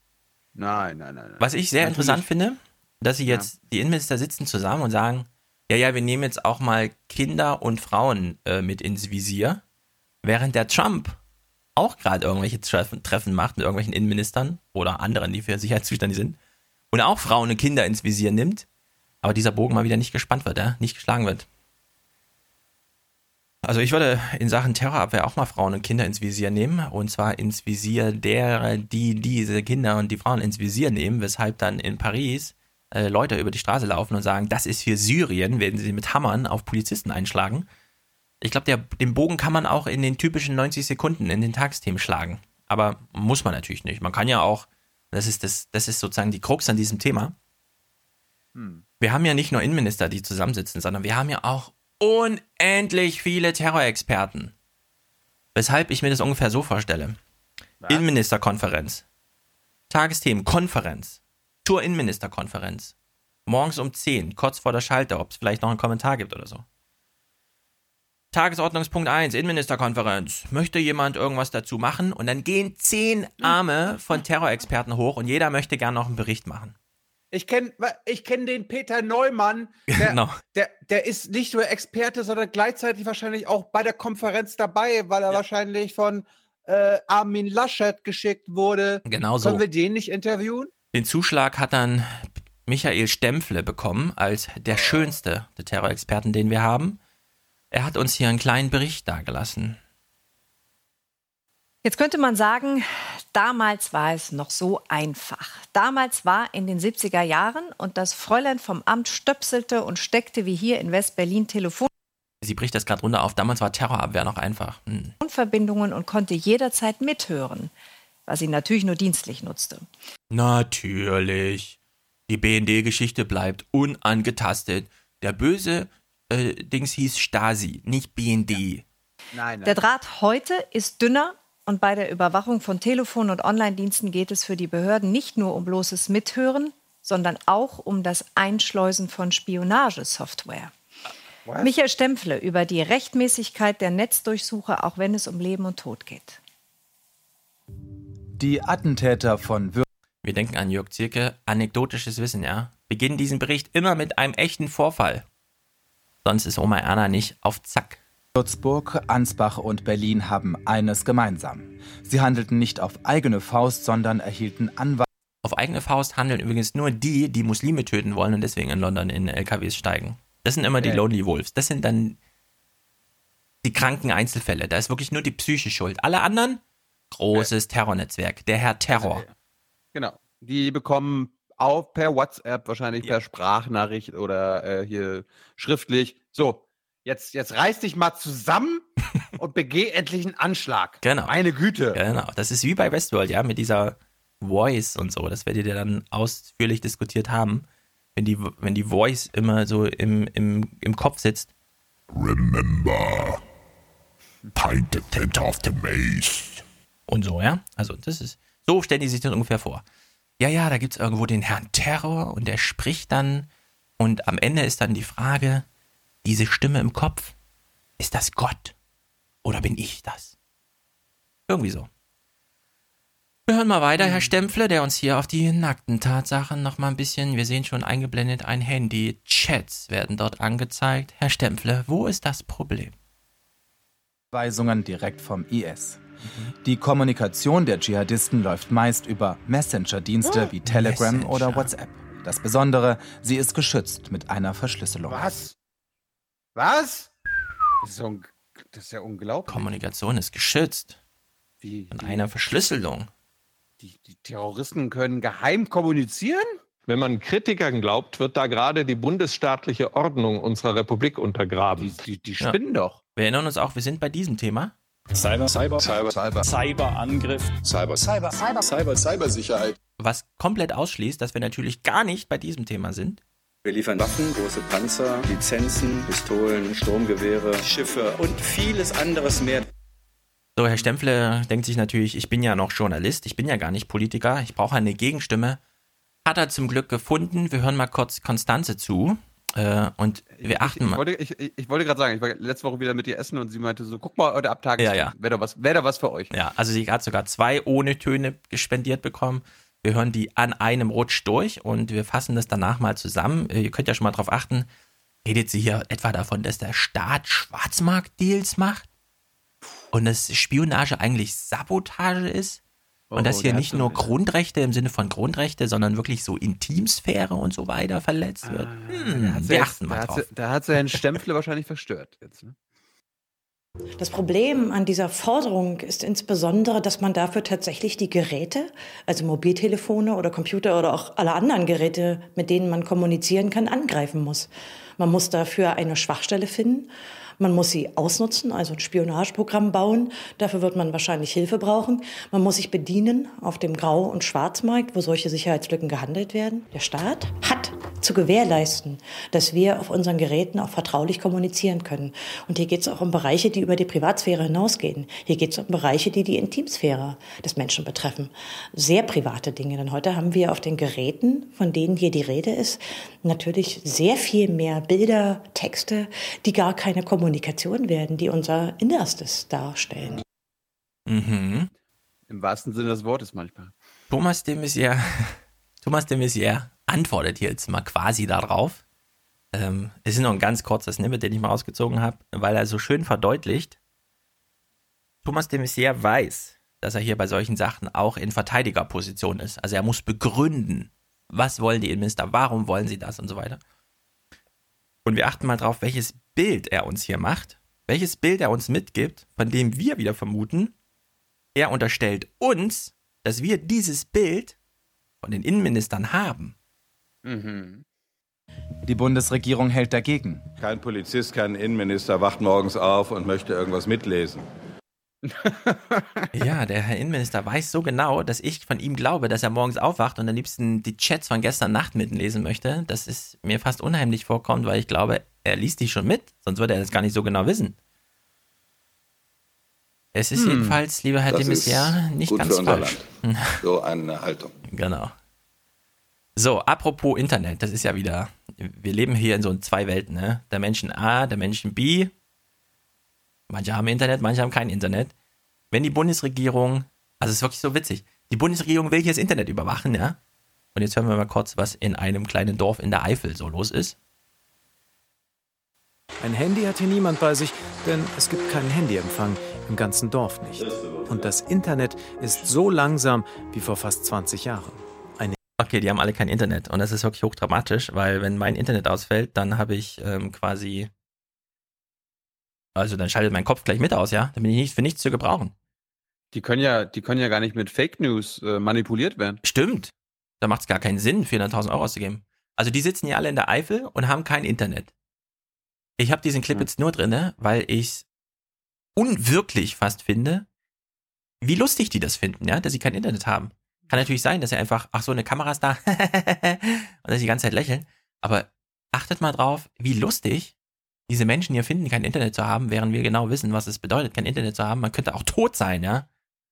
Nein, nein, nein. nein. Was ich sehr Natürlich. interessant finde, dass sie jetzt, die Innenminister sitzen zusammen und sagen, ja, ja, wir nehmen jetzt auch mal Kinder und Frauen äh, mit ins Visier, während der Trump auch gerade irgendwelche Treffen, macht mit irgendwelchen Innenministern oder anderen, die für Sicherheit zuständig sind, und auch Frauen und Kinder ins Visier nimmt, aber dieser Bogen mal wieder nicht gespannt wird, ja? nicht geschlagen wird. Also ich würde in Sachen Terrorabwehr auch mal Frauen und Kinder ins Visier nehmen und zwar ins Visier derer, die diese Kinder und die Frauen ins Visier nehmen, weshalb dann in Paris äh, Leute über die Straße laufen und sagen, das ist für Syrien, werden sie mit Hammern auf Polizisten einschlagen. Ich glaube, den Bogen kann man auch in den typischen 90 Sekunden in den Tagesthemen schlagen. Aber muss man natürlich nicht. Man kann ja auch, das ist, das, das ist sozusagen die Krux an diesem Thema. Hm. Wir haben ja nicht nur Innenminister, die zusammensitzen, sondern wir haben ja auch unendlich viele Terrorexperten. Weshalb ich mir das ungefähr so vorstelle. Innenministerkonferenz. Tagesthemen, Konferenz. Zur Innenministerkonferenz. Morgens um 10, kurz vor der Schalter, ob es vielleicht noch einen Kommentar gibt oder so. Tagesordnungspunkt 1, Innenministerkonferenz. Möchte jemand irgendwas dazu machen? Und dann gehen zehn Arme von Terrorexperten hoch und jeder möchte gern noch einen Bericht machen. Ich kenne ich kenn den Peter Neumann. Der, Genau. der, der ist nicht nur Experte, sondern gleichzeitig wahrscheinlich auch bei der Konferenz dabei, weil er wahrscheinlich von äh, Armin Laschet geschickt wurde. Genau so. Können wir den nicht interviewen? Den Zuschlag hat dann Michael Stempfle bekommen als der schönste der Terrorexperten, den wir haben. Er hat uns hier einen kleinen Bericht dargelassen. Jetzt könnte man sagen, damals war es noch so einfach. Damals war in den 70er Jahren und das Fräulein vom Amt stöpselte und steckte wie hier in West-Berlin Sie bricht das gerade runter auf. Damals war Terrorabwehr noch einfach. Hm. Telefonverbindungen und konnte jederzeit mithören, was sie natürlich nur dienstlich nutzte. Natürlich. Die BND-Geschichte bleibt unangetastet. Der böse äh, Dings hieß Stasi, nicht BND. Nein, Der Draht heute ist dünner und bei der Überwachung von Telefon- und Online-Diensten geht es für die Behörden nicht nur um bloßes Mithören, sondern auch um das Einschleusen von Spionagesoftware. Michael Stempfle über die Rechtmäßigkeit der Netzdurchsuche, auch wenn es um Leben und Tod geht. Die Attentäter von Würzburg. Wir denken an Jörg Zierke. Anekdotisches Wissen, ja. Beginnen diesen Bericht immer mit einem echten Vorfall. Sonst ist Oma Erna nicht auf Zack. Würzburg, Ansbach und Berlin haben eines gemeinsam. Sie handelten nicht auf eigene Faust, sondern erhielten Anweisungen. Auf eigene Faust handeln übrigens nur die, die Muslime töten wollen und deswegen in London in LKWs steigen. Das sind immer die Ja. Lonely Wolves. Das sind dann die kranken Einzelfälle. Da ist wirklich nur die Psyche schuld. Alle anderen, großes Terrornetzwerk. Der Herr Terror. Genau. Die bekommen auch per WhatsApp, wahrscheinlich per Sprachnachricht oder äh, hier schriftlich. So, jetzt, jetzt reiß dich mal zusammen und begeh endlich einen Anschlag. Genau. Meine Güte. Genau. Das ist wie bei Westworld, ja, mit dieser Voice und so. Das werdet ihr dann ausführlich diskutiert haben. Wenn die, wenn die Voice immer so im, im, im Kopf sitzt. Remember, paint the tent of the maze. Und so, ja. Also, das ist, so stellen die sich das ungefähr vor. Ja, ja, da gibt es irgendwo den Herrn Terror und der spricht dann. Und am Ende ist dann die Frage, diese Stimme im Kopf, ist das Gott? Oder bin ich das? Irgendwie so. Wir hören mal weiter, Herr Stempfle, der uns hier auf die nackten Tatsachen noch mal ein bisschen, wir sehen schon eingeblendet ein Handy, Chats werden dort angezeigt. Herr Stempfle, wo ist das Problem? Weisungen direkt vom IS. Die Kommunikation der Dschihadisten läuft meist über Messenger-Dienste wie Telegram Messenger. oder WhatsApp. Das Besondere, sie ist geschützt mit einer Verschlüsselung. Was? Was? Das ist, ja un- das ist ja unglaublich. Kommunikation ist geschützt. Wie, Von einer Verschlüsselung. Die, die Terroristen können geheim kommunizieren? Wenn man Kritikern glaubt, wird da gerade die bundesstaatliche Ordnung unserer Republik untergraben. Die, die, Ja. doch. Wir erinnern uns auch, wir sind bei diesem Thema. Cyber, Cyber, Cyber, Cyber. Cyberangriff, Cyber, Cyber, Cyber, Cyber, Cybersicherheit. Was komplett ausschließt, dass wir natürlich gar nicht bei diesem Thema sind. Wir liefern Waffen, große Panzer, Lizenzen, Pistolen, Sturmgewehre, Schiffe und vieles anderes mehr. So, Herr Stempfle denkt sich natürlich, ich bin ja noch Journalist, ich bin ja gar nicht Politiker, ich brauche eine Gegenstimme. Hat er zum Glück gefunden. Wir hören mal kurz Konstanze zu. Äh, und wir achten ich, mal. wollte, ich, ich, ich wollte gerade sagen, ich war letzte Woche wieder mit ihr essen und sie meinte so, guck mal, heute ab Tages Ja, ja. wäre da, was- wär da was für euch. Ja, also sie hat sogar zwei ohne Töne gespendiert bekommen. Wir hören die an einem Rutsch durch und wir fassen das danach mal zusammen. Äh, Ihr könnt ja schon mal drauf achten. Redet sie hier etwa davon, dass der Staat Schwarzmarktdeals macht? Und dass Spionage eigentlich Sabotage ist? Und Oh, dass hier der hat nicht nur Grundrechte im Sinne von Grundrechte, sondern wirklich so Intimsphäre und so weiter verletzt wird? Hm, Da hat sie wir jetzt- achten da mal hat drauf. sie- Da hat sie Herrn Stempfle wahrscheinlich verstört. Jetzt, ne? Das Problem an dieser Forderung ist insbesondere, dass man dafür tatsächlich die Geräte, also Mobiltelefone oder Computer oder auch alle anderen Geräte, mit denen man kommunizieren kann, angreifen muss. Man muss dafür eine Schwachstelle finden. Man muss sie ausnutzen, also ein Spionageprogramm bauen. Dafür wird man wahrscheinlich Hilfe brauchen. Man muss sich bedienen auf dem Grau- und Schwarzmarkt, wo solche Sicherheitslücken gehandelt werden. Der Staat hat zu gewährleisten, dass wir auf unseren Geräten auch vertraulich kommunizieren können. Und hier geht es auch um Bereiche, die über die Privatsphäre hinausgehen. Hier geht es um Bereiche, die die Intimsphäre des Menschen betreffen. Sehr private Dinge. Denn heute haben wir auf den Geräten, von denen hier die Rede ist, natürlich sehr viel mehr Bilder, Texte, die gar keine Kommunikation werden, die unser Innerstes darstellen. Mhm. Im wahrsten Sinne des Wortes manchmal. Thomas de Maizière, Thomas de Maizière antwortet hier jetzt mal quasi darauf. Ähm, es ist nur ein ganz kurzer Snippet, den ich mal ausgezogen habe, weil er so schön verdeutlicht, Thomas de Maizière weiß, dass er hier bei solchen Sachen auch in Verteidigerposition ist. Also er muss begründen, was wollen die Innenminister, warum wollen sie das und so weiter. Und wir achten mal drauf, welches Bild er uns hier macht, welches Bild er uns mitgibt, von dem wir wieder vermuten, er unterstellt uns, dass wir dieses Bild von den Innenministern haben. Mhm. Die Bundesregierung hält dagegen. Kein Polizist, kein Innenminister wacht morgens auf und möchte irgendwas mitlesen. Ja, der Herr Innenminister weiß so genau, dass ich von ihm glaube, dass er morgens aufwacht und am liebsten die Chats von gestern Nacht mitlesen möchte. Das ist mir fast unheimlich vorkommt, weil ich glaube, er liest die schon mit, sonst würde er das gar nicht so genau wissen. Es ist Hm. jedenfalls, lieber Herr de Maizière, nicht gut ganz für unser falsch. So eine Haltung. Genau. So, apropos Internet, das ist ja wieder, wir leben hier in so zwei Welten, ne? Der Menschen A, der Menschen B. Manche haben Internet, manche haben kein Internet. Wenn die Bundesregierung, also es ist wirklich so witzig, die Bundesregierung will hier das Internet überwachen, ja? Und jetzt hören wir mal kurz, was in einem kleinen Dorf in der Eifel so los ist. Ein Handy hat hier niemand bei sich, denn es gibt keinen Handyempfang im ganzen Dorf nicht. Und das Internet ist so langsam wie vor fast 20 Jahren. Okay, die haben alle kein Internet und das ist wirklich hochdramatisch, weil wenn mein Internet ausfällt, dann habe ich ähm, quasi, also dann schaltet mein Kopf gleich mit aus, ja? Dann bin ich nicht für nichts zu gebrauchen. Die können ja, die können ja gar nicht mit Fake News äh, manipuliert werden. Stimmt. Da macht es gar keinen Sinn, 400.000 Euro auszugeben. Also die sitzen hier alle in der Eifel und haben kein Internet. Ich habe diesen Clip jetzt nur drinne, weil ich unwirklich fast finde, wie lustig die das finden, ja, dass sie kein Internet haben. Kann natürlich sein, dass sie einfach, ach so, eine Kamera ist da und dass sie die ganze Zeit lächeln. Aber achtet mal drauf, wie lustig diese Menschen hier finden, kein Internet zu haben, während wir genau wissen, was es bedeutet, kein Internet zu haben. Man könnte auch tot sein, ja.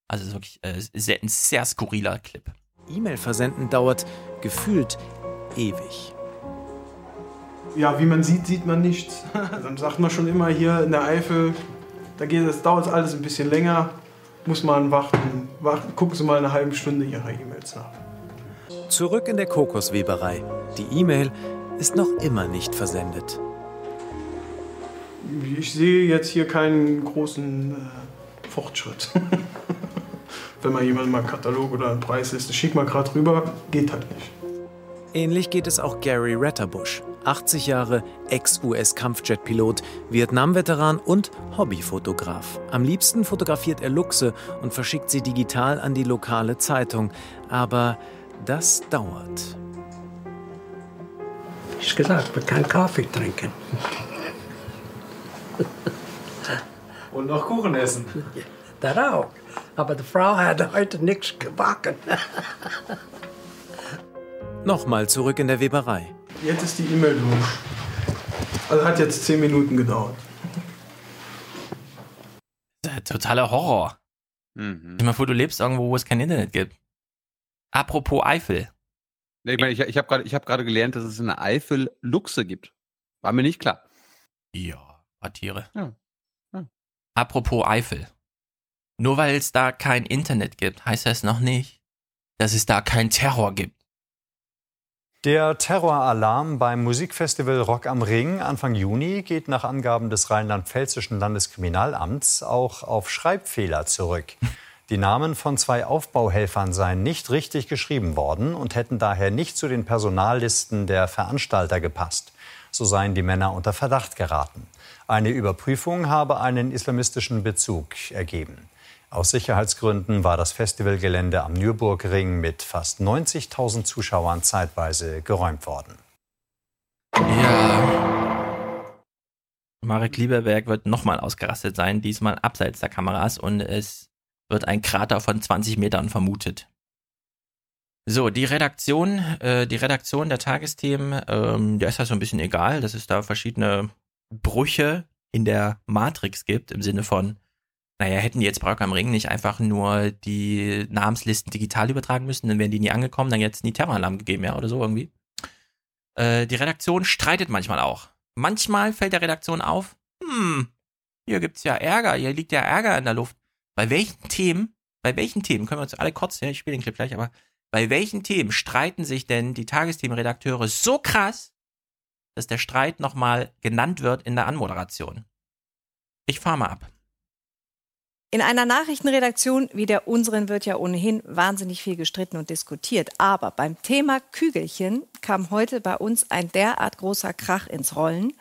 Also es ist wirklich äh, sehr, ein sehr skurriler Clip. E-Mail versenden dauert gefühlt ewig. Ja, wie man sieht, sieht man nichts. Dann sagt man schon immer hier in der Eifel, da geht es, dauert alles ein bisschen länger, muss man warten. warten. Gucken Sie mal eine halbe Stunde Ihre E-Mails nach. Zurück in der Kokosweberei. Die E-Mail ist noch immer nicht versendet. Ich sehe jetzt hier keinen großen äh, Fortschritt. Wenn man jemand mal einen Katalog oder eine Preisliste schickt, mal gerade rüber, geht halt nicht. Ähnlich geht es auch Gary Retterbush, 80 Jahre, Ex-US-Kampfjet-Pilot, Vietnam-Veteran und Hobbyfotograf. Am liebsten fotografiert er Luchse und verschickt sie digital an die lokale Zeitung. Aber das dauert. Ich gesagt, man kann Kaffee trinken. Und noch Kuchen essen. Das auch. Aber die Frau hat heute nichts gebacken. Nochmal zurück in der Weberei. Jetzt ist die E-Mail durch. Also hat jetzt 10 Minuten gedauert. totaler Horror. Mhm. Ich meine, vor, du lebst irgendwo, wo es kein Internet gibt. Apropos Eifel. Nee, Ich, meine, ich, ich habe gerade hab gerade gelernt, dass es in der Eifel Luchse gibt. War mir nicht klar. Ja, paar Tiere. Ja. Ja. Apropos Eifel. Nur weil es da kein Internet gibt, heißt das noch nicht, dass es da keinen Terror gibt. Der Terroralarm beim Musikfestival Rock am Ring Anfang Juni geht nach Angaben des rheinland-pfälzischen Landeskriminalamts auch auf Schreibfehler zurück. Die Namen von zwei Aufbauhelfern seien nicht richtig geschrieben worden und hätten daher nicht zu den Personallisten der Veranstalter gepasst. So seien die Männer unter Verdacht geraten. Eine Überprüfung habe einen islamistischen Bezug ergeben. Aus Sicherheitsgründen war das Festivalgelände am Nürburgring mit fast 90.000 Zuschauern zeitweise geräumt worden. Marek Lieberberg wird nochmal ausgerastet sein, diesmal abseits der Kameras und es wird ein Krater von 20 Metern vermutet. So, die Redaktion, äh, die Redaktion der Tagesthemen, ähm, der ist halt so ein bisschen egal, dass es da verschiedene Brüche in der Matrix gibt, im Sinne von, naja, hätten die jetzt Brock am Ring nicht einfach nur die Namenslisten digital übertragen müssen, dann wären die nie angekommen, dann hätte es nie Terroralarm gegeben, ja, oder so irgendwie. Äh, die Redaktion streitet manchmal auch. Manchmal fällt der Redaktion auf, hm, hier gibt's ja Ärger, hier liegt ja Ärger in der Luft. Bei welchen Themen, bei welchen Themen, können wir uns alle kurz, ja, ich spiele den Clip gleich, aber bei welchen Themen streiten sich denn die Tagesthemenredakteure so krass, dass der Streit nochmal genannt wird in der Anmoderation? Ich fahr mal ab. In einer Nachrichtenredaktion wie der unseren wird ja ohnehin wahnsinnig viel gestritten und diskutiert. Aber beim Thema Kügelchen kam heute bei uns ein derart großer Krach ins Rollen,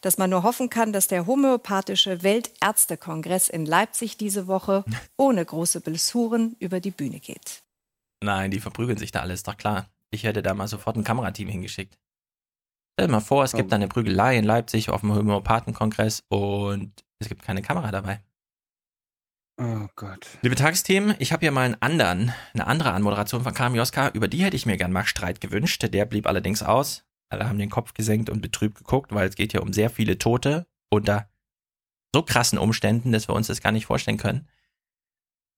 dass man nur hoffen kann, dass der homöopathische Weltärztekongress in Leipzig diese Woche ohne große Blessuren über die Bühne geht. Nein, die verprügeln sich da alles, doch klar. Ich hätte da mal sofort ein Kamerateam hingeschickt. Stell dir mal vor, es gibt da eine Prügelei in Leipzig auf dem Homöopathenkongress und es gibt keine Kamera dabei. Oh Gott. Liebe Tagesthemen, ich habe hier mal einen anderen, eine andere Anmoderation von Kami Oskar. Über die hätte ich mir gern mal Streit gewünscht. Der blieb allerdings aus. Alle haben den Kopf gesenkt und betrübt geguckt, weil es geht hier um sehr viele Tote unter so krassen Umständen, dass wir uns das gar nicht vorstellen können.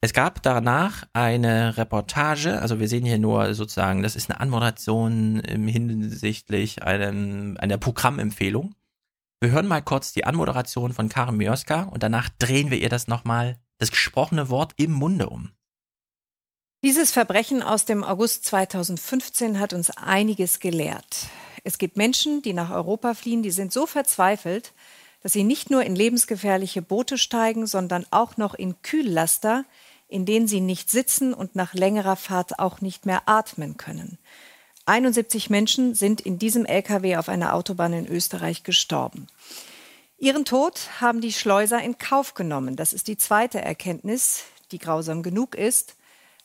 Es gab danach eine Reportage, also wir sehen hier nur sozusagen, das ist eine Anmoderation im hinsichtlich einem, einer Programmempfehlung. Wir hören mal kurz die Anmoderation von Karen Mioska und danach drehen wir ihr das nochmal, das gesprochene Wort im Munde um. Dieses Verbrechen aus dem August 2015 hat uns einiges gelehrt. Es gibt Menschen, die nach Europa fliehen, die sind so verzweifelt, dass sie nicht nur in lebensgefährliche Boote steigen, sondern auch noch in Kühllaster, in denen sie nicht sitzen und nach längerer Fahrt auch nicht mehr atmen können. 71 Menschen sind in diesem LKW auf einer Autobahn in Österreich gestorben. Ihren Tod haben die Schleuser in Kauf genommen. Das ist die zweite Erkenntnis, die grausam genug ist.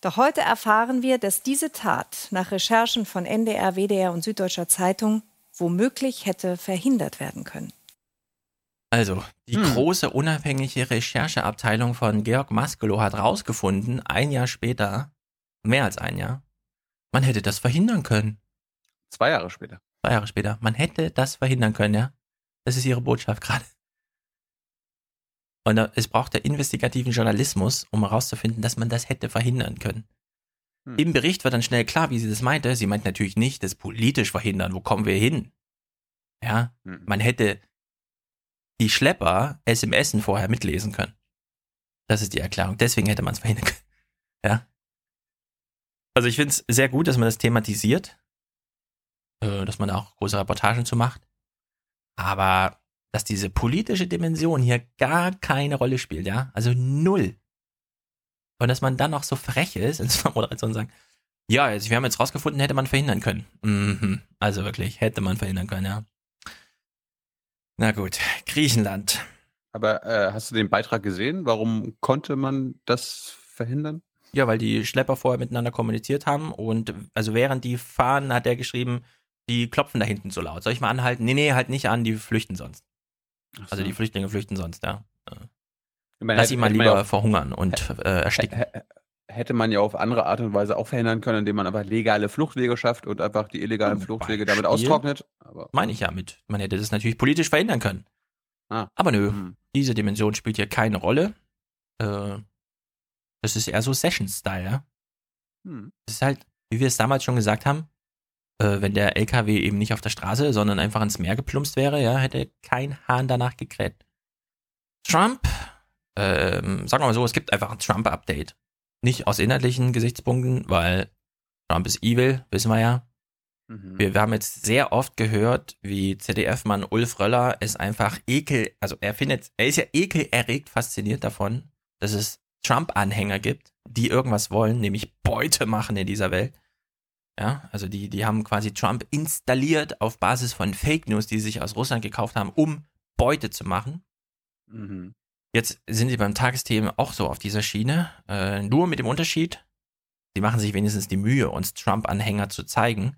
Doch heute erfahren wir, dass diese Tat nach Recherchen von NDR, WDR und Süddeutscher Zeitung womöglich hätte verhindert werden können. Also, die Hm. große unabhängige Rechercheabteilung von Georg Maskelow hat rausgefunden, ein Jahr später, mehr als ein Jahr, man hätte das verhindern können. Zwei Jahre später. Zwei Jahre später. Man hätte das verhindern können, ja. Das ist ihre Botschaft gerade. Und es braucht der investigativen Journalismus, um herauszufinden, dass man das hätte verhindern können. Hm. Im Bericht wird dann schnell klar, wie sie das meinte. Sie meint natürlich nicht das politisch verhindern. Wo kommen wir hin? Ja, Hm. man hätte die Schlepper SMSen vorher mitlesen können. Das ist die Erklärung. Deswegen hätte man es verhindern können. Ja. Also ich finde es sehr gut, dass man das thematisiert, äh, dass man da auch große Reportagen zu macht. Aber dass diese politische Dimension hier gar keine Rolle spielt, ja, also null. Und dass man dann noch so frech ist in so einer Moderation und sagt, ja, jetzt, wir haben jetzt rausgefunden, hätte man verhindern können. Mhm. Also wirklich, hätte man verhindern können, ja. Na gut, Griechenland. Aber äh, hast du den Beitrag gesehen? Warum konnte man das verhindern? Ja, weil die Schlepper vorher miteinander kommuniziert haben und also während die fahren, hat er geschrieben, die klopfen da hinten so laut. Soll ich mal anhalten? Nee, nee, halt nicht an, die flüchten sonst. Also so. die Flüchtlinge flüchten sonst, ja. Ich meine, Lass hätte- ihn mal lieber ja verhungern und äh, ersticken. Hä- hä- Hätte man ja auf andere Art und Weise auch verhindern können, indem man einfach legale Fluchtwege schafft und einfach die illegalen Fluchtwege damit Beispiel. austrocknet. Aber Meine ich ja mit. Man hätte das natürlich politisch verhindern können. Ah. Aber nö, Hm. diese Dimension spielt hier keine Rolle. äh, das ist eher so Session-Style, ja. Hm. Das ist halt, wie wir es damals schon gesagt haben, äh, wenn der LKW eben nicht auf der Straße, sondern einfach ins Meer geplumpst wäre, ja, hätte kein Hahn danach gekräht. Trump, ähm, sagen wir mal so, es gibt einfach ein Trump-Update. Nicht aus inhaltlichen Gesichtspunkten, weil Trump ist evil, wissen wir ja. Mhm. Wir, wir haben jetzt sehr oft gehört, wie ZDF-Mann Ulf Röller es einfach ekel, also er findet, er ist ja ekelerregt fasziniert davon, dass es Trump-Anhänger gibt, die irgendwas wollen, nämlich Beute machen in dieser Welt. Ja, also die, die haben quasi Trump installiert auf Basis von Fake News, die sie sich aus Russland gekauft haben, um Beute zu machen. Mhm. Jetzt sind sie beim Tagesthemen auch so auf dieser Schiene, äh, nur mit dem Unterschied, sie machen sich wenigstens die Mühe, uns Trump-Anhänger zu zeigen.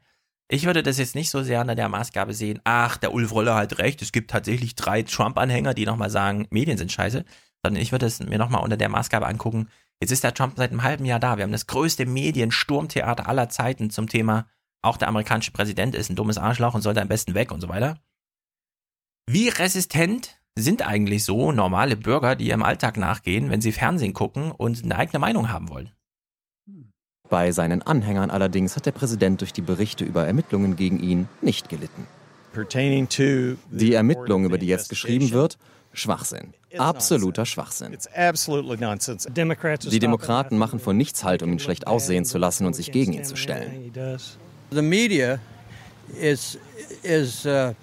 Ich würde das jetzt nicht so sehr unter der Maßgabe sehen, ach, der Ulf Roller hat recht, es gibt tatsächlich drei Trump-Anhänger, die nochmal sagen, Medien sind scheiße, sondern ich würde es mir nochmal unter der Maßgabe angucken, jetzt ist der Trump seit einem halben Jahr da, wir haben das größte Mediensturmtheater aller Zeiten zum Thema, auch der amerikanische Präsident ist ein dummes Arschloch und sollte am besten weg und so weiter. Wie resistent sind eigentlich so normale Bürger, die ihrem Alltag nachgehen, wenn sie Fernsehen gucken und eine eigene Meinung haben wollen? Bei seinen Anhängern allerdings hat der Präsident durch die Berichte über Ermittlungen gegen ihn nicht gelitten. Die Ermittlung, über die jetzt geschrieben wird, Schwachsinn. Absoluter Schwachsinn. Die Demokraten machen von nichts Halt, um ihn schlecht aussehen zu lassen und sich gegen ihn zu stellen. The media is, is uh.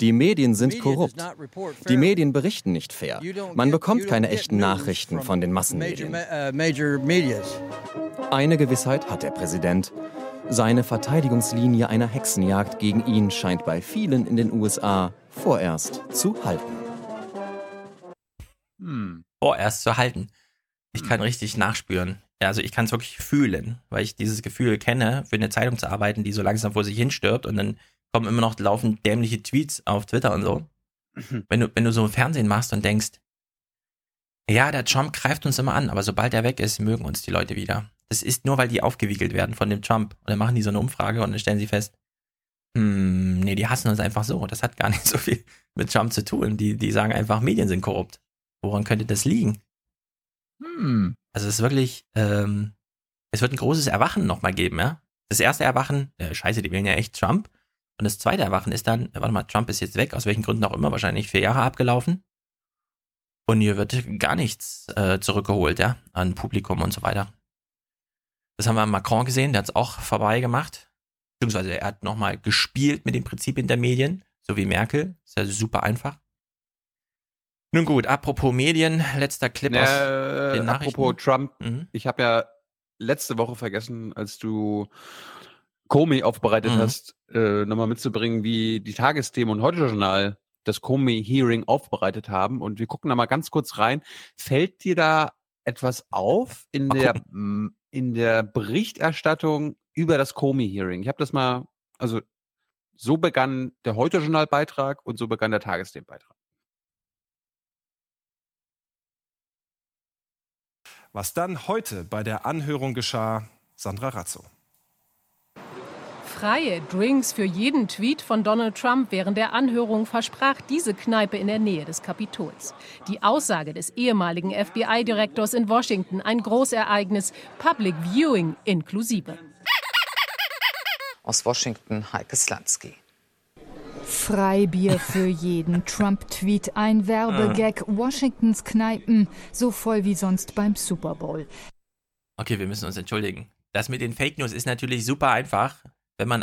Die Medien sind korrupt. Die Medien berichten nicht fair. Man bekommt keine echten Nachrichten von den Massenmedien. Uh. Eine Gewissheit hat der Präsident. Seine Verteidigungslinie einer Hexenjagd gegen ihn scheint bei vielen in den USA vorerst zu halten. Hm. Vorerst zu halten. Ich kann richtig nachspüren. Ja, also ich kann es wirklich fühlen, weil ich dieses Gefühl kenne, für eine Zeitung zu arbeiten, die so langsam vor sich hin stirbt und dann kommen immer noch laufend dämliche Tweets auf Twitter und so. Wenn du, wenn du so Fernsehen machst und denkst, ja, der Trump greift uns immer an, aber sobald er weg ist, mögen uns die Leute wieder. Das ist nur, weil die aufgewiegelt werden von dem Trump. Und dann machen die so eine Umfrage und dann stellen sie fest, hm, nee, die hassen uns einfach so. Das hat gar nicht so viel mit Trump zu tun. Die, die sagen einfach, Medien sind korrupt. Woran könnte das liegen? Hm. Also es ist wirklich, ähm, es wird ein großes Erwachen nochmal geben, ja. Das erste Erwachen, äh, scheiße, die wählen ja echt Trump. Und das zweite Erwachen ist dann, warte mal, Trump ist jetzt weg, aus welchen Gründen auch immer, wahrscheinlich vier Jahre abgelaufen. Und hier wird gar nichts äh, zurückgeholt, ja, an Publikum und so weiter. Das haben wir an Macron gesehen, der hat es auch vorbei gemacht. Beziehungsweise er hat nochmal gespielt mit den Prinzipien der Medien, so wie Merkel. Ist ja super einfach. Nun gut, apropos Medien, letzter Clip aus Äh, den Nachrichten. apropos Trump, Mhm. ich habe ja letzte Woche vergessen, als du Comey aufbereitet Mhm. hast, äh, nochmal mitzubringen, wie die Tagesthemen und heute Journal das Comey-Hearing aufbereitet haben. Und wir gucken da mal ganz kurz rein. Fällt dir da etwas auf in der, in der Berichterstattung über das Comey-Hearing? Ich habe das mal, also so begann der heute Journal-Beitrag und so begann der Tagesthemenbeitrag. Was dann heute bei der Anhörung geschah, Sandra Razzo. Freie Drinks für jeden Tweet von Donald Trump während der Anhörung versprach diese Kneipe in der Nähe des Kapitols. Die Aussage des ehemaligen FBI-Direktors in Washington ein Großereignis, Public Viewing inklusive. Aus Washington, Heike Slansky. Freibier für jeden Trump-Tweet, ein Werbegag, Washingtons Kneipen, so voll wie sonst beim Super Bowl. Okay, wir müssen uns entschuldigen. Das mit den Fake News ist natürlich super einfach. Wenn man,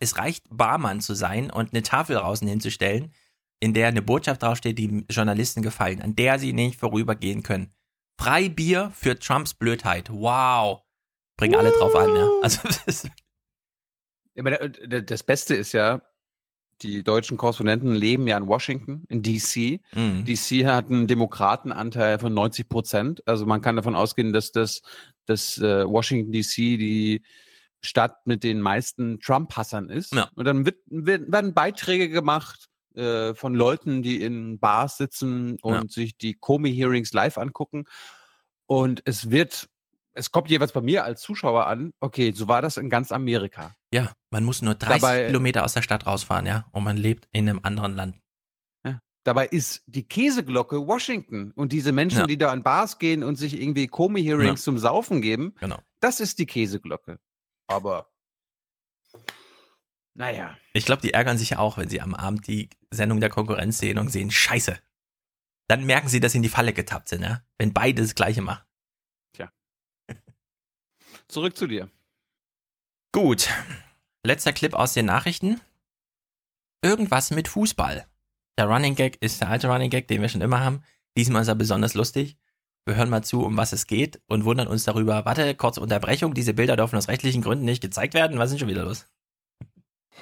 es reicht, Barmann zu sein und eine Tafel draußen hinzustellen, in der eine Botschaft draufsteht, die Journalisten gefallen, an der sie nicht vorübergehen können. Freibier für Trumps Blödheit. Wow. Bringen alle drauf an, ja. Also, das ist, Aber das Beste ist ja, die deutschen Korrespondenten leben ja in Washington, in DC. Mhm. DC hat einen Demokratenanteil von 90 Prozent. Also man kann davon ausgehen, dass das, dass äh, Washington DC die Stadt mit den meisten Trump-Hassern ist. Und dann wird, wird, werden Beiträge gemacht äh, von Leuten, die in Bars sitzen und Ja. sich die Comey-Hearings live angucken. Und es wird, es kommt jeweils bei mir als Zuschauer an, okay, so war das in ganz Amerika. ja, man muss nur 30 Dabei- Kilometer aus der Stadt rausfahren, ja. Und man lebt in einem anderen Land. Dabei ist die Käseglocke Washington und diese Menschen, Ja. die da an Bars gehen und sich irgendwie Comey-Hearings Ja. zum Saufen geben, Genau. das ist die Käseglocke. Aber naja. Ich glaube, die ärgern sich auch, wenn sie am Abend die Sendung der Konkurrenz sehen und sehen, scheiße. Dann merken sie, dass sie in die Falle getappt sind, ja? Wenn beide das Gleiche machen. Zurück zu dir. Gut. Letzter Clip aus den Nachrichten. Irgendwas mit Fußball. Der Running Gag ist der alte Running Gag, den wir schon immer haben. Diesmal ist er besonders lustig. Wir hören mal zu, um was es geht und wundern uns darüber. Warte, kurze Unterbrechung. Diese Bilder dürfen aus rechtlichen Gründen nicht gezeigt werden. Was ist denn schon wieder los?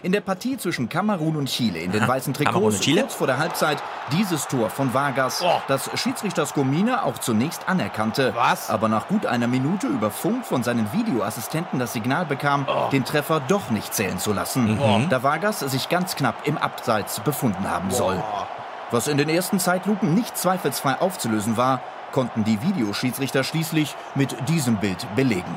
In der Partie zwischen Kamerun und Chile in den Aha, weißen Trikots kurz vor der Halbzeit dieses Tor von Vargas, das Schiedsrichter Skomina auch zunächst anerkannte, aber nach gut einer Minute über Funk von seinen Videoassistenten das Signal bekam, den Treffer doch nicht zählen zu lassen, Mhm. da Vargas sich ganz knapp im Abseits befunden haben soll. Was in den ersten Zeitlupen nicht zweifelsfrei aufzulösen war, konnten die Videoschiedsrichter schließlich mit diesem Bild belegen.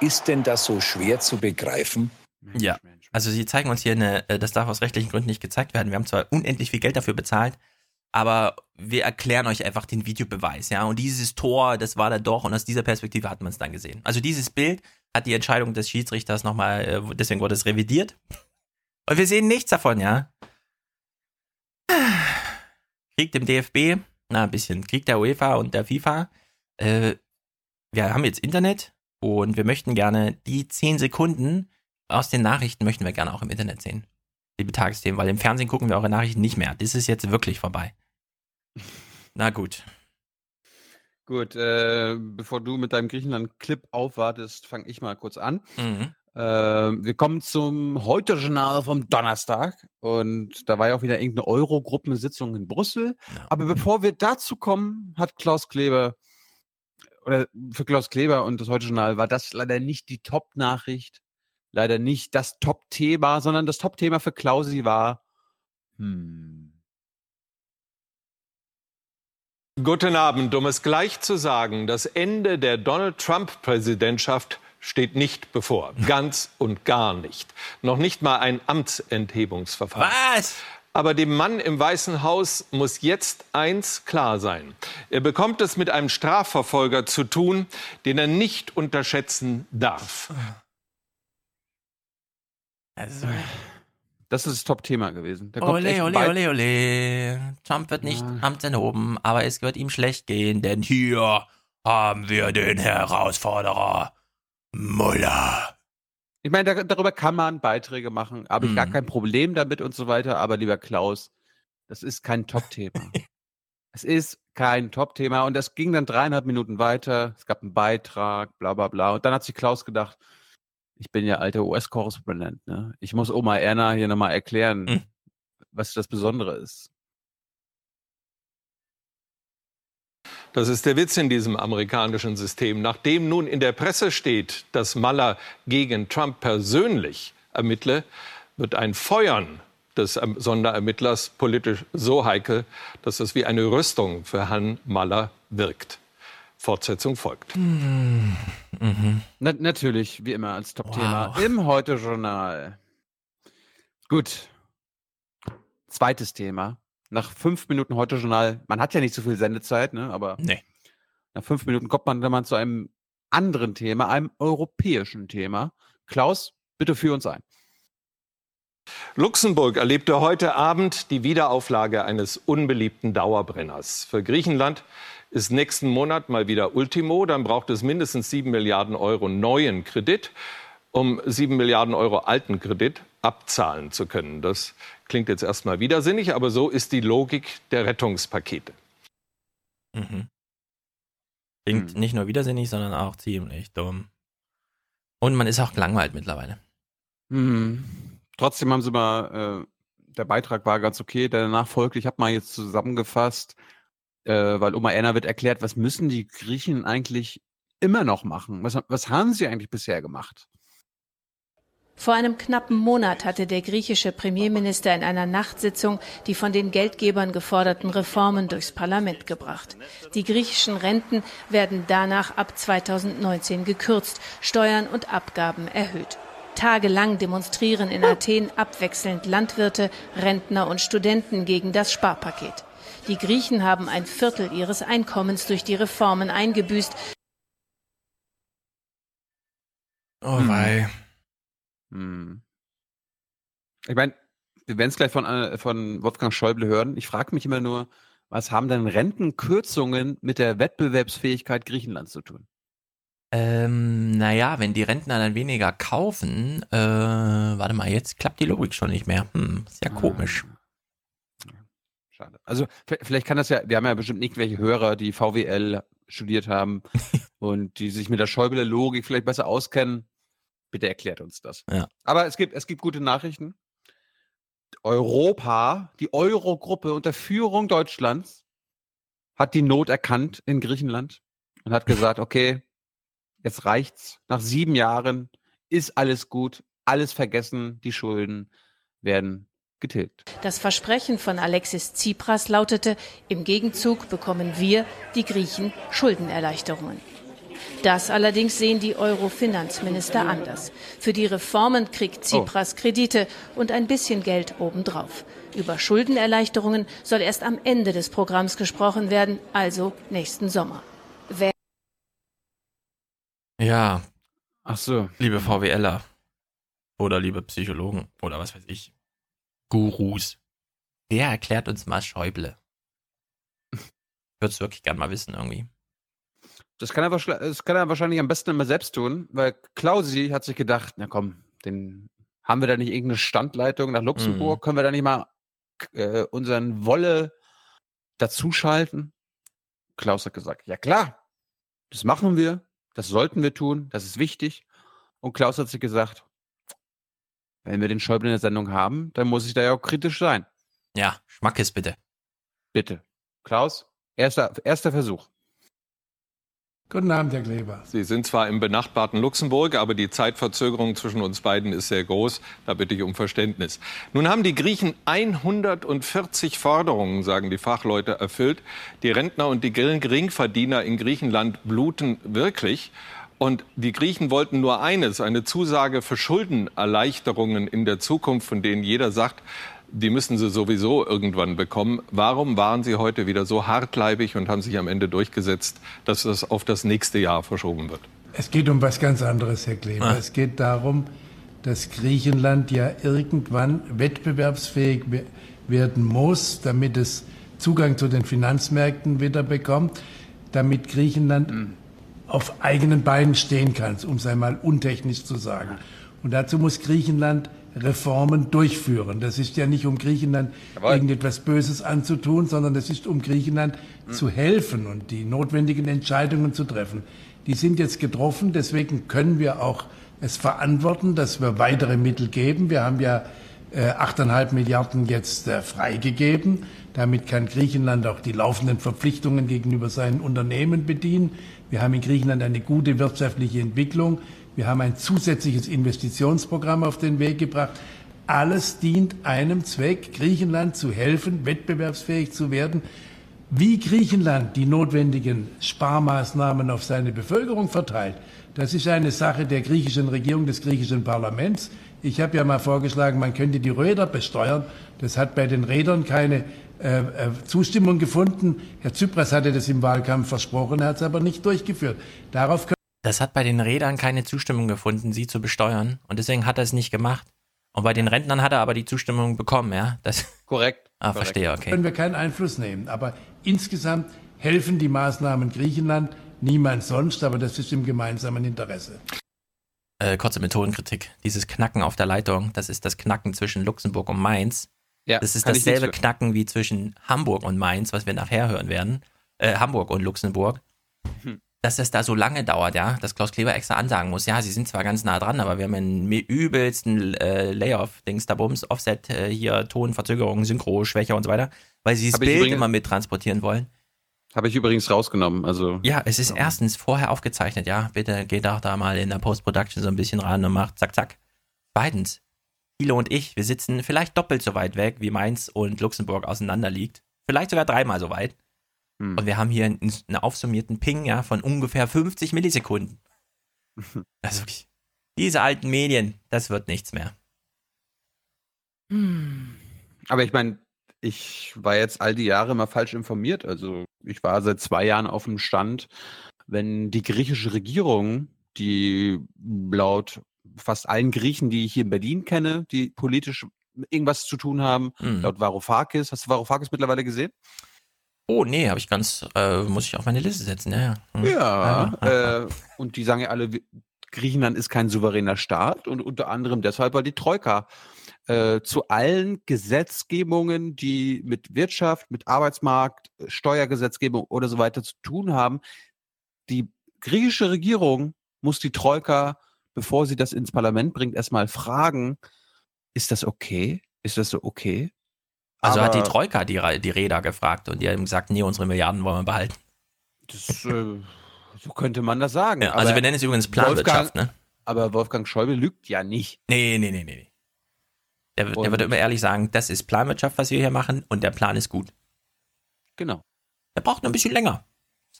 Ist denn das so schwer zu begreifen? Ja. Also sie zeigen uns hier eine, äh, das darf aus rechtlichen Gründen nicht gezeigt werden. Wir haben zwar unendlich viel Geld dafür bezahlt, aber wir erklären euch einfach den Videobeweis, ja. Und dieses Tor, das war da doch und aus dieser Perspektive hat man es dann gesehen. Also dieses Bild hat die Entscheidung des Schiedsrichters nochmal, äh, deswegen wurde es revidiert. Und wir sehen nichts davon, ja. Krieg dem DFB, na ein bisschen, Krieg der UEFA und der FIFA. Äh, wir haben jetzt Internet und wir möchten gerne die 10 Sekunden aus den Nachrichten möchten wir gerne auch im Internet sehen. Liebe Tagesthemen, weil im Fernsehen gucken wir eure Nachrichten nicht mehr. Das ist jetzt wirklich vorbei. Na gut. Gut, äh, bevor du mit deinem Griechenland-Clip aufwartest, fange ich mal kurz an. Mhm. Äh, wir kommen zum Heute-Journal vom Donnerstag und da war ja auch wieder irgendeine Euro-Gruppensitzung in Brüssel. Aber bevor wir dazu kommen, hat Klaus Kleber oder für Klaus Kleber und das Heute-Journal war das leider nicht die Top-Nachricht, leider nicht das Top-Thema, sondern das Top-Thema für Klausi war, hm, Guten Abend. Um es gleich zu sagen, das Ende der Donald Trump-Präsidentschaft steht nicht bevor. Ganz und gar nicht. Noch nicht mal ein Amtsenthebungsverfahren. Was? Aber dem Mann im Weißen Haus muss jetzt eins klar sein. Er bekommt es mit einem Strafverfolger zu tun, den er nicht unterschätzen darf. Also, das ist das Top-Thema gewesen. Da ole, ole, ole, ole. Trump wird nicht amtsenhoben, aber es wird ihm schlecht gehen, denn hier haben wir den Herausforderer Muller. Ich meine, da, darüber kann man Beiträge machen, habe ich gar Mhm. kein Problem damit und so weiter. Aber lieber Klaus, das ist kein Top-Thema. es ist kein Top-Thema und das ging dann dreieinhalb Minuten weiter. Es gab einen Beitrag, bla bla bla. Und dann hat sich Klaus gedacht, ich bin ja alter US-Korrespondent, ne? Ich muss Oma Erna hier nochmal erklären, Mhm. was das Besondere ist. Das ist der Witz in diesem amerikanischen System. Nachdem nun in der Presse steht, dass Mueller gegen Trump persönlich ermittle, wird ein Feuern des Sonderermittlers politisch so heikel, dass es wie eine Rüstung für Herrn Mueller wirkt. Fortsetzung folgt. Mhm. Na, natürlich, wie immer, als Top-Thema im Heute-Journal. Gut. Zweites Thema. Nach fünf Minuten Heute-Journal, man hat ja nicht so viel Sendezeit, ne? aber Nee. nach fünf Minuten kommt man dann mal zu einem anderen Thema, einem europäischen Thema. Klaus, bitte führ uns ein. Luxemburg erlebte heute Abend die Wiederauflage eines unbeliebten Dauerbrenners. Für Griechenland ist nächsten Monat mal wieder Ultimo. Dann braucht es mindestens sieben Milliarden Euro neuen Kredit, um sieben Milliarden Euro alten Kredit abzahlen zu können. Das klingt jetzt erstmal widersinnig, aber so ist die Logik der Rettungspakete. Mhm. Klingt nicht nur widersinnig, sondern auch ziemlich dumm. Und man ist auch gelangweilt mittlerweile. Mhm. Trotzdem haben sie mal, äh, der Beitrag war ganz okay, der danach folgte. Ich habe mal jetzt zusammengefasst, äh, weil Oma Erna wird erklärt, was müssen die Griechen eigentlich immer noch machen? Was, was haben sie eigentlich bisher gemacht? Vor einem knappen Monat hatte der griechische Premierminister in einer Nachtsitzung die von den Geldgebern geforderten Reformen durchs Parlament gebracht. Die griechischen Renten werden danach ab 2019 gekürzt, Steuern und Abgaben erhöht. Tagelang demonstrieren in Athen abwechselnd Landwirte, Rentner und Studenten gegen das Sparpaket. Die Griechen haben ein Viertel ihres Einkommens durch die Reformen eingebüßt. Oh wei. Hm. Ich meine, wir werden es gleich von, äh, von Wolfgang Schäuble hören. Ich frage mich immer nur, was haben denn Rentenkürzungen mit der Wettbewerbsfähigkeit Griechenlands zu tun? Ähm, naja, wenn die Rentner dann weniger kaufen, äh, warte mal, jetzt klappt die Logik schon nicht mehr. Hm, ist ja komisch. Schade. Also vielleicht kann das ja, wir haben ja bestimmt irgendwelche Hörer, die VWL studiert haben und die sich mit der Schäuble-Logik vielleicht besser auskennen. Bitte erklärt uns das. Ja. Aber es gibt, es gibt gute Nachrichten. Europa, die Eurogruppe unter Führung Deutschlands, hat die Not erkannt in Griechenland und hat gesagt, okay, jetzt reicht's. Nach sieben Jahren ist alles gut, alles vergessen, die Schulden werden getilgt. Das Versprechen von Alexis Tsipras lautete, im Gegenzug bekommen wir, die Griechen, Schuldenerleichterungen. Das allerdings sehen die Euro-Finanzminister anders. Für die Reformen kriegt Tsipras Kredite und ein bisschen Geld obendrauf. Über Schuldenerleichterungen soll erst am Ende des Programms gesprochen werden, also nächsten Sommer. Wer Ja. Ach so. Liebe VWLer. Oder liebe Psychologen. Oder was weiß ich. Gurus. Wer erklärt uns mal Schäuble? Ich würde es wirklich gern mal wissen irgendwie. Das kann, er, das kann er wahrscheinlich am besten immer selbst tun, weil Klausi hat sich gedacht, na komm, den haben wir da nicht irgendeine Standleitung nach Luxemburg? Mhm. Können wir da nicht mal äh, unseren Wolle dazuschalten? Klaus hat gesagt, ja klar, das machen wir, das sollten wir tun, das ist wichtig. Und Klaus hat sich gesagt, wenn wir den Schäuble in der Sendung haben, dann muss ich da ja auch kritisch sein. Ja, Schmackes bitte. Bitte. Klaus, erster, erster Versuch. Guten Abend, Herr Kleber. Sie sind zwar im benachbarten Luxemburg, aber die Zeitverzögerung zwischen uns beiden ist sehr groß. Da bitte ich um Verständnis. Nun haben die Griechen 140 Forderungen, sagen die Fachleute, erfüllt. Die Rentner und die Geringverdiener in Griechenland bluten wirklich. Und die Griechen wollten nur eines, eine Zusage für Schuldenerleichterungen in der Zukunft, von denen jeder sagt, die müssen sie sowieso irgendwann bekommen. Warum waren sie heute wieder so hartleibig und haben sich am Ende durchgesetzt, dass das auf das nächste Jahr verschoben wird? Es geht um was ganz anderes, Herr Kleber. Ah. Es geht darum, dass Griechenland ja irgendwann wettbewerbsfähig we- werden muss, damit es Zugang zu den Finanzmärkten wieder bekommt, damit Griechenland auf eigenen Beinen stehen kann, um es einmal untechnisch zu sagen. Und dazu muss Griechenland Reformen durchführen. Das ist ja nicht, um Griechenland Jawohl. irgendetwas Böses anzutun, sondern das ist, um Griechenland zu helfen und die notwendigen Entscheidungen zu treffen. Die sind jetzt getroffen, deswegen können wir auch es verantworten, dass wir weitere Mittel geben. Wir haben ja äh, 8,5 Milliarden jetzt äh, freigegeben. Damit kann Griechenland auch die laufenden Verpflichtungen gegenüber seinen Unternehmen bedienen. Wir haben in Griechenland eine gute wirtschaftliche Entwicklung. Wir haben ein zusätzliches Investitionsprogramm auf den Weg gebracht. Alles dient einem Zweck, Griechenland zu helfen, wettbewerbsfähig zu werden. Wie Griechenland die notwendigen Sparmaßnahmen auf seine Bevölkerung verteilt, das ist eine Sache der griechischen Regierung, des griechischen Parlaments. Ich habe ja mal vorgeschlagen, man könnte die Räder besteuern. Das hat bei den Rädern keine äh, äh, Zustimmung gefunden. Herr Tsipras hatte das im Wahlkampf versprochen, er hat es aber nicht durchgeführt. Darauf können Das hat bei den Rädern keine Zustimmung gefunden, sie zu besteuern. Und deswegen hat er es nicht gemacht. Und bei den Rentnern hat er aber die Zustimmung bekommen, ja? Das, Korrekt. ah, Korrekt. verstehe, okay. können wir keinen Einfluss nehmen. Aber insgesamt helfen die Maßnahmen Griechenland niemand sonst, aber das ist im gemeinsamen Interesse. Äh, kurze Methodenkritik. Dieses Knacken auf der Leitung, das ist das Knacken zwischen Luxemburg und Mainz. Ja, Das ist dasselbe. Knacken wie zwischen Hamburg und Mainz, was wir nachher hören werden. Äh, Hamburg und Luxemburg. Hm. Dass es da so lange dauert, ja, dass Klaus Kleber extra ansagen muss, ja, sie sind zwar ganz nah dran, aber wir haben einen übelsten äh, Layoff-Dings da Bums, Offset, äh, hier Tonverzögerung, Synchro, Schwäche und so weiter, weil sie das Hab Bild übrigens- immer mittransportieren wollen. Habe ich übrigens rausgenommen. Also Ja, es ist erstens vorher aufgezeichnet, ja. Bitte geht auch da mal in der Post-Production so ein bisschen ran und macht zack, zack. Zweitens, Thilo und ich, wir sitzen vielleicht doppelt so weit weg, wie Mainz und Luxemburg auseinander liegt. Vielleicht sogar dreimal so weit. Hm. Und wir haben hier einen, einen aufsummierten Ping, ja, von ungefähr 50 Millisekunden. Also wirklich, diese alten Medien, das wird nichts mehr. Aber ich meine, ich war jetzt all die Jahre immer falsch informiert. Also ich war seit zwei Jahren auf dem Stand, wenn die griechische Regierung, die laut fast allen Griechen, die ich hier in Berlin kenne, die politisch irgendwas zu tun haben, mhm. laut Varoufakis. Hast du Varoufakis mittlerweile gesehen? Oh, nee, habe ich ganz, äh, muss ich auf meine Liste setzen, ja. Ja, ja. ja. Äh, und die sagen ja alle, Griechenland ist kein souveräner Staat und unter anderem deshalb, weil die Troika äh, zu allen Gesetzgebungen, die mit Wirtschaft, mit Arbeitsmarkt, Steuergesetzgebung oder so weiter zu tun haben, die griechische Regierung muss die Troika, bevor sie das ins Parlament bringt, erstmal fragen, ist das okay? Ist das so okay? Also Aber hat die Troika die, die Räder gefragt und die haben gesagt, nee, unsere Milliarden wollen wir behalten. Das, äh, so könnte man das sagen. Ja, also wir nennen es übrigens Planwirtschaft, Wolfgang, ne? Aber Wolfgang Schäuble lügt ja nicht. Nee, nee, nee, nee. Der, der würde immer ehrlich sagen, das ist Planwirtschaft, was wir hier machen und der Plan ist gut. Genau. Der braucht nur ein bisschen länger.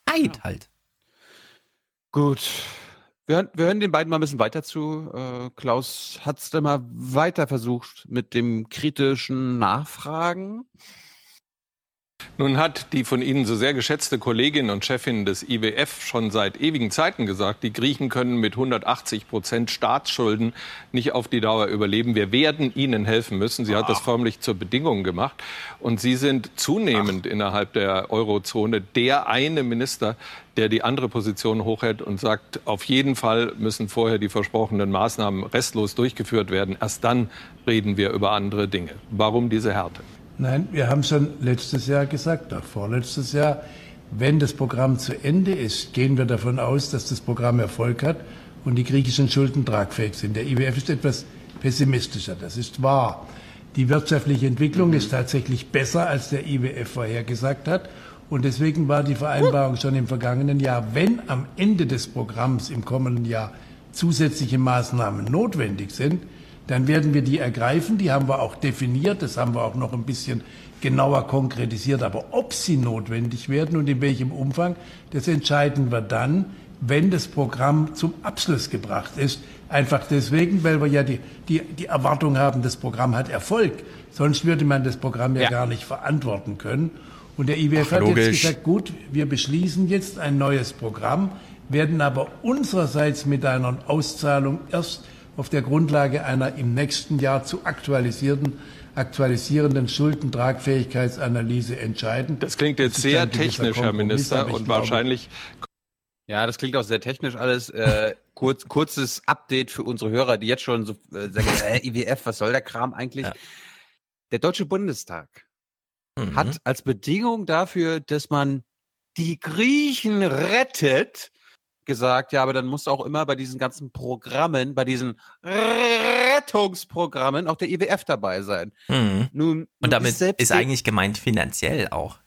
Zeit ja. halt. Gut. Wir hören, wir hören den beiden mal ein bisschen weiter zu. Äh, Klaus hat es mal weiter versucht mit dem kritischen Nachfragen. Nun hat die von Ihnen so sehr geschätzte Kollegin und Chefin des IWF schon seit ewigen Zeiten gesagt, die Griechen können mit 180 Prozent Staatsschulden nicht auf die Dauer überleben. Wir werden ihnen helfen müssen. Sie Ach. hat das förmlich zur Bedingung gemacht. Und Sie sind zunehmend Ach. innerhalb der Eurozone der eine Minister, der die andere Position hochhält und sagt, auf jeden Fall müssen vorher die versprochenen Maßnahmen restlos durchgeführt werden. Erst dann reden wir über andere Dinge. Warum diese Härte? Nein, wir haben schon letztes Jahr gesagt, auch vorletztes Jahr, wenn das Programm zu Ende ist, gehen wir davon aus, dass das Programm Erfolg hat und die griechischen Schulden tragfähig sind. Der IWF ist etwas pessimistischer, das ist wahr. Die wirtschaftliche Entwicklung mhm. ist tatsächlich besser, als der IWF vorhergesagt hat. Und deswegen war die Vereinbarung schon im vergangenen Jahr, wenn am Ende des Programms im kommenden Jahr zusätzliche Maßnahmen notwendig sind, dann werden wir die ergreifen. Die haben wir auch definiert, das haben wir auch noch ein bisschen genauer konkretisiert. Aber ob sie notwendig werden und in welchem Umfang, das entscheiden wir dann, wenn das Programm zum Abschluss gebracht ist. Einfach deswegen, weil wir ja die, die, die Erwartung haben, das Programm hat Erfolg. Sonst würde man das Programm ja, ja. gar nicht verantworten können. Und der IWF Ach, hat logisch. jetzt gesagt, gut, wir beschließen jetzt ein neues Programm, werden aber unsererseits mit einer Auszahlung erst auf der Grundlage einer im nächsten Jahr zu aktualisierten aktualisierenden Schuldentragfähigkeitsanalyse entscheiden. Das klingt jetzt das sehr technisch, Herr Minister, und wahrscheinlich. Ja, das klingt auch sehr technisch alles. Äh, kurz, kurzes Update für unsere Hörer, die jetzt schon so äh, sagen, äh, IWF, was soll der Kram eigentlich? Ja. Der Deutsche Bundestag mhm. hat als Bedingung dafür, dass man die Griechen rettet, gesagt, ja, aber dann muss auch immer bei diesen ganzen Programmen, bei diesen Rettungsprogrammen auch der IWF dabei sein. Mhm. Nun, Und damit ist, ist eigentlich gemeint finanziell auch.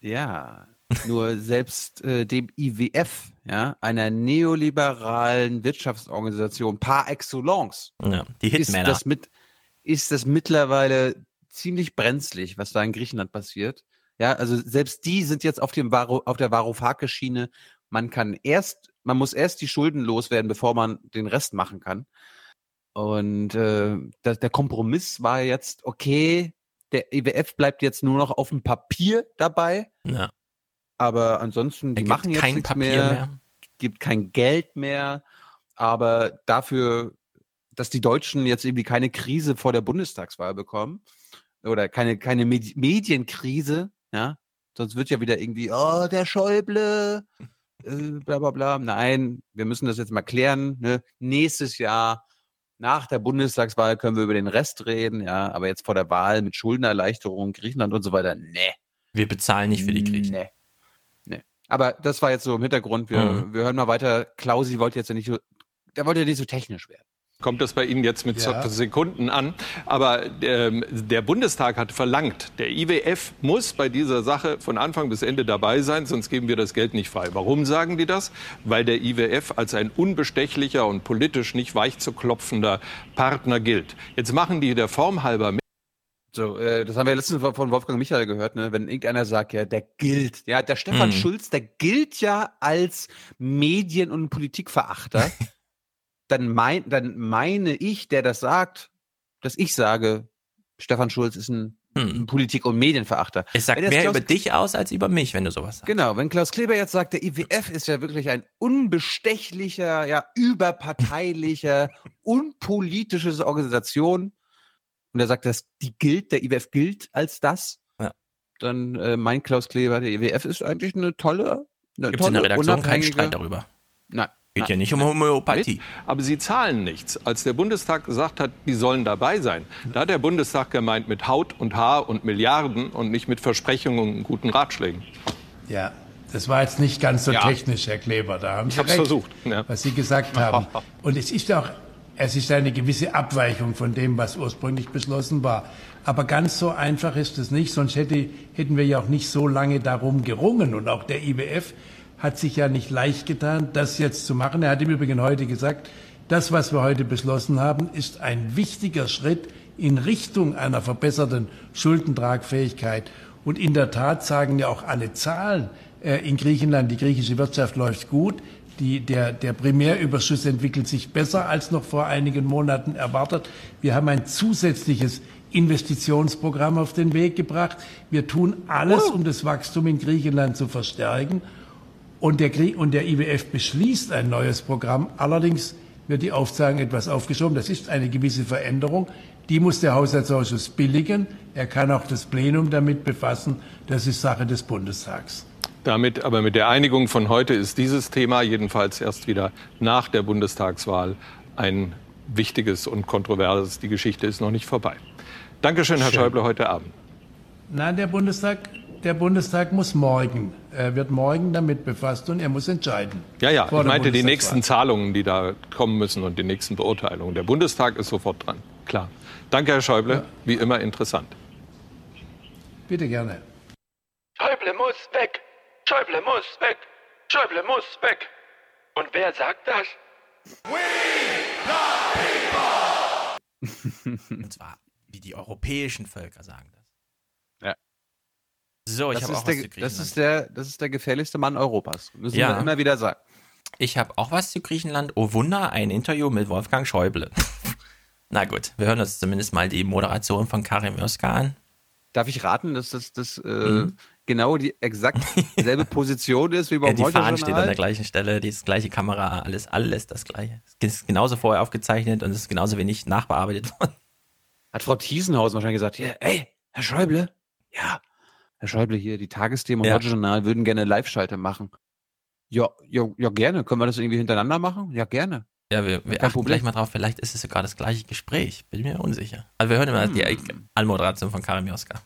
Ja, nur selbst äh, dem IWF, ja, einer neoliberalen Wirtschaftsorganisation par excellence, ja, die Hitmänner. Ist das, mit, ist das mittlerweile ziemlich brenzlig, was da in Griechenland passiert. Ja, also selbst die sind jetzt auf, dem Varo, auf der Varoufakis-Schiene man kann erst, man muss erst die Schulden loswerden, bevor man den Rest machen kann. Und äh, das, der Kompromiss war jetzt, okay, der EWF bleibt jetzt nur noch auf dem Papier dabei. Ja. Aber ansonsten, die machen jetzt nichts mehr, mehr, gibt kein Geld mehr. Aber dafür, dass die Deutschen jetzt irgendwie keine Krise vor der Bundestagswahl bekommen oder keine, keine Medienkrise, ja, sonst wird ja wieder irgendwie, oh, der Schäuble, äh, bla bla bla. Nein, wir müssen das jetzt mal klären. Ne? Nächstes Jahr nach der Bundestagswahl können wir über den Rest reden, ja, aber jetzt vor der Wahl mit Schuldenerleichterung, Griechenland und so weiter, ne. Wir bezahlen nicht für die Griechen. Nee. nee. Aber das war jetzt so im Hintergrund. Wir, mhm. wir hören mal weiter. Klausi wollte jetzt ja nicht so, der wollte ja nicht so technisch werden kommt das bei Ihnen jetzt mit ja. Sekunden an. Aber ähm, der Bundestag hat verlangt, der IWF muss bei dieser Sache von Anfang bis Ende dabei sein, sonst geben wir das Geld nicht frei. Warum sagen die das? Weil der IWF als ein unbestechlicher und politisch nicht weich zu klopfender Partner gilt. Jetzt machen die der Form halber mit. So, äh, das haben wir letztens von Wolfgang Michael gehört, ne? wenn irgendeiner sagt, ja, der gilt. Ja, der Stefan hm. Schulz, der gilt ja als Medien- und Politikverachter. dann, mein, dann meine ich, der das sagt, dass ich sage, Stefan Schulz ist ein hm. Politik- und Medienverachter. Es sagt mehr Klaus über dich aus als über mich, wenn du sowas sagst. Genau, wenn Klaus Kleber jetzt sagt, der IWF ist ja wirklich ein unbestechlicher, ja, überparteilicher, unpolitische Organisation und er sagt, dass die gilt, der IWF gilt als das, ja. dann äh, meint Klaus Kleber, der IWF ist eigentlich eine tolle, eine Gibt es in der Redaktion keinen Streit darüber? Nein. Geht ja nicht um Homöopathie. Aber sie zahlen nichts. Als der Bundestag gesagt hat, die sollen dabei sein, da hat der Bundestag gemeint mit Haut und Haar und Milliarden und nicht mit Versprechungen und guten Ratschlägen. Ja, das war jetzt nicht ganz so ja. technisch, Herr Kleber. Da haben Sie ich habe versucht, ja. was Sie gesagt haben. Und es ist auch, es ist eine gewisse Abweichung von dem, was ursprünglich beschlossen war. Aber ganz so einfach ist es nicht, sonst hätte, hätten wir ja auch nicht so lange darum gerungen. Und auch der IWF hat sich ja nicht leicht getan, das jetzt zu machen. Er hat im Übrigen heute gesagt, das, was wir heute beschlossen haben, ist ein wichtiger Schritt in Richtung einer verbesserten Schuldentragfähigkeit. Und in der Tat sagen ja auch alle Zahlen äh, in Griechenland, die griechische Wirtschaft läuft gut. Die, der, der Primärüberschuss entwickelt sich besser als noch vor einigen Monaten erwartet. Wir haben ein zusätzliches Investitionsprogramm auf den Weg gebracht. Wir tun alles, um das Wachstum in Griechenland zu verstärken. Und der, und der IWF beschließt ein neues Programm. Allerdings wird die Aufzahlung etwas aufgeschoben. Das ist eine gewisse Veränderung. Die muss der Haushaltsausschuss billigen. Er kann auch das Plenum damit befassen. Das ist Sache des Bundestags. Damit aber mit der Einigung von heute ist dieses Thema jedenfalls erst wieder nach der Bundestagswahl ein wichtiges und kontroverses. Die Geschichte ist noch nicht vorbei. Dankeschön, Herr. Schäuble, heute Abend. Nein, der Bundestag der Bundestag muss morgen, er wird morgen damit befasst und er muss entscheiden. Ja, ja, ich meinte die nächsten Zahlungen, die da kommen müssen und die nächsten Beurteilungen. Der Bundestag ist sofort dran, klar. Danke, Herr Schäuble, ja. wie immer interessant. Bitte gerne. Schäuble muss weg, Schäuble muss weg, Schäuble muss weg. Und wer sagt das? We the people! Und zwar, wie die europäischen Völker sagen das. So, ich habe auch der, was zu Das ist, der, das ist der gefährlichste Mann Europas. Müssen ja. wir immer wieder sagen. Ich habe auch was zu Griechenland. Oh Wunder, ein Interview mit Wolfgang Schäuble. Na gut, wir hören uns zumindest mal die Moderation von Karim Özkan an. Darf ich raten, dass das, das äh, mhm. genau die exakt selbe Position ist wie beim ja, Die Fahne steht an der gleichen Stelle, die gleiche Kamera, alles, alles das gleiche. Es ist genauso vorher aufgezeichnet und es ist genauso wenig nachbearbeitet worden. Hat Frau Thiesenhausen wahrscheinlich gesagt, ja, ey, Herr Schäuble, ja, Herr Schäuble hier, die Tagesthemen und ja. Journal würden gerne Live-Schalte machen. Ja, ja, ja, gerne. Können wir das irgendwie hintereinander machen? Ja, gerne. Ja, wir, wir achten Problem. gleich mal drauf, vielleicht ist es sogar das gleiche Gespräch. Bin mir unsicher. Also wir hören immer hm. die Anmoderation von Karim Joska.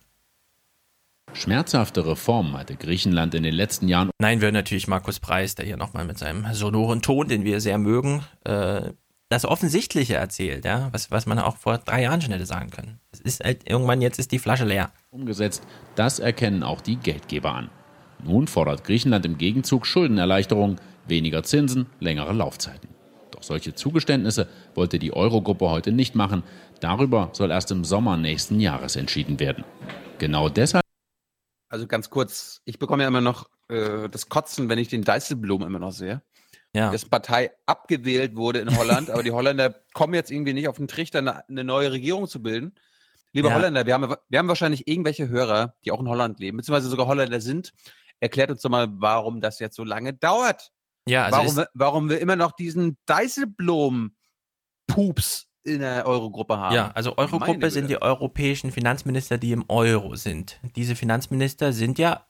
Schmerzhafte Reformen hatte Griechenland in den letzten Jahren. Nein, wir hören natürlich Markus Preis, der hier nochmal mit seinem sonoren Ton, den wir sehr mögen, äh, das Offensichtliche erzählt, ja, was, was man auch vor drei Jahren schon hätte sagen können. Es ist halt irgendwann, jetzt ist die Flasche leer. Umgesetzt, das erkennen auch die Geldgeber an. Nun fordert Griechenland im Gegenzug Schuldenerleichterung, weniger Zinsen, längere Laufzeiten. Doch solche Zugeständnisse wollte die Eurogruppe heute nicht machen. Darüber soll erst im Sommer nächsten Jahres entschieden werden. Genau deshalb. Also ganz kurz, ich bekomme ja immer noch äh, das Kotzen, wenn ich den Deißelblumen immer noch sehe ja. dessen Partei abgewählt wurde in Holland, aber die Holländer kommen jetzt irgendwie nicht auf den Trichter, eine, eine neue Regierung zu bilden. Liebe ja. Holländer, wir haben, wir haben wahrscheinlich irgendwelche Hörer, die auch in Holland leben, beziehungsweise sogar Holländer sind. Erklärt uns doch mal, warum das jetzt so lange dauert. Ja, also warum, warum wir immer noch diesen Deißelblom-Pups in der Eurogruppe haben. Ja, also Eurogruppe sind die europäischen Finanzminister, die im Euro sind. Diese Finanzminister sind ja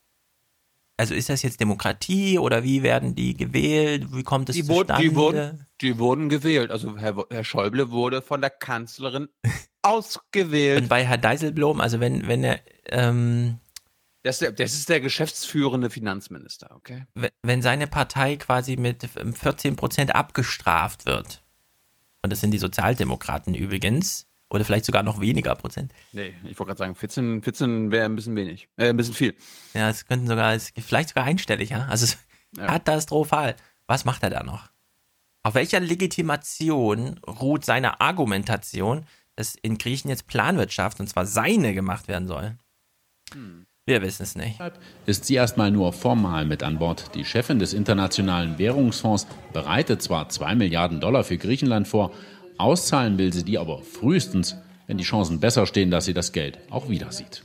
also ist das jetzt Demokratie oder wie werden die gewählt? Wie kommt es die zustande? Wurden, die, wurden, die wurden gewählt. Also Herr, Herr Schäuble wurde von der Kanzlerin ausgewählt. Und bei Herr Dijsselbloem, also wenn, wenn er ähm, das, das, ist der geschäftsführende Finanzminister, okay? Wenn seine Partei quasi mit 14 Prozent abgestraft wird, und das sind die Sozialdemokraten übrigens, oder vielleicht sogar noch weniger Prozent. Nee, ich wollte gerade sagen, 14, 14 wäre ein bisschen wenig. Äh, ein bisschen viel. Ja, es könnten sogar, vielleicht sogar einstellig, ja. Also ja. katastrophal. Was macht er da noch? Auf welcher Legitimation ruht seine Argumentation, dass in Griechen jetzt Planwirtschaft, und zwar seine, gemacht werden soll? Hm. Wir wissen es nicht. Ist sie erstmal nur formal mit an Bord. Die Chefin des Internationalen Währungsfonds bereitet zwar 2 Milliarden Dollar für Griechenland vor, Auszahlen will sie die aber frühestens, wenn die Chancen besser stehen, dass sie das Geld auch wieder sieht.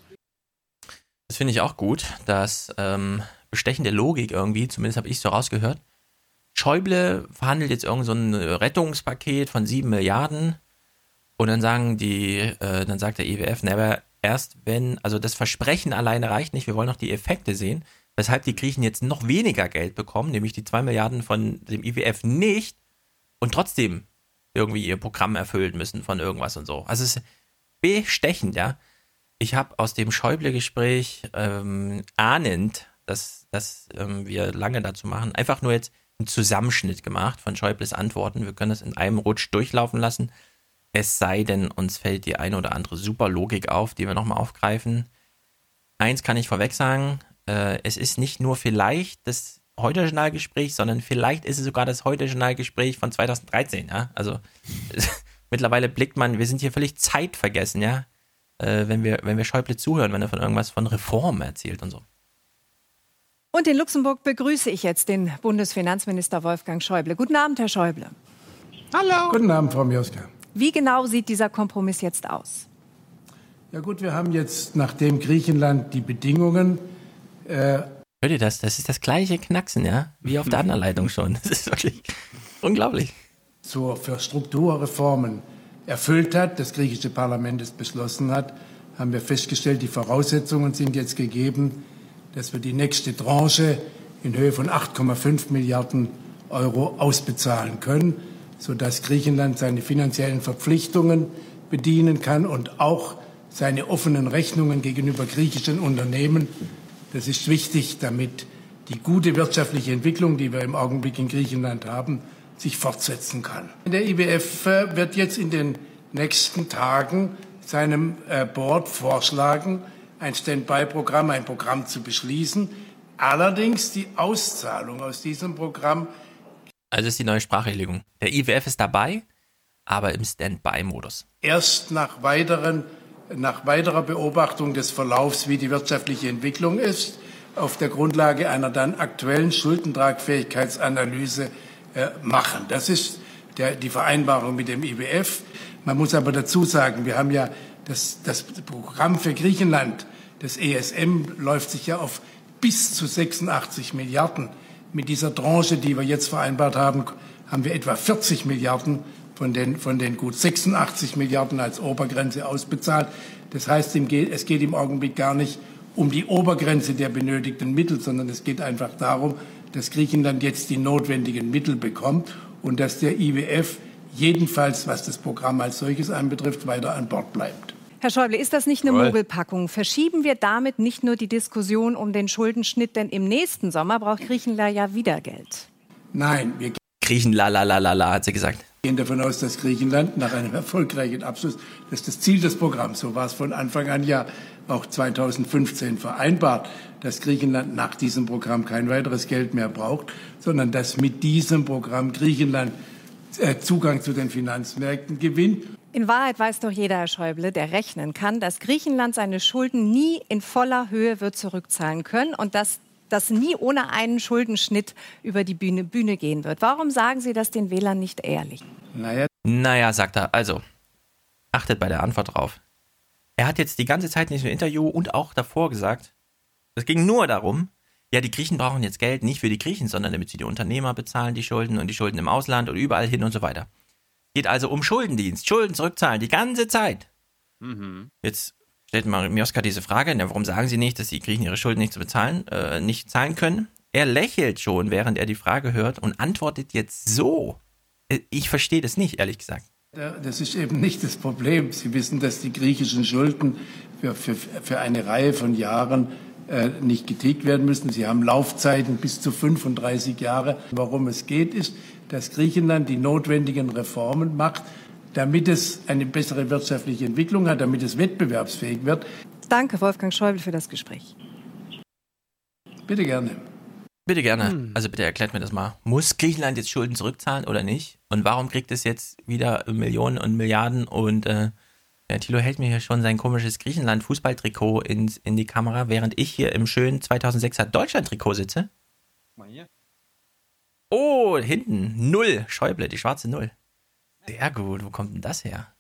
Das finde ich auch gut, dass ähm, bestechende Logik irgendwie, zumindest habe ich so rausgehört. Schäuble verhandelt jetzt irgend so ein Rettungspaket von sieben Milliarden und dann sagen die, äh, dann sagt der IWF, never erst wenn, also das Versprechen alleine reicht nicht, wir wollen noch die Effekte sehen, weshalb die Griechen jetzt noch weniger Geld bekommen, nämlich die zwei Milliarden von dem IWF nicht und trotzdem irgendwie ihr Programm erfüllen müssen von irgendwas und so. Also es ist bestechend, ja. Ich habe aus dem Schäuble-Gespräch ähm, ahnend, dass, dass ähm, wir lange dazu machen, einfach nur jetzt einen Zusammenschnitt gemacht von Schäubles Antworten. Wir können das in einem Rutsch durchlaufen lassen. Es sei denn, uns fällt die eine oder andere super Logik auf, die wir nochmal aufgreifen. Eins kann ich vorweg sagen, äh, es ist nicht nur vielleicht das Heute-Journal-Gespräch, sondern vielleicht ist es sogar das Heute-Journal-Gespräch von 2013, ja. Also mittlerweile blickt man, wir sind hier völlig zeitvergessen, ja, äh, wenn, wir, wenn wir Schäuble zuhören, wenn er von irgendwas von Reform erzählt und so. Und in Luxemburg begrüße ich jetzt den Bundesfinanzminister Wolfgang Schäuble. Guten Abend, Herr Schäuble. Hallo. Guten Abend, Frau Mioska. Wie genau sieht dieser Kompromiss jetzt aus? Ja gut, wir haben jetzt, nachdem Griechenland die Bedingungen... Äh Hört ihr das? Das ist das gleiche Knacksen, ja? Wie auf der anderen Leitung schon. Das ist wirklich unglaublich. So, für Strukturreformen erfüllt hat, das griechische Parlament es beschlossen hat, haben wir festgestellt, die Voraussetzungen sind jetzt gegeben, dass wir die nächste Tranche in Höhe von 8,5 Milliarden Euro ausbezahlen können, sodass Griechenland seine finanziellen Verpflichtungen bedienen kann und auch seine offenen Rechnungen gegenüber griechischen Unternehmen. Das ist wichtig, damit die gute wirtschaftliche Entwicklung, die wir im Augenblick in Griechenland haben, sich fortsetzen kann. Der IWF äh, wird jetzt in den nächsten Tagen seinem äh, Board vorschlagen, ein Standby-Programm, ein Programm zu beschließen. Allerdings die Auszahlung aus diesem Programm. Also ist die neue Sprachregelung. Der IWF ist dabei, aber im Standby-Modus. Erst nach, weiteren, nach weiterer Beobachtung des Verlaufs, wie die wirtschaftliche Entwicklung ist, auf der Grundlage einer dann aktuellen Schuldentragfähigkeitsanalyse äh, machen. Das ist der, die Vereinbarung mit dem IWF. Man muss aber dazu sagen, wir haben ja das, das Programm für Griechenland, das ESM, läuft sich ja auf bis zu 86 Milliarden. Mit dieser Tranche, die wir jetzt vereinbart haben, haben wir etwa 40 Milliarden von den, von den gut 86 Milliarden als Obergrenze ausbezahlt. Das heißt, es geht im Augenblick gar nicht um die Obergrenze der benötigten Mittel, sondern es geht einfach darum, dass Griechenland jetzt die notwendigen Mittel bekommt und dass der IWF jedenfalls, was das Programm als solches anbetrifft, weiter an Bord bleibt. Herr Schäuble, ist das nicht eine Mogelpackung? Verschieben wir damit nicht nur die Diskussion um den Schuldenschnitt, denn im nächsten Sommer braucht Griechenland ja wieder Geld. Nein, wir Griechenland, la la la la, hat sie gesagt. Gehen davon aus, dass Griechenland nach einem erfolgreichen Abschluss, das ist das Ziel des Programms, so war es von Anfang an ja auch 2015 vereinbart, dass Griechenland nach diesem Programm kein weiteres Geld mehr braucht, sondern dass mit diesem Programm Griechenland äh, Zugang zu den Finanzmärkten gewinnt. In Wahrheit weiß doch jeder, Herr Schäuble, der rechnen kann, dass Griechenland seine Schulden nie in voller Höhe wird zurückzahlen können und dass das nie ohne einen Schuldenschnitt über die Bühne, Bühne gehen wird. Warum sagen Sie das den Wählern nicht ehrlich? Naja. naja, sagt er. Also, achtet bei der Antwort drauf. Er hat jetzt die ganze Zeit in diesem Interview und auch davor gesagt, es ging nur darum, ja, die Griechen brauchen jetzt Geld nicht für die Griechen, sondern damit sie die Unternehmer bezahlen, die Schulden und die Schulden im Ausland und überall hin und so weiter. Geht also um Schuldendienst, Schulden zurückzahlen, die ganze Zeit. Mhm. Jetzt stellt Mioska diese Frage, na, warum sagen sie nicht, dass die Griechen ihre Schulden nicht bezahlen, äh, nicht zahlen können? Er lächelt schon, während er die Frage hört und antwortet jetzt so. Äh, ich verstehe das nicht, ehrlich gesagt. Das ist eben nicht das Problem. Sie wissen, dass die griechischen Schulden für, für, für eine Reihe von Jahren äh, nicht getilgt werden müssen. Sie haben Laufzeiten bis zu 35 Jahre. Warum es geht, ist, dass Griechenland die notwendigen Reformen macht, damit es eine bessere wirtschaftliche Entwicklung hat, damit es wettbewerbsfähig wird. Danke, Wolfgang Schäuble, für das Gespräch. Bitte gerne. Bitte gerne. Hm. Also bitte erklärt mir das mal. Muss Griechenland jetzt Schulden zurückzahlen oder nicht? Und warum kriegt es jetzt wieder Millionen und Milliarden? Und äh, ja, Thilo hält mir hier schon sein komisches Griechenland-Fußballtrikot in, in die Kamera, während ich hier im schönen 2006er Deutschland-Trikot sitze. Mal hier. Oh, hinten. Null. Schäuble, die schwarze Null. Sehr gut. Wo kommt denn das her?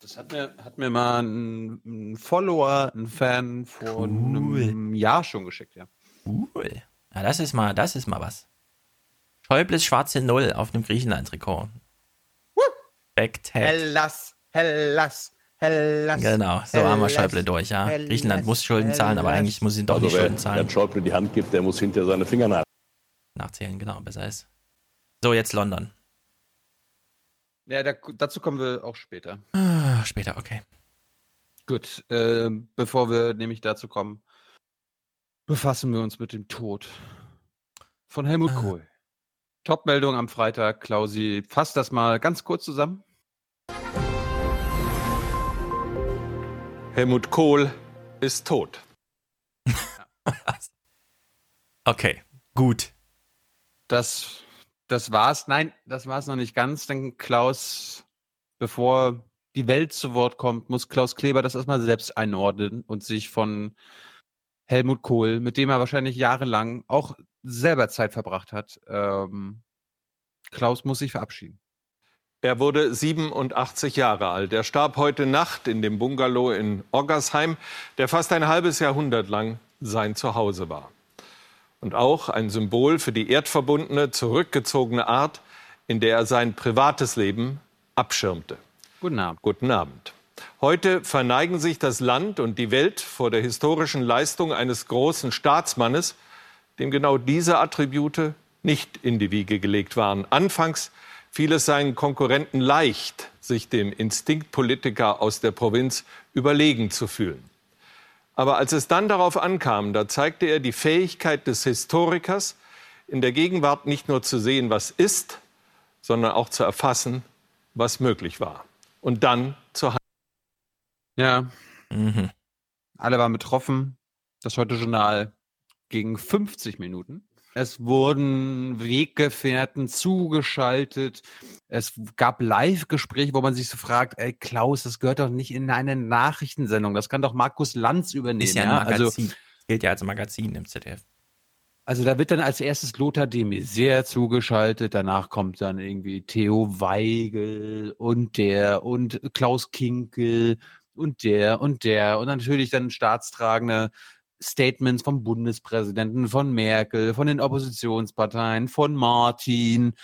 Das hat mir, hat mir mal ein, ein Follower, ein Fan vor cool. einem Jahr schon geschickt, ja. Cool. Ja, das ist mal, das ist mal was. Schäubles schwarze Null auf einem Griechenland-Trikot. Hellas, Hellas, Hellas. Genau, so Hellas, haben wir Schäuble durch, ja. Hellas, Griechenland muss Schulden zahlen, aber eigentlich muss ihn doch also nicht Schulden zahlen. Wer Schäuble die Hand gibt, der muss hinter seine Finger nach. nachzählen, genau, besser ist. So, jetzt London. Ja, da, dazu kommen wir auch später. Ah, später, okay. Gut, äh, bevor wir nämlich dazu kommen, befassen wir uns mit dem Tod von Helmut ah. Kohl. Top-Meldung am Freitag, Klausi. Fasst das mal ganz kurz zusammen. Helmut Kohl ist tot. okay, gut. Das das war's. Nein, das war's noch nicht ganz, denn Klaus, bevor die Welt zu Wort kommt, muss Klaus Kleber das erstmal selbst einordnen und sich von Helmut Kohl, mit dem er wahrscheinlich jahrelang auch selber Zeit verbracht hat. Ähm, Klaus muss sich verabschieden. Er wurde 87 Jahre alt. Er starb heute Nacht in dem Bungalow in Oggersheim, der fast ein halbes Jahrhundert lang sein Zuhause war und auch ein Symbol für die erdverbundene, zurückgezogene Art, in der er sein privates Leben abschirmte. Guten Abend. Guten Abend. Heute verneigen sich das Land und die Welt vor der historischen Leistung eines großen Staatsmannes, dem genau diese Attribute nicht in die Wiege gelegt waren. Anfangs fiel es seinen Konkurrenten leicht, sich dem Instinktpolitiker aus der Provinz überlegen zu fühlen. Aber als es dann darauf ankam, da zeigte er die Fähigkeit des Historikers, in der Gegenwart nicht nur zu sehen, was ist, sondern auch zu erfassen, was möglich war. Und dann zu handeln. Ja. Mhm. Alle waren betroffen. Das Heute-Journal ging 50 Minuten. Es wurden Weggefährten zugeschaltet. Es gab Live-Gespräche, wo man sich so fragt, ey Klaus, das gehört doch nicht in eine Nachrichtensendung. Das kann doch Markus Lanz übernehmen. Ist ja, ein also Magazin. Gilt ja als Magazin im ZDF. Also da wird dann als erstes Lothar de Maizière zugeschaltet, danach kommt dann irgendwie Theo Weigel und der und Klaus Kinkel und der und der und natürlich dann staatstragende Statements vom Bundespräsidenten, von Merkel, von den Oppositionsparteien, von Martin.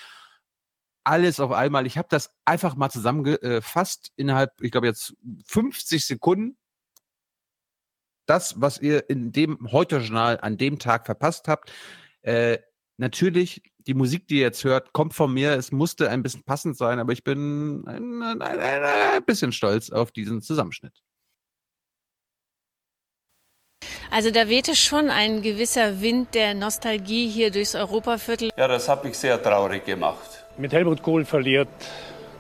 Alles auf einmal. Ich habe das einfach mal zusammengefasst innerhalb, ich glaube jetzt 50 Sekunden. Das, was ihr in dem Heute-Journal an dem Tag verpasst habt. Äh, natürlich, die Musik, die ihr jetzt hört, kommt von mir. Es musste ein bisschen passend sein, aber ich bin ein, ein, ein, ein bisschen stolz auf diesen Zusammenschnitt. Also da wehte schon ein gewisser Wind der Nostalgie hier durchs Europaviertel. Ja, das hat mich sehr traurig gemacht. Mit Helmut Kohl verliert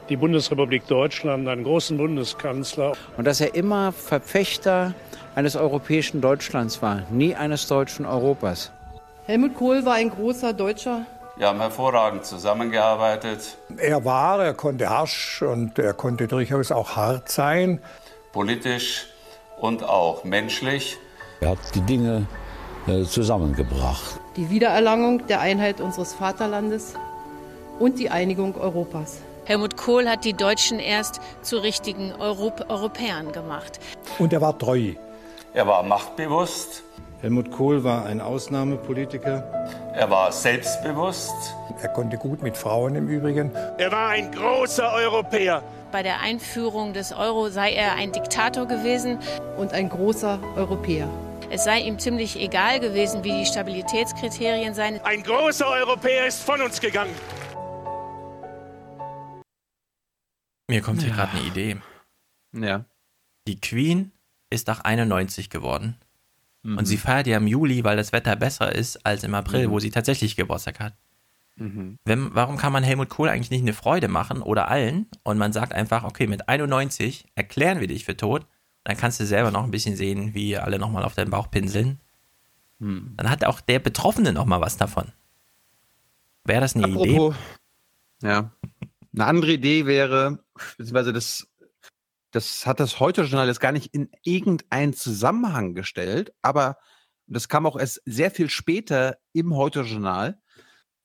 die Bundesrepublik Deutschland einen großen Bundeskanzler. Und dass er immer Verfechter eines europäischen Deutschlands war, nie eines deutschen Europas. Helmut Kohl war ein großer Deutscher. Wir haben hervorragend zusammengearbeitet. Er war, er konnte harsch und er konnte durchaus auch hart sein. Politisch und auch menschlich. Er hat die Dinge äh, zusammengebracht. Die Wiedererlangung der Einheit unseres Vaterlandes und die Einigung Europas. Helmut Kohl hat die Deutschen erst zu richtigen Europ Europäern gemacht. Und er war treu. Er war machtbewusst. Helmut Kohl war ein Ausnahmepolitiker. Er war selbstbewusst. Er konnte gut mit Frauen im Übrigen. Er war ein großer Europäer. Bei der Einführung des Euro sei er ein Diktator gewesen. Und ein großer Europäer. Es sei ihm ziemlich egal gewesen, wie die Stabilitätskriterien seien. Ein großer Europäer ist von uns gegangen. Mir kommt hier ja. gerade eine Idee. Ja. Die Queen ist nach 91 geworden. Mhm. Und sie feiert ja im Juli, weil das Wetter besser ist als im April, mhm. wo sie tatsächlich Geburtstag hat. Mhm. Wenn, warum kann man Helmut Kohl eigentlich nicht eine Freude machen oder allen und man sagt einfach, okay, mit 91 erklären wir dich für tot dann kannst du selber noch ein bisschen sehen, wie alle nochmal auf deinen Bauch pinseln. Hm. Dann hat auch der Betroffene nochmal was davon. Wäre das eine Apropos, Idee? Ja. Eine andere Idee wäre, beziehungsweise das, das hat das Heute-Journal jetzt gar nicht in irgendeinen Zusammenhang gestellt, aber das kam auch erst sehr viel später im Heute-Journal.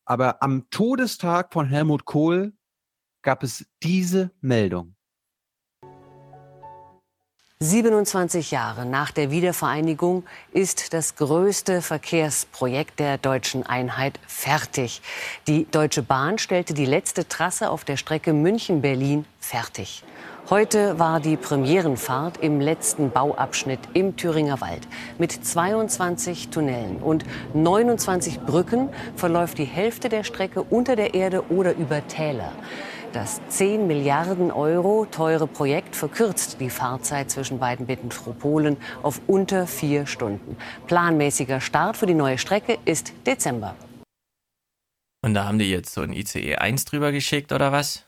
Aber am Todestag von Helmut Kohl gab es diese Meldung. 27 Jahre nach der Wiedervereinigung ist das größte Verkehrsprojekt der deutschen Einheit fertig. Die Deutsche Bahn stellte die letzte Trasse auf der Strecke München-Berlin fertig. Heute war die Premierenfahrt im letzten Bauabschnitt im Thüringer Wald. Mit 22 Tunnelen und 29 Brücken verläuft die Hälfte der Strecke unter der Erde oder über Täler. Das 10 Milliarden Euro teure Projekt verkürzt die Fahrzeit zwischen beiden Metropolen auf unter vier Stunden. Planmäßiger Start für die neue Strecke ist Dezember. Und da haben die jetzt so ein ICE 1 drüber geschickt oder was?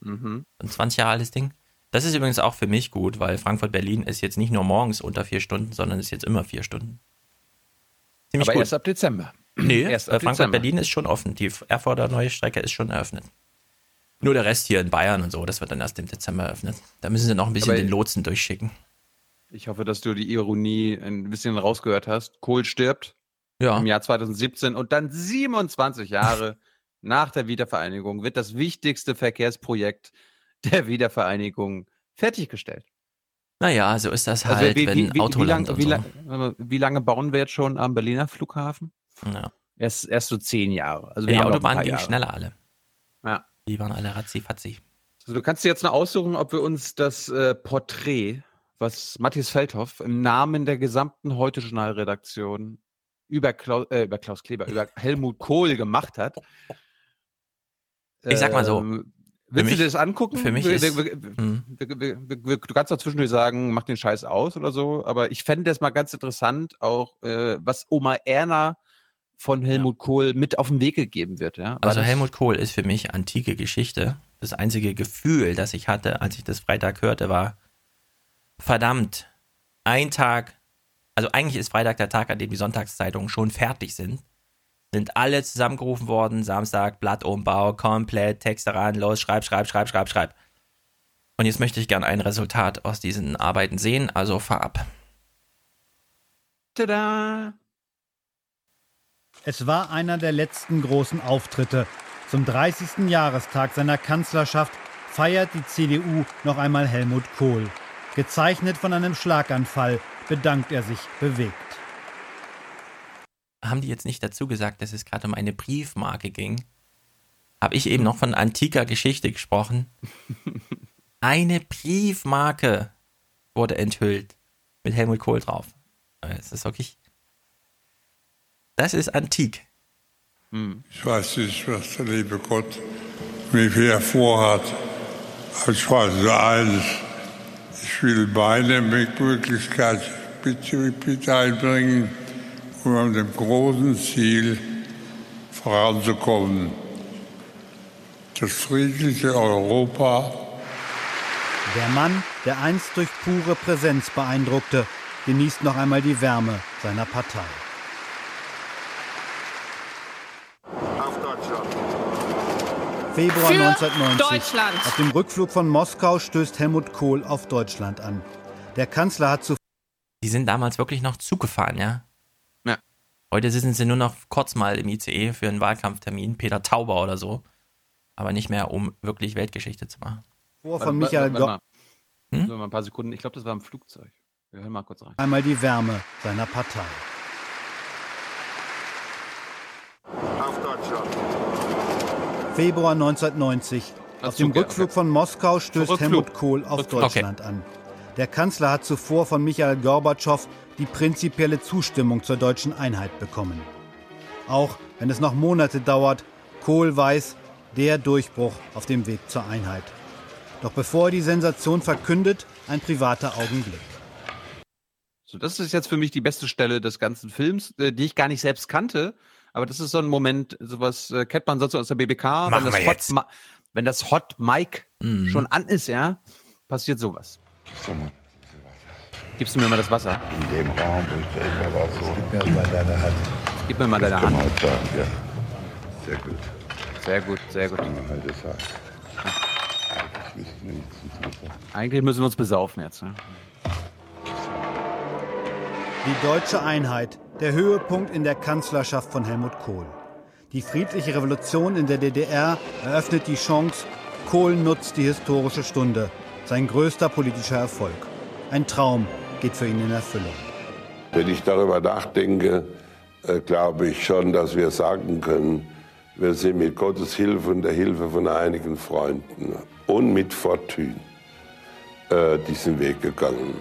Mhm. Ein 20 Jahre altes Ding. Das ist übrigens auch für mich gut, weil Frankfurt-Berlin ist jetzt nicht nur morgens unter vier Stunden, sondern ist jetzt immer vier Stunden. Ziemlich Aber gut. erst ab Dezember. Nee, äh, Frankfurt-Berlin ist schon offen. Die Erfurter neue Strecke ist schon eröffnet. Nur der Rest hier in Bayern und so, das wird dann erst im Dezember eröffnet. Da müssen sie noch ein bisschen Aber den Lotsen durchschicken. Ich hoffe, dass du die Ironie ein bisschen rausgehört hast. Kohl stirbt ja. im Jahr 2017 und dann 27 Jahre nach der Wiedervereinigung wird das wichtigste Verkehrsprojekt der Wiedervereinigung fertiggestellt. Naja, so ist das also halt, also wie, wenn wie, Autoland wie, wie, lang, wie lange bauen wir jetzt schon am Berliner Flughafen? Ja. Erst, erst so zehn Jahre. Also die Autobahnen gingen schneller alle. Ja. Die waren alle ratzi-fatzi. Also du kannst dir jetzt noch aussuchen, ob wir uns das äh, Porträt, was Matthias Feldhoff im Namen der gesamten Heute-Journal-Redaktion über, Klaus, äh, über Klaus Kleber, über Helmut Kohl gemacht hat. Ich sag mal so. Ähm, willst mich, du dir das angucken? Für mich wir, ist, wir, hm. wir, du kannst auch zwischendurch sagen, mach den Scheiß aus oder so, aber ich fände das mal ganz interessant, auch äh, was Oma Erna von Helmut ja. Kohl mit auf den Weg gegeben wird. Ja? also Helmut Kohl ist für mich antike Geschichte. Das einzige Gefühl, das ich hatte, als ich das Freitag hörte, war, verdammt, ein Tag, also eigentlich ist Freitag der Tag, an dem die Sonntagszeitungen schon fertig sind. Sind alle zusammengerufen worden, Samstag, Blattumbau, komplett, Texte ran, los, schreib, schreib, schreib, schreib, schreib. Und jetzt möchte ich gerne ein Resultat aus diesen Arbeiten sehen, also fahr ab. Tada! Es war einer der letzten großen Auftritte. Zum 30. Jahrestag seiner Kanzlerschaft feiert die CDU noch einmal Helmut Kohl. Gezeichnet von einem Schlaganfall bedankt er sich bewegt. Haben die jetzt nicht dazu gesagt, dass es gerade um eine Briefmarke ging? Habe ich eben noch von antiker Geschichte gesprochen? Eine Briefmarke wurde enthüllt mit Helmut Kohl drauf. Es ist wirklich das ist antik. Hm. Ich weiß nicht, was der liebe Gott mit mir vorhat. Ich weiß nur eines. Ich will meine Möglichkeit bitte, bitte einbringen, um an dem großen Ziel voranzukommen. Das friedliche Europa. Der Mann, der einst durch pure Präsenz beeindruckte, genießt noch einmal die Wärme seiner Partei. Februar Für 1990. Deutschland. Auf dem Rückflug von Moskau stößt Helmut Kohl auf Deutschland an. Der Kanzler hat zu. Die sind damals wirklich noch Zug gefahren, ja? Ja. Heute sitzen sie nur noch kurz mal im ICE für einen Wahlkampftermin, Peter Tauber oder so. Aber nicht mehr, um wirklich Weltgeschichte zu machen. Vor von Michael warte, warte hm? mal. ein paar Sekunden. Ich glaube, das war im Flugzeug. Wir hören mal kurz rein. Einmal die Wärme seiner Partei. Auf Deutschland. Februar 1990. Auf dem Rückflug von Moskau stößt. Helmut Kohl auf. Deutschland an. Der Kanzler hat zuvor von Michael Gorbatschow die prinzipielle Zustimmung zur deutschen Einheit bekommen. Auch wenn es noch Monate dauert, Kohl weiß, der Durchbruch auf dem Weg zur Einheit. Doch bevor er die Sensation verkündet, ein privater Augenblick. So, das ist jetzt für mich die beste Stelle des ganzen Films, äh, die ich gar nicht selbst kannte. Aber das ist so ein Moment, sowas äh, kennt man sonst aus der BBK. Machen wenn, das wir Hot, wenn das Hot Mic mhm. schon an ist, ja, passiert sowas. Gibst du mir mal das Wasser? In dem Raum, wo ich da war, so. Gib mir mal deine Hand. Gib mir mal deine Hand. Sagen, ja. Sehr gut. Sehr gut, sehr gut. Halt Eigentlich müssen wir uns besaufen jetzt. Ne? Die deutsche Einheit der Höhepunkt in der Kanzlerschaft von Helmut Kohl. Die friedliche Revolution in der DDR eröffnet die Chance, Kohl nutzt die historische Stunde, sein größter politischer Erfolg. Ein Traum geht für ihn in Erfüllung. Wenn ich darüber nachdenke, äh, glaube ich schon, dass wir sagen können, wir sind mit Gottes Hilfe und der Hilfe von einigen Freunden und mit Fortune äh, diesen Weg gegangen.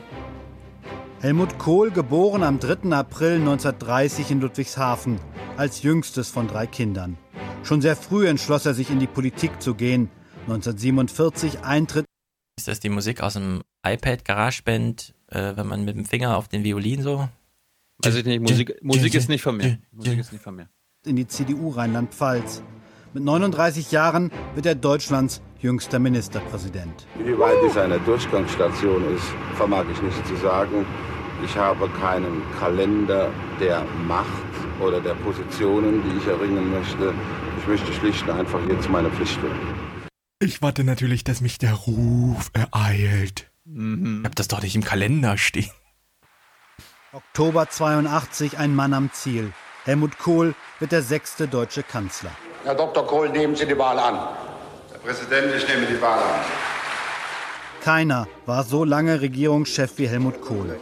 Helmut Kohl, geboren am 3. April 1930 in Ludwigshafen, als jüngstes von drei Kindern. Schon sehr früh entschloss er sich in die Politik zu gehen. 1947 Eintritt. Ist das die Musik aus dem iPad GarageBand, äh, wenn man mit dem Finger auf den Violin so? Weiß ich nicht, Musik, Musik ist nicht von mir. Musik ist nicht von mir. In die CDU Rheinland-Pfalz. Mit 39 Jahren wird er Deutschlands jüngster Ministerpräsident. Wie weit es eine Durchgangsstation ist, vermag ich nicht zu sagen. Ich habe keinen Kalender der Macht oder der Positionen, die ich erringen möchte. Ich möchte schlicht und einfach jetzt meine Pflicht tun. Ich warte natürlich, dass mich der Ruf ereilt. Mhm. Ich hab das doch nicht im Kalender stehen. Oktober 82, ein Mann am Ziel. Helmut Kohl wird der sechste deutsche Kanzler. Herr Dr. Kohl, nehmen Sie die Wahl an. Präsident, ich nehme die Wahl an. Keiner war so lange Regierungschef wie Helmut Kohl.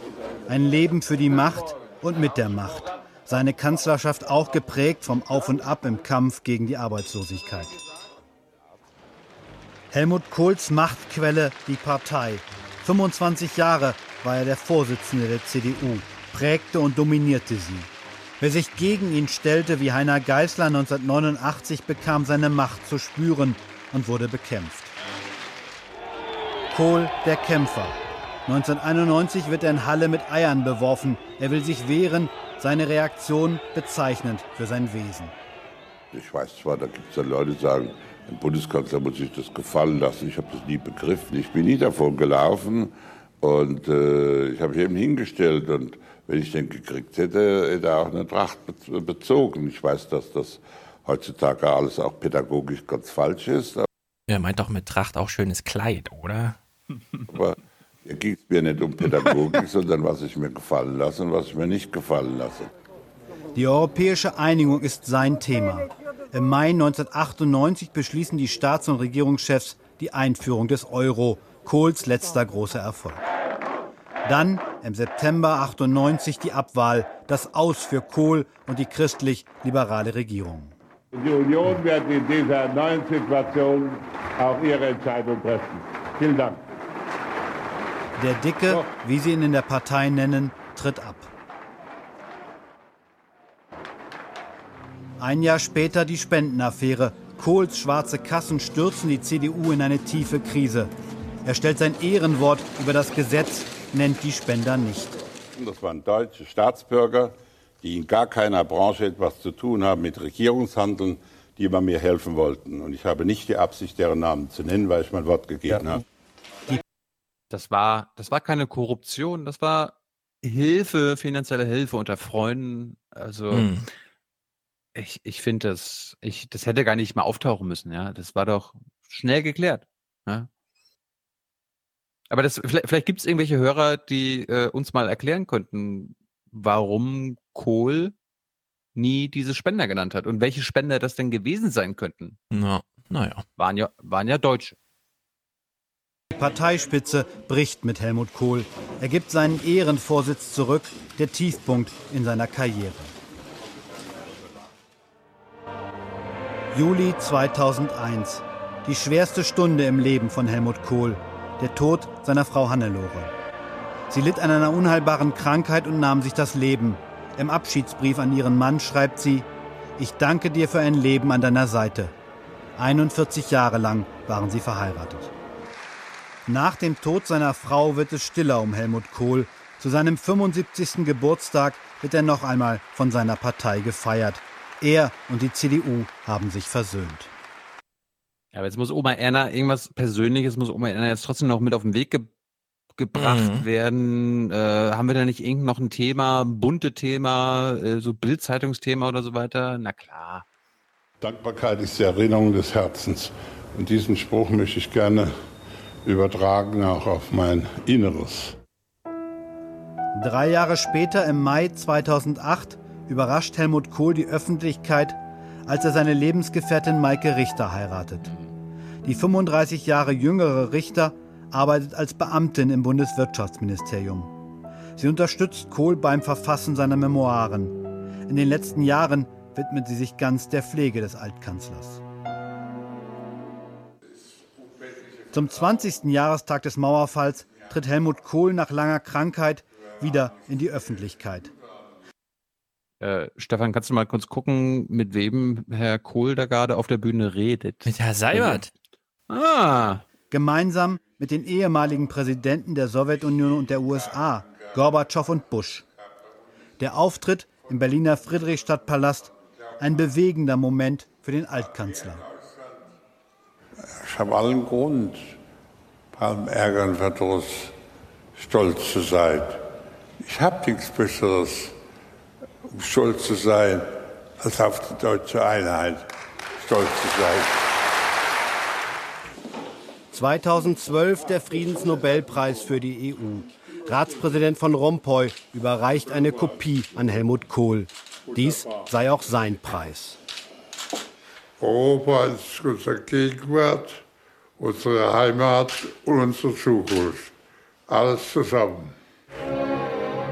Ein Leben für die Macht und mit der Macht. Seine Kanzlerschaft auch geprägt vom Auf und Ab im Kampf gegen die Arbeitslosigkeit. Helmut Kohls Machtquelle die Partei. 25 Jahre war er der Vorsitzende der CDU, prägte und dominierte sie. Wer sich gegen ihn stellte, wie Heiner Geißler 1989, bekam seine Macht zu spüren und wurde bekämpft. Kohl, der Kämpfer. 1991 wird er in Halle mit Eiern beworfen. Er will sich wehren, seine Reaktion bezeichnend für sein Wesen. Ich weiß zwar, da gibt es ja Leute, die sagen, ein Bundeskanzler muss sich das gefallen lassen. Ich habe das nie begriffen. Ich bin nie davon gelaufen und äh, ich habe mich eben hingestellt und wenn ich den gekriegt hätte, hätte er auch eine Tracht bezogen. Ich weiß, dass das heutzutage alles auch pädagogisch ganz falsch ist. Er meint doch mit Tracht auch schönes Kleid, oder? Aber hier ging es mir nicht um Pädagogik, sondern was ich mir gefallen lasse und was ich mir nicht gefallen lasse. Die europäische Einigung ist sein Thema. Im Mai 1998 beschließen die Staats- und Regierungschefs die Einführung des Euro, Kohls letzter großer Erfolg. Dann im September 98 die Abwahl, das Aus für Kohl und die christlich-liberale Regierung. Die Union wird in dieser neuen Situation auch ihre Entscheidung treffen. Vielen Dank. Der Dicke, wie sie ihn in der Partei nennen, tritt ab. Ein Jahr später die Spendenaffäre. Kohls schwarze Kassen stürzen die CDU in eine tiefe Krise. Er stellt sein Ehrenwort über das Gesetz nennt die Spender nicht. Das waren deutsche Staatsbürger, die in gar keiner Branche etwas zu tun haben mit Regierungshandeln, die immer mir helfen wollten. Und ich habe nicht die Absicht, deren Namen zu nennen, weil ich mein Wort gegeben ja. habe. Das war, das war keine Korruption, das war Hilfe, finanzielle Hilfe unter Freunden. Also hm. ich, ich finde das, ich, das hätte gar nicht mal auftauchen müssen, ja. Das war doch schnell geklärt. Ja? Aber das, vielleicht, vielleicht gibt es irgendwelche Hörer, die äh, uns mal erklären könnten, warum Kohl nie diese Spender genannt hat und welche Spender das denn gewesen sein könnten. Na, naja. Waren ja, waren ja Deutsche. Die Parteispitze bricht mit Helmut Kohl. Er gibt seinen Ehrenvorsitz zurück, der Tiefpunkt in seiner Karriere. Juli 2001. Die schwerste Stunde im Leben von Helmut Kohl der Tod seiner Frau Hannelore. Sie litt an einer unheilbaren Krankheit und nahm sich das Leben. Im Abschiedsbrief an ihren Mann schreibt sie, ich danke dir für ein Leben an deiner Seite. 41 Jahre lang waren sie verheiratet. Nach dem Tod seiner Frau wird es stiller um Helmut Kohl. Zu seinem 75. Geburtstag wird er noch einmal von seiner Partei gefeiert. Er und die CDU haben sich versöhnt. Aber jetzt muss Oma Erna irgendwas Persönliches, muss Oma Erna jetzt trotzdem noch mit auf den Weg ge gebracht mhm. werden. Äh, haben wir da nicht irgend noch ein Thema, ein bunte Thema, äh, so Bildzeitungsthema oder so weiter? Na klar. Dankbarkeit ist die Erinnerung des Herzens. Und diesen Spruch möchte ich gerne übertragen auch auf mein Inneres. Drei Jahre später, im Mai 2008, überrascht Helmut Kohl die Öffentlichkeit als er seine Lebensgefährtin Maike Richter heiratet. Die 35 Jahre jüngere Richter arbeitet als Beamtin im Bundeswirtschaftsministerium. Sie unterstützt Kohl beim Verfassen seiner Memoiren. In den letzten Jahren widmet sie sich ganz der Pflege des Altkanzlers. Zum 20. Jahrestag des Mauerfalls tritt Helmut Kohl nach langer Krankheit wieder in die Öffentlichkeit. Äh, Stefan, kannst du mal kurz gucken, mit wem Herr Kohl da gerade auf der Bühne redet? Mit Herr Seibert. Ah. Gemeinsam mit den ehemaligen Präsidenten der Sowjetunion und der USA, Gorbatschow und Bush. Der Auftritt im Berliner Friedrichstadtpalast, ein bewegender Moment für den Altkanzler. Ich habe allen Grund, allem Ärger und Verdruss stolz zu sein. Ich habe nichts Besseres, um stolz zu sein, als auf die deutsche Einheit stolz zu sein. 2012 der Friedensnobelpreis für die EU. Ratspräsident von Rompuy überreicht eine Kopie an Helmut Kohl. Dies sei auch sein Preis. Europa ist unsere Gegenwart, unsere Heimat und unsere Zukunft. Alles zusammen.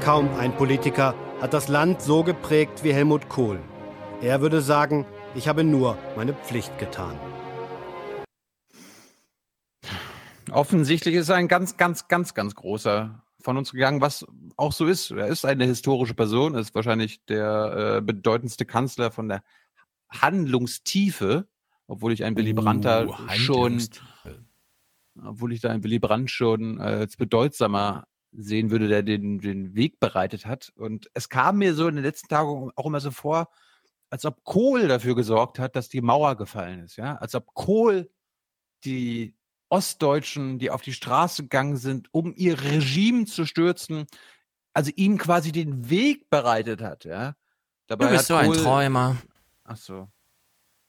Kaum ein Politiker hat das Land so geprägt wie Helmut Kohl. Er würde sagen, ich habe nur meine Pflicht getan. Offensichtlich ist er ein ganz, ganz, ganz, ganz großer von uns gegangen, was auch so ist. Er ist eine historische Person, ist wahrscheinlich der äh, bedeutendste Kanzler von der Handlungstiefe, obwohl ich einen Willy Brandt uh, schon, obwohl ich da einen Willy Brandt schon als bedeutsamer sehen würde, der den, den Weg bereitet hat. Und es kam mir so in den letzten Tagen auch immer so vor, als ob Kohl dafür gesorgt hat, dass die Mauer gefallen ist, ja, als ob Kohl die Ostdeutschen, die auf die Straße gegangen sind, um ihr Regime zu stürzen, also ihm quasi den Weg bereitet hat, ja. Dabei du bist so Kohl, ein Träumer. Ach so.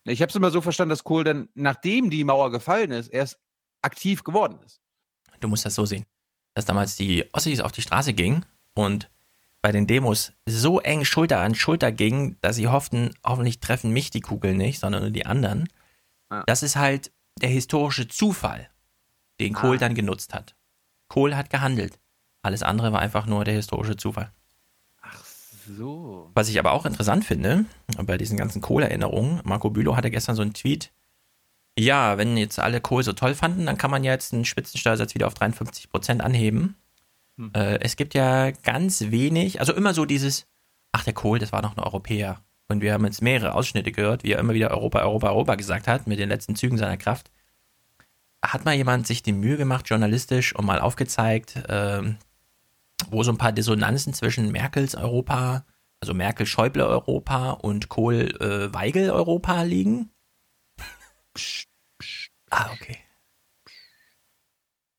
Ich habe es immer so verstanden, dass Kohl dann, nachdem die Mauer gefallen ist, erst aktiv geworden ist. Du musst das so sehen, dass damals die Ossis auf die Straße gingen und bei den Demos so eng Schulter an Schulter gingen, dass sie hofften, hoffentlich treffen mich die Kugeln nicht, sondern nur die anderen. Ah. Das ist halt der historische Zufall, den Kohl ah. dann genutzt hat. Kohl hat gehandelt. Alles andere war einfach nur der historische Zufall. So. Was ich aber auch interessant finde, bei diesen ganzen Kohl-Erinnerungen, Marco Bülow hatte gestern so einen Tweet. Ja, wenn jetzt alle Kohl so toll fanden, dann kann man ja jetzt einen Spitzensteuersatz wieder auf 53 Prozent anheben. Hm. Äh, es gibt ja ganz wenig, also immer so dieses, ach, der Kohl, das war noch ein Europäer. Und wir haben jetzt mehrere Ausschnitte gehört, wie er immer wieder Europa, Europa, Europa gesagt hat, mit den letzten Zügen seiner Kraft. Hat mal jemand sich die Mühe gemacht, journalistisch, und mal aufgezeigt, äh, wo so ein paar Dissonanzen zwischen Merkels Europa, also Merkel-Schäuble-Europa und Kohl-Weigel-Europa liegen? Psst, psst, ah, okay.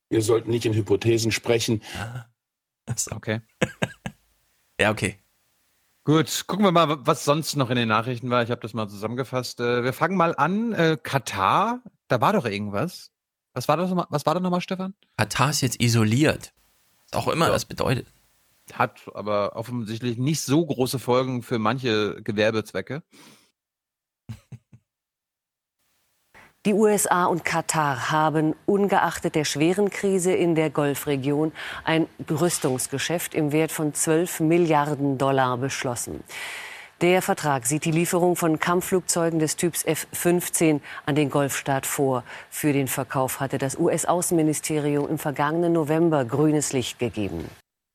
Wir sollten nicht in Hypothesen sprechen. Ah, okay. ja, okay. Gut, gucken wir mal, was sonst noch in den Nachrichten war. Ich habe das mal zusammengefasst. Äh, wir fangen mal an. Äh, Katar, da war doch irgendwas. Was war das nochmal, was war da nochmal, Stefan? Katar ist jetzt isoliert. Was auch immer ja. das bedeutet. Hat aber offensichtlich nicht so große Folgen für manche Gewerbezwecke. Die USA und Katar haben ungeachtet der schweren Krise in der Golfregion ein Rüstungsgeschäft im Wert von 12 Milliarden Dollar beschlossen. Der Vertrag sieht die Lieferung von Kampfflugzeugen des Typs F-15 an den Golfstaat vor. Für den Verkauf hatte das US-Außenministerium im vergangenen November grünes Licht gegeben.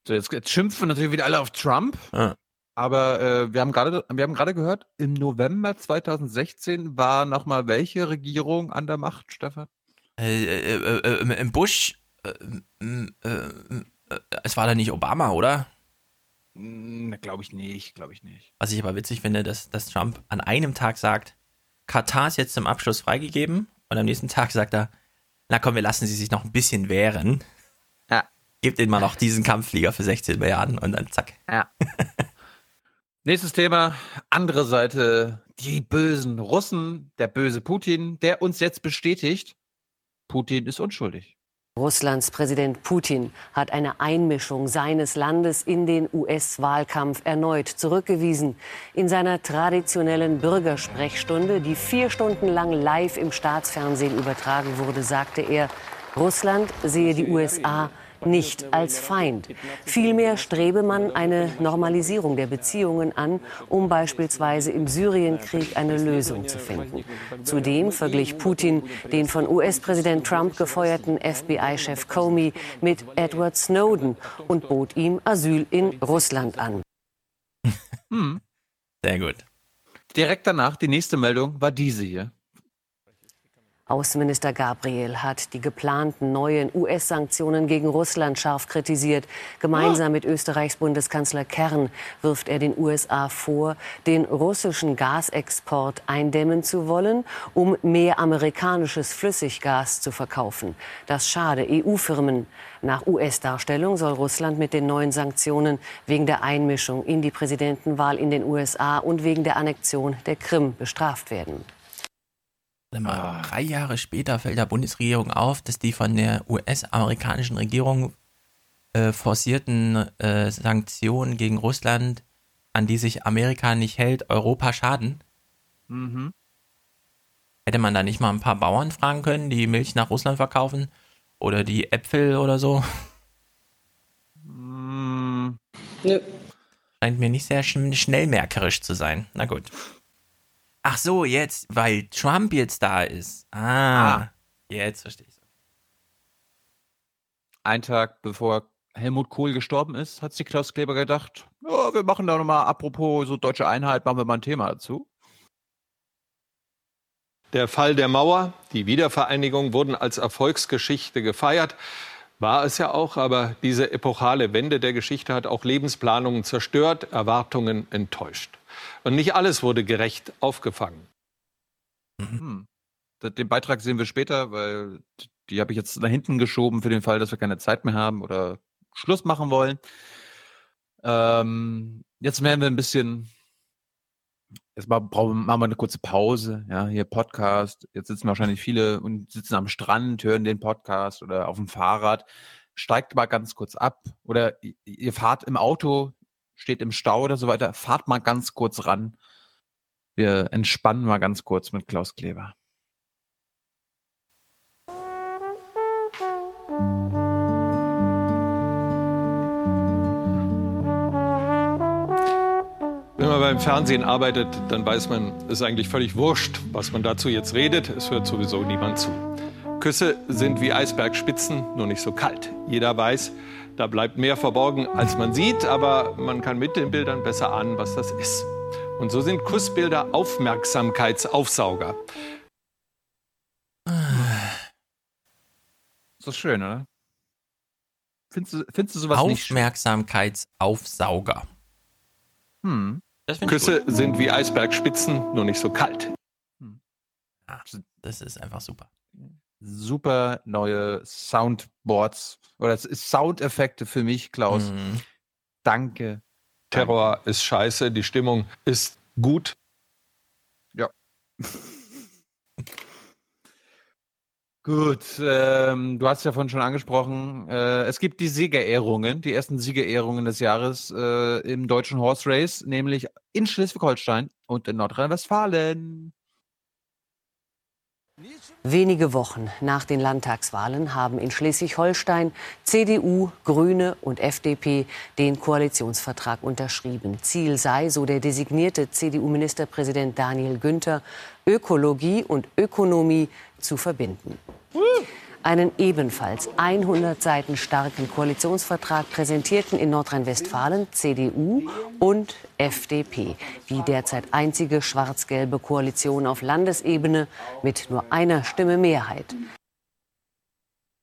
So, jetzt, jetzt schimpfen natürlich wieder alle auf Trump. Ah. Aber äh, wir haben gerade, wir haben gerade gehört, im November 2016 war noch mal welche Regierung an der Macht, Stefan? Äh, äh, äh, äh Bush. Äh, es war da nicht Obama, oder? Hm, glaube ich nicht, glaube ich nicht. Was ich aber witzig finde, dass, dass Trump an einem Tag sagt, Katar ist jetzt zum Abschluss freigegeben und am nächsten Tag sagt er, na komm, wir lassen sie sich noch ein bisschen wehren. Ja. Gebt ihnen mal noch diesen Kampfflieger für 16 Milliarden und dann zack. Ja. Nächstes Thema, andere Seite, die bösen Russen, der böse Putin, der uns jetzt bestätigt, Putin ist unschuldig. Russlands Präsident Putin hat eine Einmischung seines Landes in den US-Wahlkampf erneut zurückgewiesen. In seiner traditionellen Bürgersprechstunde, die vier Stunden lang live im Staatsfernsehen übertragen wurde, sagte er, Russland sehe die USA nicht als Feind. Vielmehr strebe man eine Normalisierung der Beziehungen an, um beispielsweise im Syrienkrieg eine Lösung zu finden. Zudem verglich Putin den von US-Präsident Trump gefeuerten FBI-Chef Comey mit Edward Snowden und bot ihm Asyl in Russland an. Hm. Sehr gut. Direkt danach, die nächste Meldung war diese hier. Außenminister Gabriel hat die geplanten neuen US-Sanktionen gegen Russland scharf kritisiert. Gemeinsam mit Österreichs Bundeskanzler Kern wirft er den USA vor, den russischen Gasexport eindämmen zu wollen, um mehr amerikanisches Flüssiggas zu verkaufen. Das schade EU-Firmen. Nach US-Darstellung soll Russland mit den neuen Sanktionen wegen der Einmischung in die Präsidentenwahl in den USA und wegen der Annexion der Krim bestraft werden. Ah. Drei Jahre später fällt der Bundesregierung auf, dass die von der US-amerikanischen Regierung äh, forcierten äh, Sanktionen gegen Russland, an die sich Amerika nicht hält, Europa schaden. Mhm. Hätte man da nicht mal ein paar Bauern fragen können, die Milch nach Russland verkaufen? Oder die Äpfel oder so? Mm. Nö. Scheint mir nicht sehr sch schnellmerkerisch zu sein. Na gut. Ach so, jetzt, weil Trump jetzt da ist. Ah, ah. jetzt verstehe ich. Ein Tag bevor Helmut Kohl gestorben ist, hat sich Klaus Kleber gedacht, oh, wir machen da nochmal, apropos so deutsche Einheit, machen wir mal ein Thema dazu. Der Fall der Mauer, die Wiedervereinigung wurden als Erfolgsgeschichte gefeiert. War es ja auch, aber diese epochale Wende der Geschichte hat auch Lebensplanungen zerstört, Erwartungen enttäuscht. Und nicht alles wurde gerecht aufgefangen. Mhm. Den Beitrag sehen wir später, weil die habe ich jetzt nach hinten geschoben für den Fall, dass wir keine Zeit mehr haben oder Schluss machen wollen. Ähm, jetzt werden wir ein bisschen, jetzt machen wir eine kurze Pause, ja, hier Podcast. Jetzt sitzen wahrscheinlich viele und sitzen am Strand, hören den Podcast oder auf dem Fahrrad. Steigt mal ganz kurz ab oder ihr fahrt im Auto, steht im Stau oder so weiter, fahrt mal ganz kurz ran. Wir entspannen mal ganz kurz mit Klaus Kleber. Wenn man beim Fernsehen arbeitet, dann weiß man, es ist eigentlich völlig wurscht, was man dazu jetzt redet. Es hört sowieso niemand zu. Küsse sind wie Eisbergspitzen, nur nicht so kalt. Jeder weiß, da bleibt mehr verborgen, als man sieht, aber man kann mit den Bildern besser ahnen, was das ist. Und so sind Kussbilder Aufmerksamkeitsaufsauger. So schön, oder? Findest du, findest du sowas Aufmerksamkeitsaufsauger. Hm. Küsse sind wie Eisbergspitzen, nur nicht so kalt. Hm. Ah, das ist einfach super super neue Soundboards oder Soundeffekte für mich, Klaus. Mhm. Danke. Terror ist scheiße, die Stimmung ist gut. Ja. Gut, ähm, du hast ja vorhin schon angesprochen, äh, es gibt die Siegerehrungen, die ersten Siegerehrungen des Jahres äh, im deutschen Horse Race, nämlich in Schleswig-Holstein und in Nordrhein-Westfalen. Wenige Wochen nach den Landtagswahlen haben in Schleswig-Holstein CDU, Grüne und FDP den Koalitionsvertrag unterschrieben. Ziel sei, so der designierte CDU-Ministerpräsident Daniel Günther, Ökologie und Ökonomie zu verbinden. Einen ebenfalls 100 Seiten starken Koalitionsvertrag präsentierten in Nordrhein-Westfalen CDU und FDP, die derzeit einzige schwarz-gelbe Koalition auf Landesebene mit nur einer Stimme Mehrheit.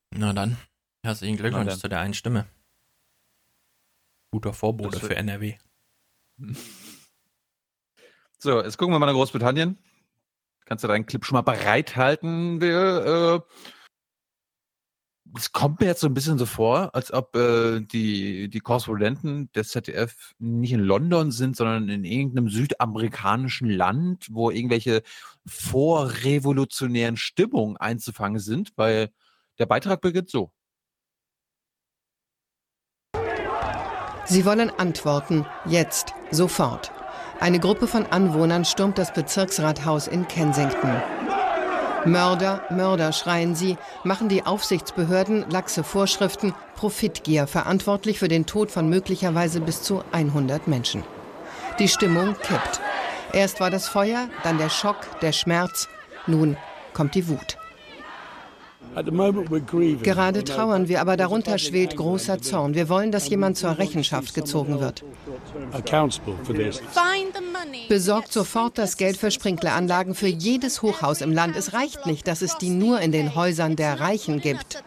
Na dann, herzlichen Glückwunsch zu der einen Stimme. Guter Vorbote für NRW. So, jetzt gucken wir mal nach Großbritannien. Kannst du deinen Clip schon mal bereithalten? Wir äh, es kommt mir jetzt so ein bisschen so vor, als ob äh, die, die Korrespondenten des ZDF nicht in London sind, sondern in irgendeinem südamerikanischen Land, wo irgendwelche vorrevolutionären Stimmungen einzufangen sind, weil der Beitrag beginnt so. Sie wollen Antworten, jetzt, sofort. Eine Gruppe von Anwohnern stürmt das Bezirksrathaus in Kensington. Mörder, Mörder, schreien sie, machen die Aufsichtsbehörden laxe Vorschriften, Profitgier verantwortlich für den Tod von möglicherweise bis zu 100 Menschen. Die Stimmung kippt. Erst war das Feuer, dann der Schock, der Schmerz, nun kommt die Wut. Gerade trauern wir, aber darunter schwelt großer Zorn. Wir wollen, dass jemand zur Rechenschaft gezogen wird. Besorgt sofort das Geld für Sprinkleranlagen für jedes Hochhaus im Land. Es reicht nicht, dass es die nur in den Häusern der Reichen gibt.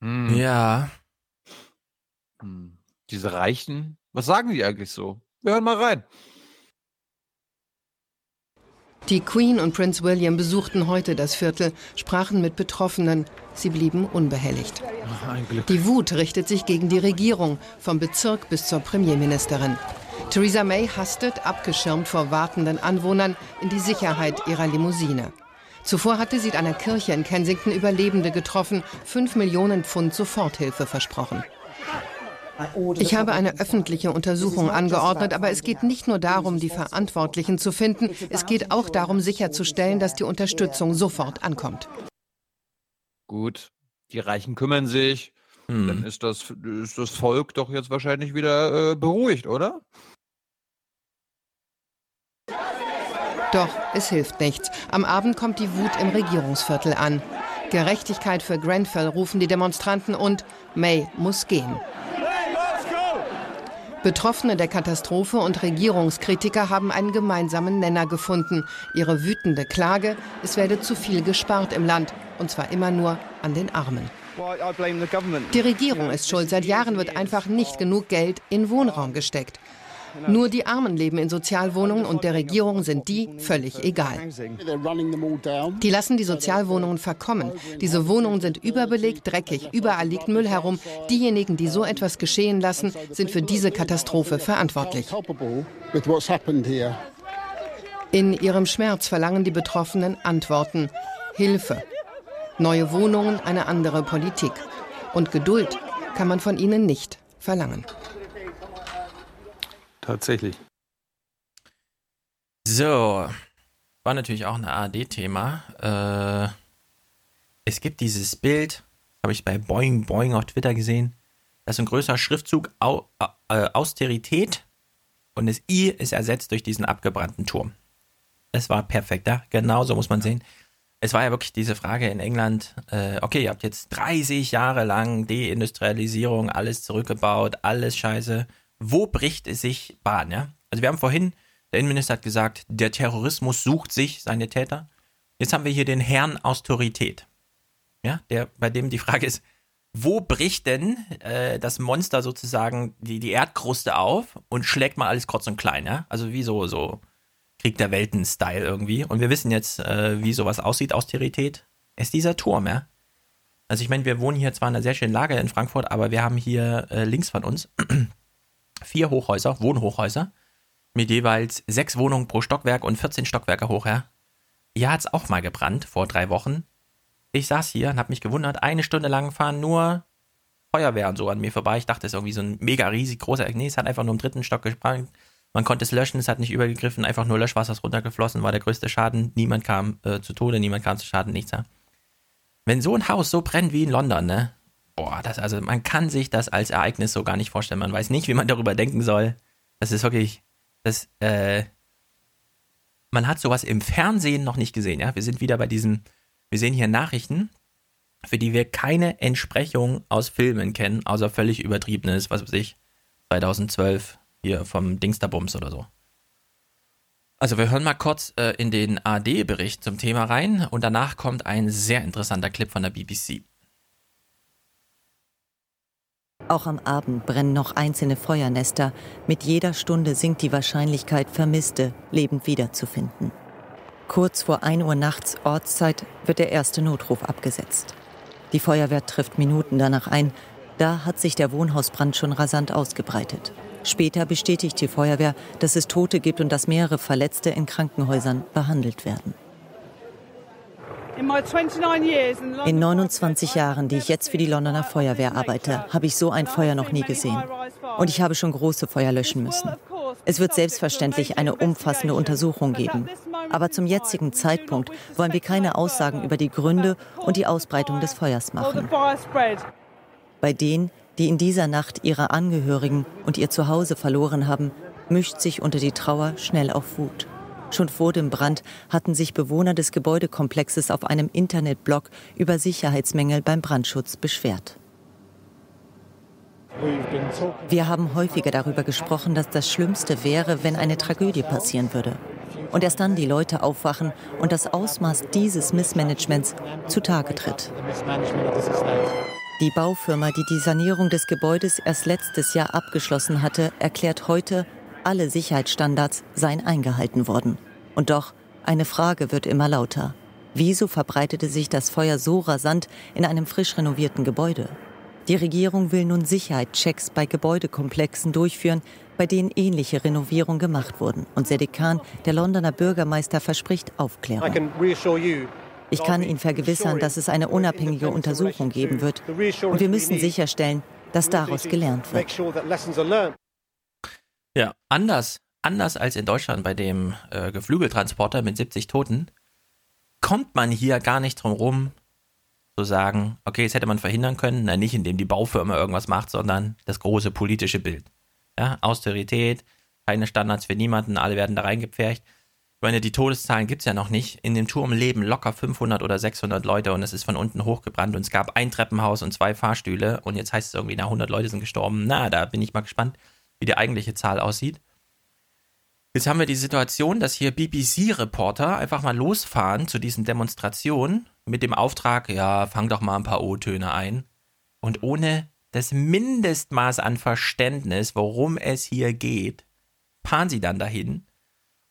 Hm. Ja. Hm. Diese Reichen, was sagen die eigentlich so? Wir hören mal rein. Die Queen und Prince William besuchten heute das Viertel, sprachen mit Betroffenen. Sie blieben unbehelligt. Die Wut richtet sich gegen die Regierung, vom Bezirk bis zur Premierministerin. Theresa May hastet, abgeschirmt vor wartenden Anwohnern, in die Sicherheit ihrer Limousine. Zuvor hatte sie in einer Kirche in Kensington Überlebende getroffen, fünf Millionen Pfund Soforthilfe versprochen. Ich habe eine öffentliche Untersuchung angeordnet, aber es geht nicht nur darum, die Verantwortlichen zu finden, es geht auch darum, sicherzustellen, dass die Unterstützung sofort ankommt. Gut, die Reichen kümmern sich, hm. dann ist das, ist das Volk doch jetzt wahrscheinlich wieder äh, beruhigt, oder? Doch es hilft nichts. Am Abend kommt die Wut im Regierungsviertel an. Gerechtigkeit für Grenfell rufen die Demonstranten und May muss gehen. Betroffene der Katastrophe und Regierungskritiker haben einen gemeinsamen Nenner gefunden. Ihre wütende Klage, es werde zu viel gespart im Land, und zwar immer nur an den Armen. Die Regierung ist schuld. Seit Jahren wird einfach nicht genug Geld in Wohnraum gesteckt. Nur die Armen leben in Sozialwohnungen und der Regierung sind die völlig egal. Die lassen die Sozialwohnungen verkommen. Diese Wohnungen sind überbelegt, dreckig, überall liegt Müll herum. Diejenigen, die so etwas geschehen lassen, sind für diese Katastrophe verantwortlich. In ihrem Schmerz verlangen die Betroffenen Antworten, Hilfe, neue Wohnungen, eine andere Politik. Und Geduld kann man von ihnen nicht verlangen. Tatsächlich. So, war natürlich auch ein ARD-Thema. Äh, es gibt dieses Bild, habe ich bei Boing Boing auf Twitter gesehen. Das ist ein größer Schriftzug Au, äh, Austerität und das I ist ersetzt durch diesen abgebrannten Turm. Es war perfekt, ja? genau so muss man sehen. Es war ja wirklich diese Frage in England, äh, okay, ihr habt jetzt 30 Jahre lang Deindustrialisierung, alles zurückgebaut, alles scheiße wo bricht es sich Bahn, ja? Also wir haben vorhin, der Innenminister hat gesagt, der Terrorismus sucht sich seine Täter. Jetzt haben wir hier den Herrn Autorität. Ja, der, bei dem die Frage ist, wo bricht denn äh, das Monster sozusagen die, die Erdkruste auf und schlägt mal alles kurz und klein, ja? Also wie so, so Krieg der Welten-Style irgendwie. Und wir wissen jetzt, äh, wie sowas aussieht, Austerität. Ist dieser Turm, ja? Also ich meine, wir wohnen hier zwar in einer sehr schönen Lage in Frankfurt, aber wir haben hier äh, links von uns vier Hochhäuser, Wohnhochhäuser, mit jeweils sechs Wohnungen pro Stockwerk und 14 Stockwerke hoch, ja. Hier hat es auch mal gebrannt, vor drei Wochen. Ich saß hier und habe mich gewundert, eine Stunde lang fahren nur Feuerwehr und so an mir vorbei. Ich dachte, es ist irgendwie so ein mega riesig großer. Nee, es hat einfach nur im dritten Stock gebrannt. Man konnte es löschen, es hat nicht übergegriffen, einfach nur Löschwasser ist runtergeflossen, war der größte Schaden. Niemand kam äh, zu Tode, niemand kam zu Schaden, nichts. Ja. Wenn so ein Haus so brennt wie in London, ne, boah, das, also man kann sich das als Ereignis so gar nicht vorstellen. Man weiß nicht, wie man darüber denken soll. Das ist wirklich, das, äh, man hat sowas im Fernsehen noch nicht gesehen, ja. Wir sind wieder bei diesem, wir sehen hier Nachrichten, für die wir keine Entsprechung aus Filmen kennen, außer völlig übertriebenes, was weiß ich, 2012 hier vom Dingsterbums oder so. Also wir hören mal kurz äh, in den AD-Bericht zum Thema rein und danach kommt ein sehr interessanter Clip von der BBC. Auch am Abend brennen noch einzelne Feuernester. Mit jeder Stunde sinkt die Wahrscheinlichkeit, Vermisste lebend wiederzufinden. Kurz vor 1 Uhr nachts Ortszeit wird der erste Notruf abgesetzt. Die Feuerwehr trifft Minuten danach ein. Da hat sich der Wohnhausbrand schon rasant ausgebreitet. Später bestätigt die Feuerwehr, dass es Tote gibt und dass mehrere Verletzte in Krankenhäusern behandelt werden. In 29 Jahren, die ich jetzt für die Londoner Feuerwehr arbeite, habe ich so ein Feuer noch nie gesehen. Und ich habe schon große Feuer löschen müssen. Es wird selbstverständlich eine umfassende Untersuchung geben. Aber zum jetzigen Zeitpunkt wollen wir keine Aussagen über die Gründe und die Ausbreitung des Feuers machen. Bei denen, die in dieser Nacht ihre Angehörigen und ihr Zuhause verloren haben, mischt sich unter die Trauer schnell auf Wut. Schon vor dem Brand hatten sich Bewohner des Gebäudekomplexes auf einem Internetblog über Sicherheitsmängel beim Brandschutz beschwert. Wir haben häufiger darüber gesprochen, dass das Schlimmste wäre, wenn eine Tragödie passieren würde. Und erst dann die Leute aufwachen und das Ausmaß dieses Missmanagements zutage tritt. Die Baufirma, die die Sanierung des Gebäudes erst letztes Jahr abgeschlossen hatte, erklärt heute, alle Sicherheitsstandards seien eingehalten worden. Und doch, eine Frage wird immer lauter. Wieso verbreitete sich das Feuer so rasant in einem frisch renovierten Gebäude? Die Regierung will nun Sicherheitschecks bei Gebäudekomplexen durchführen, bei denen ähnliche Renovierungen gemacht wurden. Und Sedikan, der Londoner Bürgermeister, verspricht Aufklärung. Ich kann Ihnen vergewissern, dass es eine unabhängige Untersuchung geben wird. Und wir müssen sicherstellen, dass daraus gelernt wird. Ja, anders, anders als in Deutschland bei dem äh, Geflügeltransporter mit 70 Toten, kommt man hier gar nicht drum rum, zu sagen, okay, das hätte man verhindern können, na nicht indem die Baufirma irgendwas macht, sondern das große politische Bild. Ja, Austerität, keine Standards für niemanden, alle werden da reingepfercht. Ich meine, die Todeszahlen gibt es ja noch nicht. In dem Turm leben locker 500 oder 600 Leute und es ist von unten hochgebrannt und es gab ein Treppenhaus und zwei Fahrstühle und jetzt heißt es irgendwie, na, 100 Leute sind gestorben. Na, da bin ich mal gespannt, wie die eigentliche Zahl aussieht. Jetzt haben wir die Situation, dass hier BBC-Reporter einfach mal losfahren zu diesen Demonstrationen mit dem Auftrag, ja, fang doch mal ein paar O-Töne ein. Und ohne das Mindestmaß an Verständnis, worum es hier geht, fahren sie dann dahin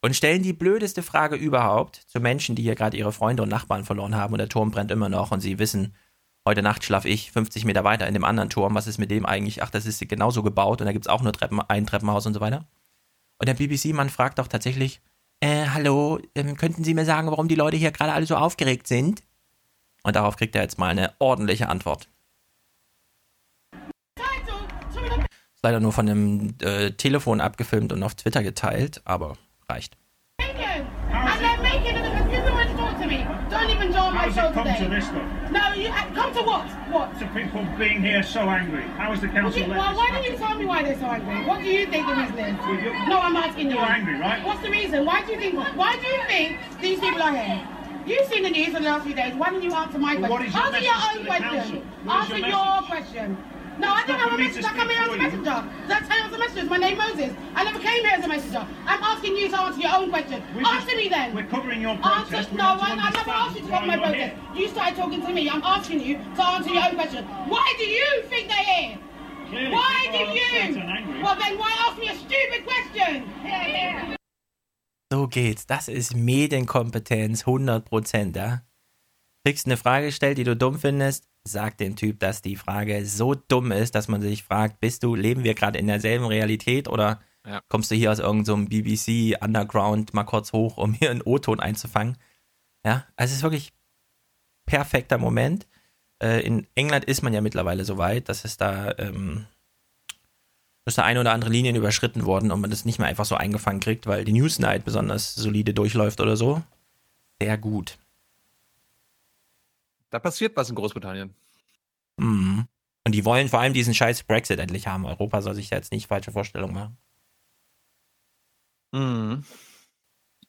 und stellen die blödeste Frage überhaupt zu Menschen, die hier gerade ihre Freunde und Nachbarn verloren haben und der Turm brennt immer noch und sie wissen, heute Nacht schlafe ich 50 Meter weiter in dem anderen Turm, was ist mit dem eigentlich? Ach, das ist genauso gebaut und da gibt es auch nur Treppen, ein Treppenhaus und so weiter. Und der BBC-Mann fragt doch tatsächlich, äh, hallo, ähm, könnten Sie mir sagen, warum die Leute hier gerade alle so aufgeregt sind? Und darauf kriegt er jetzt mal eine ordentliche Antwort. Ist leider nur von einem äh, Telefon abgefilmt und auf Twitter geteilt, aber reicht. My show today. Come to this stuff? No, you uh, come to what? What? To people being here so angry. How is the council? Well, well why don't you tell me why they're so angry? What do you think the reason is? Well, no, I'm asking you. You're angry, right? What's the reason? Why do you think? Why do you think these people are here? You've seen the news in the last few days. Why don't you answer my well, question? Answer your own question. Answer your question. No, I don't have a message. I come here as a messenger. Did I tell you a messenger? My name Moses. I never came here as a messenger. I'm asking you to answer your own question. We're answer just, me then. We're covering your protest. Answer, no, I, I never asked you to cover my protest. You started talking to me. I'm asking you to answer your own question. Why do you think they're here? Clearly, why do you? Well, then why ask me a stupid question? Yeah, yeah. So geht's. Das ist Medienkompetenz 100%, ja? Kriegst eine Frage gestellt, die du dumm findest, sag dem Typ, dass die Frage so dumm ist, dass man sich fragt, bist du, leben wir gerade in derselben Realität oder ja. kommst du hier aus irgendeinem so BBC Underground mal kurz hoch, um hier einen O-Ton einzufangen? Ja, also es ist wirklich perfekter Moment. Äh, in England ist man ja mittlerweile so weit, dass es da ähm, dass da eine oder andere Linien überschritten worden und man das nicht mehr einfach so eingefangen kriegt, weil die Newsnight besonders solide durchläuft oder so. Sehr gut. Da passiert was in Großbritannien. Mhm. Und die wollen vor allem diesen scheiß Brexit endlich haben. Europa soll sich da jetzt nicht falsche Vorstellungen machen. Mhm.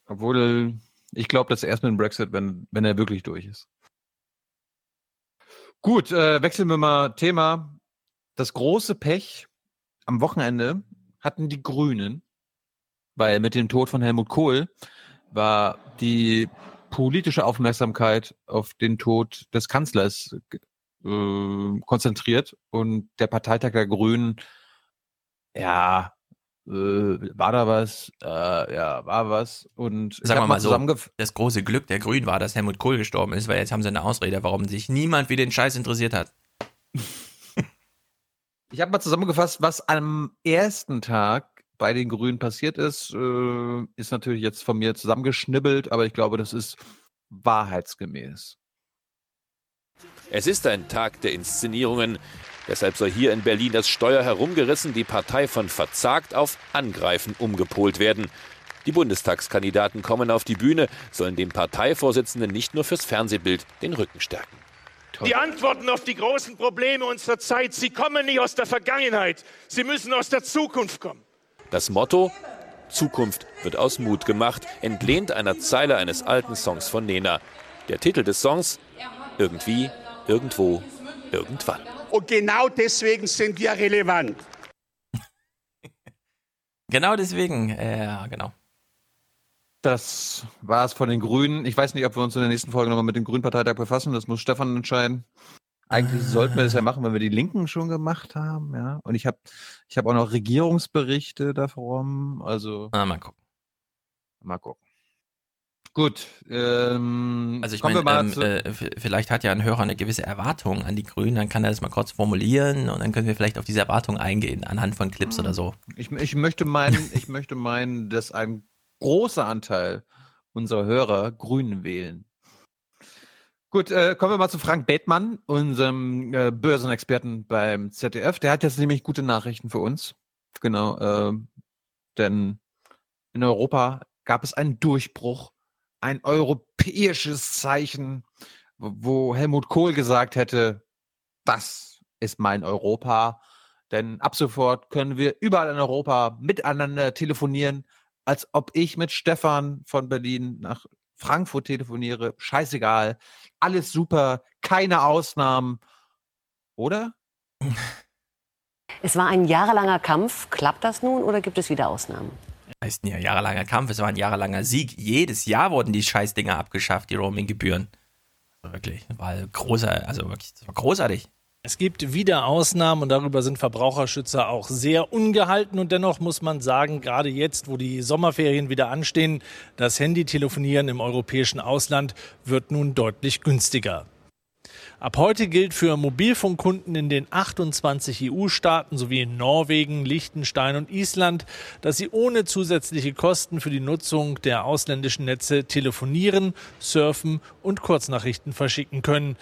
Obwohl, ich glaube, das erst mit dem Brexit, wenn, wenn er wirklich durch ist. Gut, äh, wechseln wir mal Thema. Das große Pech am Wochenende hatten die Grünen, weil mit dem Tod von Helmut Kohl war die politische Aufmerksamkeit auf den Tod des Kanzlers äh, konzentriert und der Parteitag der Grünen, ja, äh, war da was, äh, ja, war was und sagen wir mal so, das große Glück der Grünen war, dass Helmut Kohl gestorben ist, weil jetzt haben sie eine Ausrede, warum sich niemand wie den Scheiß interessiert hat. Ich habe mal zusammengefasst, was am ersten Tag bei den Grünen passiert ist, äh, ist natürlich jetzt von mir zusammengeschnibbelt, aber ich glaube, das ist wahrheitsgemäß. Es ist ein Tag der Inszenierungen. Deshalb soll hier in Berlin das Steuer herumgerissen, die Partei von verzagt auf angreifen umgepolt werden. Die Bundestagskandidaten kommen auf die Bühne, sollen dem Parteivorsitzenden nicht nur fürs Fernsehbild den Rücken stärken. Die Antworten auf die großen Probleme unserer Zeit, sie kommen nicht aus der Vergangenheit, sie müssen aus der Zukunft kommen. Das Motto, Zukunft wird aus Mut gemacht, entlehnt einer Zeile eines alten Songs von Nena. Der Titel des Songs, Irgendwie, Irgendwo, Irgendwann. Und genau deswegen sind wir relevant. genau deswegen, äh, ja, genau. Das war es von den Grünen. Ich weiß nicht, ob wir uns in der nächsten Folge nochmal mit dem Grünen Parteitag befassen. Das muss Stefan entscheiden. Eigentlich sollten wir das ja machen, wenn wir die Linken schon gemacht haben, ja. Und ich habe ich hab auch noch Regierungsberichte davon. Also. Ah, mal gucken. Mal gucken. Gut. Ähm, also ich meine, ähm, äh, vielleicht hat ja ein Hörer eine gewisse Erwartung an die Grünen, dann kann er das mal kurz formulieren und dann können wir vielleicht auf diese Erwartung eingehen anhand von Clips oder so. Ich, ich möchte meinen, ich möchte meinen, dass ein großer Anteil unserer Hörer Grünen wählen. Gut, äh, kommen wir mal zu Frank Bethmann, unserem äh, Börsenexperten beim ZDF. Der hat jetzt nämlich gute Nachrichten für uns. Genau, äh, denn in Europa gab es einen Durchbruch ein europäisches Zeichen, wo Helmut Kohl gesagt hätte, das ist mein Europa. Denn ab sofort können wir überall in Europa miteinander telefonieren, als ob ich mit Stefan von Berlin nach Frankfurt telefoniere. Scheißegal. Alles super. Keine Ausnahmen. Oder? Es war ein jahrelanger Kampf. Klappt das nun oder gibt es wieder Ausnahmen? heißt ein jahrelanger Kampf, es war ein jahrelanger Sieg. Jedes Jahr wurden die Scheißdinger abgeschafft, die Roaming-Gebühren. Wirklich, war großartig, also wirklich, das war großartig. Es gibt wieder Ausnahmen und darüber sind Verbraucherschützer auch sehr ungehalten. Und dennoch muss man sagen, gerade jetzt, wo die Sommerferien wieder anstehen, das Handytelefonieren im europäischen Ausland wird nun deutlich günstiger. Ab heute gilt für Mobilfunkkunden in den 28 EU-Staaten sowie in Norwegen, Liechtenstein und Island, dass sie ohne zusätzliche Kosten für die Nutzung der ausländischen Netze telefonieren, surfen und Kurznachrichten verschicken können.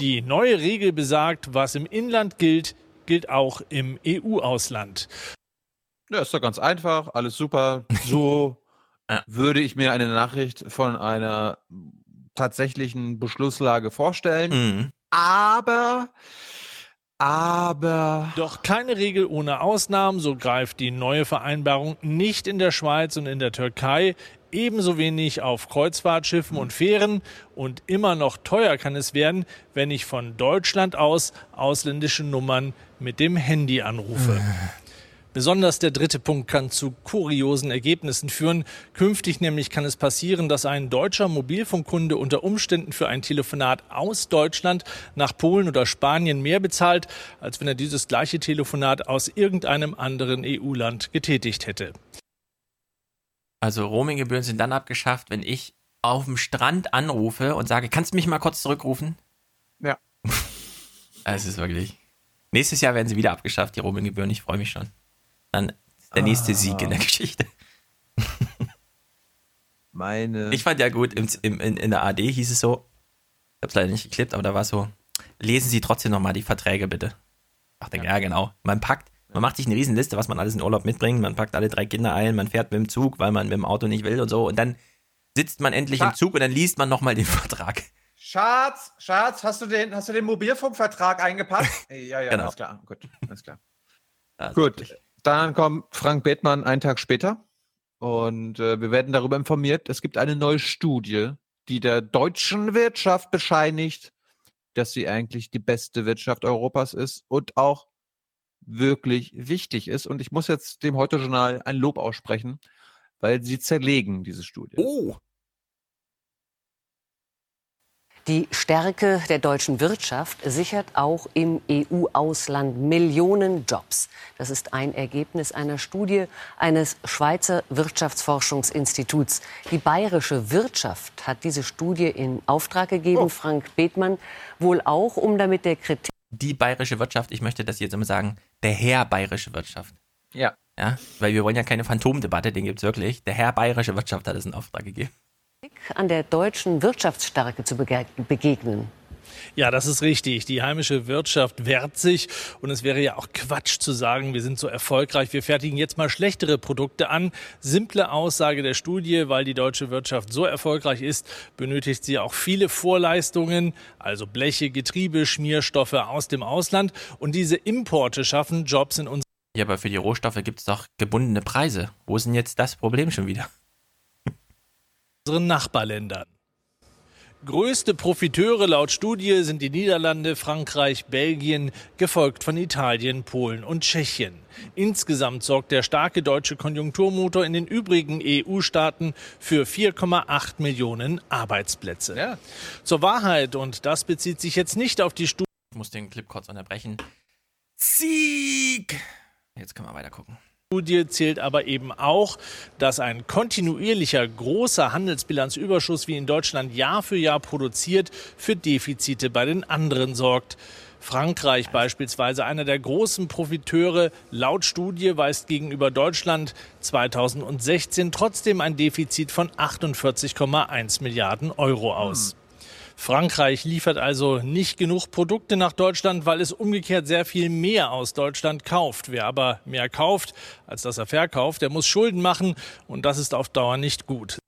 Die neue Regel besagt, was im Inland gilt, gilt auch im EU-Ausland. Ja, ist doch ganz einfach, alles super. So würde ich mir eine Nachricht von einer tatsächlichen Beschlusslage vorstellen. Mhm. Aber aber. Doch keine Regel ohne Ausnahmen, so greift die neue Vereinbarung nicht in der Schweiz und in der Türkei, ebenso wenig auf Kreuzfahrtschiffen und Fähren und immer noch teuer kann es werden, wenn ich von Deutschland aus ausländische Nummern mit dem Handy anrufe. Besonders der dritte Punkt kann zu kuriosen Ergebnissen führen. Künftig nämlich kann es passieren, dass ein deutscher Mobilfunkkunde unter Umständen für ein Telefonat aus Deutschland nach Polen oder Spanien mehr bezahlt, als wenn er dieses gleiche Telefonat aus irgendeinem anderen EU-Land getätigt hätte. Also Roaminggebühren sind dann abgeschafft, wenn ich auf dem Strand anrufe und sage, kannst du mich mal kurz zurückrufen? Ja. Es ist wirklich. Nächstes Jahr werden sie wieder abgeschafft, die Roaminggebühren. Ich freue mich schon. Dann der nächste ah. Sieg in der Geschichte. Meine. Ich fand ja gut, im, im, in, in der AD hieß es so, ich hab's leider nicht geklippt, aber da war es so, lesen Sie trotzdem nochmal die Verträge bitte. Ich dachte, ja. ja, genau. Man packt, man macht sich eine Riesenliste, was man alles in Urlaub mitbringt, man packt alle drei Kinder ein, man fährt mit dem Zug, weil man mit dem Auto nicht will und so und dann sitzt man endlich Schatz. im Zug und dann liest man nochmal den Vertrag. Schatz, Schatz, hast du den, hast du den Mobilfunkvertrag eingepackt? ja, ja, genau. alles klar. Gut, alles klar. Also Gut. Dann kommt Frank Bethmann einen Tag später und äh, wir werden darüber informiert. Es gibt eine neue Studie, die der deutschen Wirtschaft bescheinigt, dass sie eigentlich die beste Wirtschaft Europas ist und auch wirklich wichtig ist. Und ich muss jetzt dem Heute-Journal ein Lob aussprechen, weil sie zerlegen diese Studie. Oh, die Stärke der deutschen Wirtschaft sichert auch im EU-Ausland Millionen Jobs. Das ist ein Ergebnis einer Studie eines Schweizer Wirtschaftsforschungsinstituts. Die bayerische Wirtschaft hat diese Studie in Auftrag gegeben, oh. Frank Bethmann, wohl auch, um damit der Kritik. Die bayerische Wirtschaft, ich möchte das jetzt immer sagen, der Herr bayerische Wirtschaft. Ja. Ja, weil wir wollen ja keine Phantomdebatte, den gibt es wirklich. Der Herr bayerische Wirtschaft hat es in Auftrag gegeben an der deutschen Wirtschaftsstärke zu begegnen? Ja, das ist richtig. Die heimische Wirtschaft wehrt sich. Und es wäre ja auch Quatsch zu sagen, wir sind so erfolgreich, wir fertigen jetzt mal schlechtere Produkte an. Simple Aussage der Studie, weil die deutsche Wirtschaft so erfolgreich ist, benötigt sie auch viele Vorleistungen, also Bleche, Getriebe, Schmierstoffe aus dem Ausland. Und diese Importe schaffen Jobs in unserem ja, aber für die Rohstoffe gibt es doch gebundene Preise. Wo ist denn jetzt das Problem schon wieder? Unseren Nachbarländern. Größte Profiteure laut Studie sind die Niederlande, Frankreich, Belgien, gefolgt von Italien, Polen und Tschechien. Insgesamt sorgt der starke deutsche Konjunkturmotor in den übrigen EU-Staaten für 4,8 Millionen Arbeitsplätze. Ja. Zur Wahrheit, und das bezieht sich jetzt nicht auf die Studie. Ich muss den Clip kurz unterbrechen. Sieg! Jetzt können wir weiter gucken. Studie zählt aber eben auch, dass ein kontinuierlicher großer Handelsbilanzüberschuss wie in Deutschland Jahr für Jahr produziert, für Defizite bei den anderen sorgt. Frankreich beispielsweise, einer der großen Profiteure, laut Studie weist gegenüber Deutschland 2016 trotzdem ein Defizit von 48,1 Milliarden Euro aus. Frankreich liefert also nicht genug Produkte nach Deutschland, weil es umgekehrt sehr viel mehr aus Deutschland kauft. Wer aber mehr kauft, als dass er verkauft, der muss Schulden machen und das ist auf Dauer nicht gut.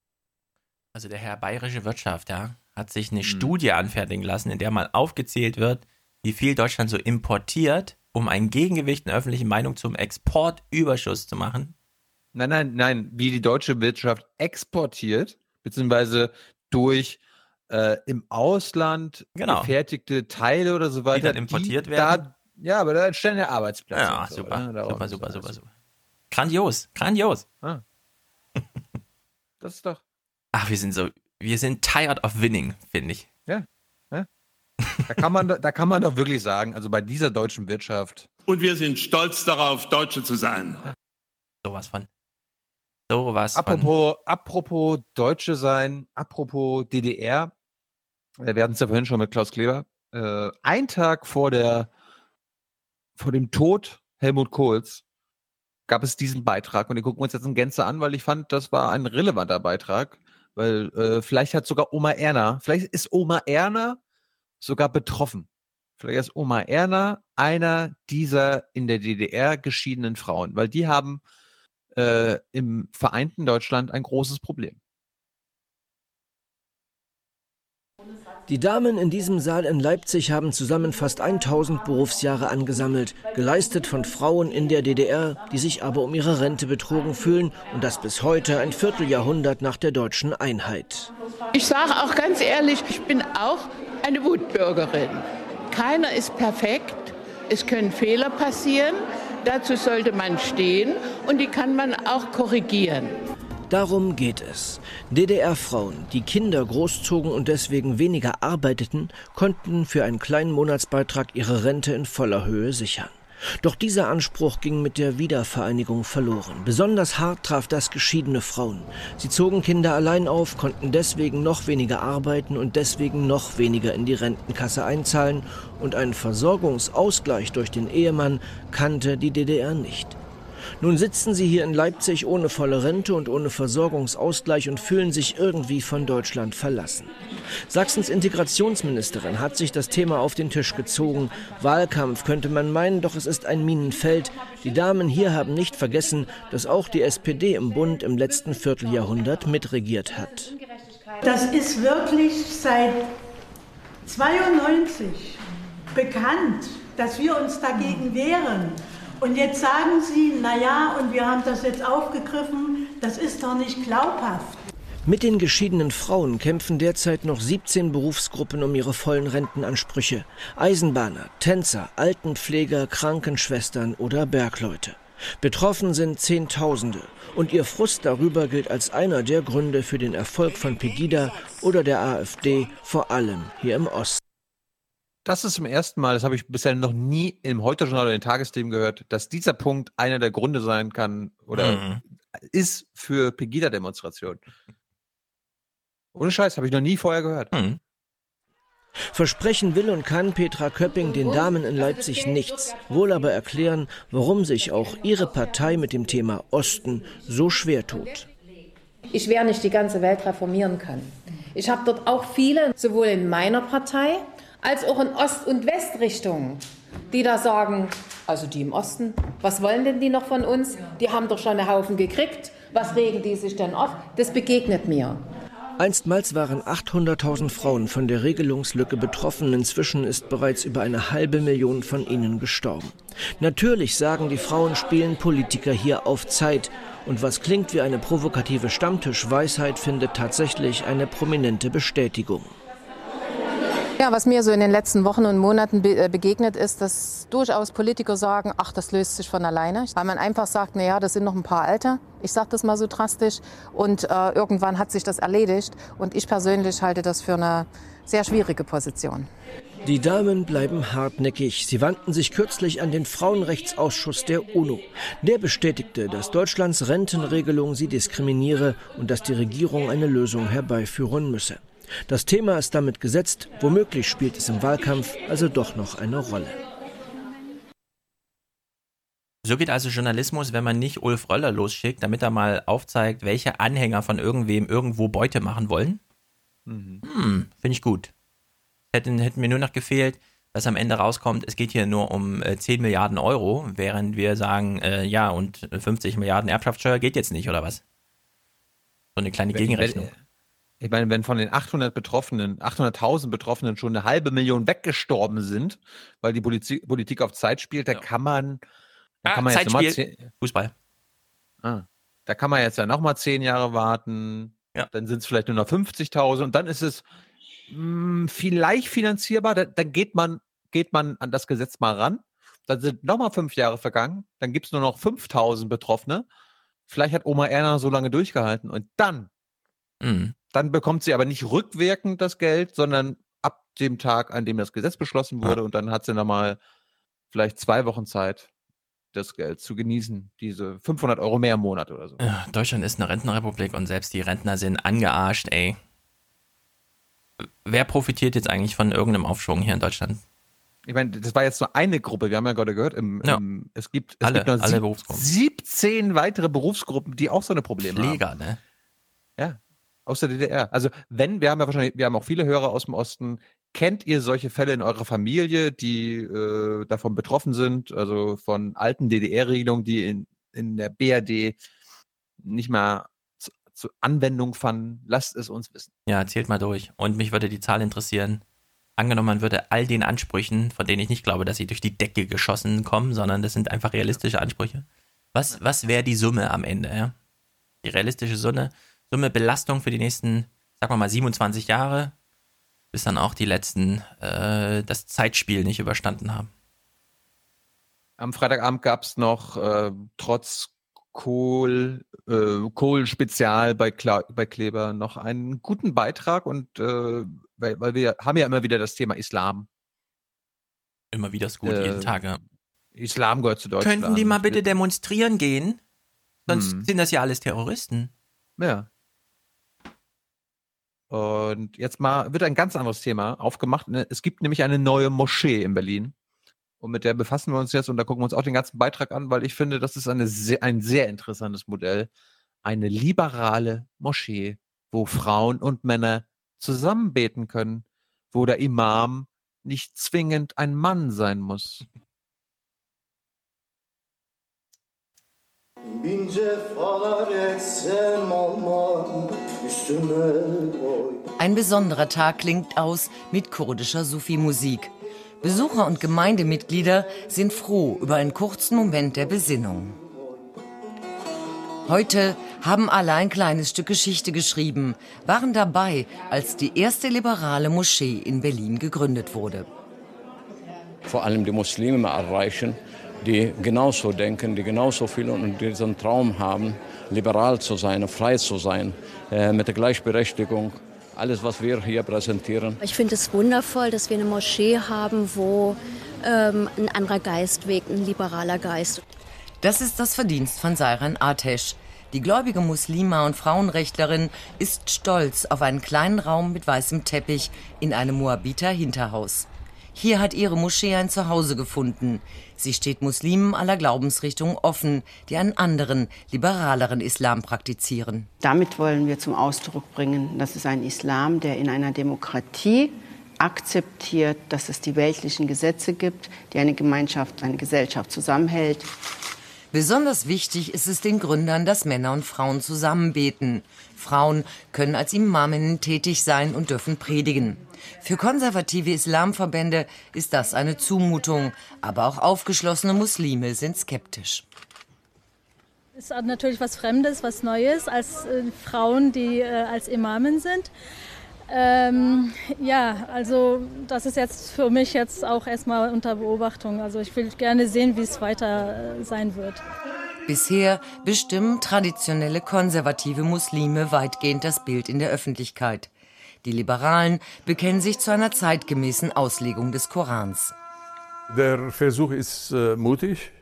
Also der Herr Bayerische Wirtschaft, ja, hat sich eine hm. Studie anfertigen lassen, in der mal aufgezählt wird, wie viel Deutschland so importiert, um ein Gegengewicht in der öffentlichen Meinung zum Exportüberschuss zu machen. Nein, nein, nein, wie die deutsche Wirtschaft exportiert, beziehungsweise durch äh, im Ausland genau. gefertigte Teile oder so weiter. Die dann importiert die werden. Da, ja, aber da entstehen ja Arbeitsplätze. Ja, so, super, ne? super, super, super, super. Grandios, grandios. Ah. das ist doch. Ach, wir sind so, wir sind tired of winning, finde ich. Ja. ja. Da kann man, da kann man doch wirklich sagen, also bei dieser deutschen Wirtschaft. Und wir sind stolz darauf, Deutsche zu sein. Sowas von. Sowas apropos, von. Apropos Deutsche sein, apropos DDR. Wir hatten es ja vorhin schon mit Klaus Kleber. Äh, ein Tag vor der, vor dem Tod Helmut Kohls gab es diesen Beitrag und den gucken wir uns jetzt in Gänze an, weil ich fand, das war ein relevanter Beitrag, weil äh, vielleicht hat sogar Oma Erna, vielleicht ist Oma Erna sogar betroffen. Vielleicht ist Oma Erna einer dieser in der DDR geschiedenen Frauen, weil die haben äh, im vereinten Deutschland ein großes Problem. Die Damen in diesem Saal in Leipzig haben zusammen fast 1000 Berufsjahre angesammelt, geleistet von Frauen in der DDR, die sich aber um ihre Rente betrogen fühlen und das bis heute ein Vierteljahrhundert nach der deutschen Einheit. Ich sage auch ganz ehrlich, ich bin auch eine Wutbürgerin. Keiner ist perfekt, es können Fehler passieren, dazu sollte man stehen und die kann man auch korrigieren. Darum geht es. DDR-Frauen, die Kinder großzogen und deswegen weniger arbeiteten, konnten für einen kleinen Monatsbeitrag ihre Rente in voller Höhe sichern. Doch dieser Anspruch ging mit der Wiedervereinigung verloren. Besonders hart traf das geschiedene Frauen. Sie zogen Kinder allein auf, konnten deswegen noch weniger arbeiten und deswegen noch weniger in die Rentenkasse einzahlen und einen Versorgungsausgleich durch den Ehemann kannte die DDR nicht. Nun sitzen sie hier in Leipzig ohne volle Rente und ohne Versorgungsausgleich und fühlen sich irgendwie von Deutschland verlassen. Sachsens Integrationsministerin hat sich das Thema auf den Tisch gezogen. Wahlkampf könnte man meinen, doch es ist ein Minenfeld. Die Damen hier haben nicht vergessen, dass auch die SPD im Bund im letzten Vierteljahrhundert mitregiert hat. Das ist wirklich seit 92 bekannt, dass wir uns dagegen wehren. Und jetzt sagen Sie, naja, und wir haben das jetzt aufgegriffen, das ist doch nicht glaubhaft. Mit den geschiedenen Frauen kämpfen derzeit noch 17 Berufsgruppen um ihre vollen Rentenansprüche. Eisenbahner, Tänzer, Altenpfleger, Krankenschwestern oder Bergleute. Betroffen sind Zehntausende und ihr Frust darüber gilt als einer der Gründe für den Erfolg von Pegida oder der AfD, vor allem hier im Osten. Das ist zum ersten Mal, das habe ich bisher noch nie im Heute-Journal oder in den Tagesthemen gehört, dass dieser Punkt einer der Gründe sein kann oder mhm. ist für Pegida-Demonstrationen. Ohne Scheiß, habe ich noch nie vorher gehört. Mhm. Versprechen will und kann Petra Köpping den Damen in Leipzig nichts, wohl aber erklären, warum sich auch ihre Partei mit dem Thema Osten so schwer tut. Ich werde nicht die ganze Welt reformieren können. Ich habe dort auch viele, sowohl in meiner Partei als auch in Ost- und Westrichtungen, die da sagen, also die im Osten, was wollen denn die noch von uns? Die haben doch schon einen Haufen gekriegt. Was regen die sich denn auf? Das begegnet mir. Einstmals waren 800.000 Frauen von der Regelungslücke betroffen. Inzwischen ist bereits über eine halbe Million von ihnen gestorben. Natürlich sagen die Frauen, spielen Politiker hier auf Zeit. Und was klingt wie eine provokative Stammtischweisheit, findet tatsächlich eine prominente Bestätigung. Ja, was mir so in den letzten Wochen und Monaten be äh, begegnet ist, dass durchaus Politiker sagen, ach, das löst sich von alleine. Weil man einfach sagt, naja, das sind noch ein paar Alte. Ich sage das mal so drastisch. Und äh, irgendwann hat sich das erledigt. Und ich persönlich halte das für eine sehr schwierige Position. Die Damen bleiben hartnäckig. Sie wandten sich kürzlich an den Frauenrechtsausschuss der UNO. Der bestätigte, dass Deutschlands Rentenregelung sie diskriminiere und dass die Regierung eine Lösung herbeiführen müsse. Das Thema ist damit gesetzt, womöglich spielt es im Wahlkampf also doch noch eine Rolle. So geht also Journalismus, wenn man nicht Ulf Röller losschickt, damit er mal aufzeigt, welche Anhänger von irgendwem irgendwo Beute machen wollen. Mhm. Hm, finde ich gut. Hätten, hätten mir nur noch gefehlt, dass am Ende rauskommt, es geht hier nur um äh, 10 Milliarden Euro, während wir sagen, äh, ja, und 50 Milliarden Erbschaftssteuer geht jetzt nicht, oder was? So eine kleine Gegenrechnung. Wenn, ich meine, wenn von den 800 Betroffenen, 800.000 Betroffenen schon eine halbe Million weggestorben sind, weil die Politik, Politik auf Zeit spielt, da ja. kann man, da ah, kann man jetzt nochmal Fußball. Ah, da kann man jetzt ja nochmal zehn Jahre warten. Ja. Dann sind es vielleicht nur noch 50.000 und dann ist es mh, hm, vielleicht finanzierbar. Da, dann geht man, geht man an das Gesetz mal ran. Dann sind nochmal fünf Jahre vergangen. Dann gibt es nur noch 5.000 Betroffene. Vielleicht hat Oma Erna so lange durchgehalten und dann Mhm. Dann bekommt sie aber nicht rückwirkend das Geld, sondern ab dem Tag, an dem das Gesetz beschlossen wurde. Ja. Und dann hat sie nochmal vielleicht zwei Wochen Zeit, das Geld zu genießen. Diese 500 Euro mehr im Monat oder so. Ja, Deutschland ist eine Rentenrepublik und selbst die Rentner sind angearscht, ey. Wer profitiert jetzt eigentlich von irgendeinem Aufschwung hier in Deutschland? Ich meine, das war jetzt nur eine Gruppe. Wir haben ja gerade gehört, im, ja. im, es gibt, es alle, gibt alle Berufsgruppen. 17 weitere Berufsgruppen, die auch so eine Probleme Pfleger, haben. Pfleger, ne? Ja. Aus der DDR. Also wenn, wir haben ja wahrscheinlich, wir haben auch viele Hörer aus dem Osten. Kennt ihr solche Fälle in eurer Familie, die äh, davon betroffen sind, also von alten DDR-Regelungen, die in, in der BRD nicht mal zu, zu Anwendung fanden? Lasst es uns wissen. Ja, zählt mal durch. Und mich würde die Zahl interessieren. Angenommen, man würde all den Ansprüchen, von denen ich nicht glaube, dass sie durch die Decke geschossen kommen, sondern das sind einfach realistische Ansprüche. Was, was wäre die Summe am Ende? Ja? Die realistische Summe Summe Belastung für die nächsten, sagen wir mal, 27 Jahre, bis dann auch die letzten äh, das Zeitspiel nicht überstanden haben. Am Freitagabend gab es noch äh, trotz Kohl, äh, Kohl-Spezial bei, bei Kleber noch einen guten Beitrag und äh, weil, weil, wir haben ja immer wieder das Thema Islam. Immer wieder ist gut, jeden äh, Tag, ja. Islam gehört zu Deutschland. Könnten die mal bitte demonstrieren gehen? Sonst hm. sind das ja alles Terroristen. Ja. Und jetzt mal wird ein ganz anderes Thema aufgemacht. Ne? Es gibt nämlich eine neue Moschee in Berlin. Und mit der befassen wir uns jetzt und da gucken wir uns auch den ganzen Beitrag an, weil ich finde, das ist eine sehr, ein sehr interessantes Modell. Eine liberale Moschee, wo Frauen und Männer zusammen beten können, wo der Imam nicht zwingend ein Mann sein muss. Ein besonderer Tag klingt aus mit kurdischer Sufi-Musik. Besucher und Gemeindemitglieder sind froh über einen kurzen Moment der Besinnung. Heute haben alle ein kleines Stück Geschichte geschrieben, waren dabei, als die erste liberale Moschee in Berlin gegründet wurde. Vor allem die Muslime erreichen, die genauso denken, die genauso viel und diesen Traum haben, liberal zu sein, frei zu sein, mit der Gleichberechtigung. Alles, was wir hier präsentieren. Ich finde es wundervoll, dass wir eine Moschee haben, wo ähm, ein anderer Geist wegt, ein liberaler Geist. Das ist das Verdienst von Sairan Atesh. Die gläubige Muslima und Frauenrechtlerin ist stolz auf einen kleinen Raum mit weißem Teppich in einem Moabiter Hinterhaus. Hier hat ihre Moschee ein Zuhause gefunden. Sie steht Muslimen aller Glaubensrichtungen offen, die einen anderen, liberaleren Islam praktizieren. Damit wollen wir zum Ausdruck bringen, dass es ein Islam, der in einer Demokratie akzeptiert, dass es die weltlichen Gesetze gibt, die eine Gemeinschaft, eine Gesellschaft zusammenhält. Besonders wichtig ist es den Gründern, dass Männer und Frauen zusammen beten. Frauen können als Imaminnen tätig sein und dürfen predigen. Für konservative Islamverbände ist das eine Zumutung, aber auch aufgeschlossene Muslime sind skeptisch. Es ist natürlich was Fremdes, was Neues als äh, Frauen, die äh, als Imamen sind. Ähm, ja, also das ist jetzt für mich jetzt auch erstmal unter Beobachtung. Also ich will gerne sehen, wie es weiter äh, sein wird. Bisher bestimmen traditionelle konservative Muslime weitgehend das Bild in der Öffentlichkeit. Die Liberalen bekennen sich zu einer zeitgemäßen Auslegung des Korans. Der Versuch ist äh, mutig.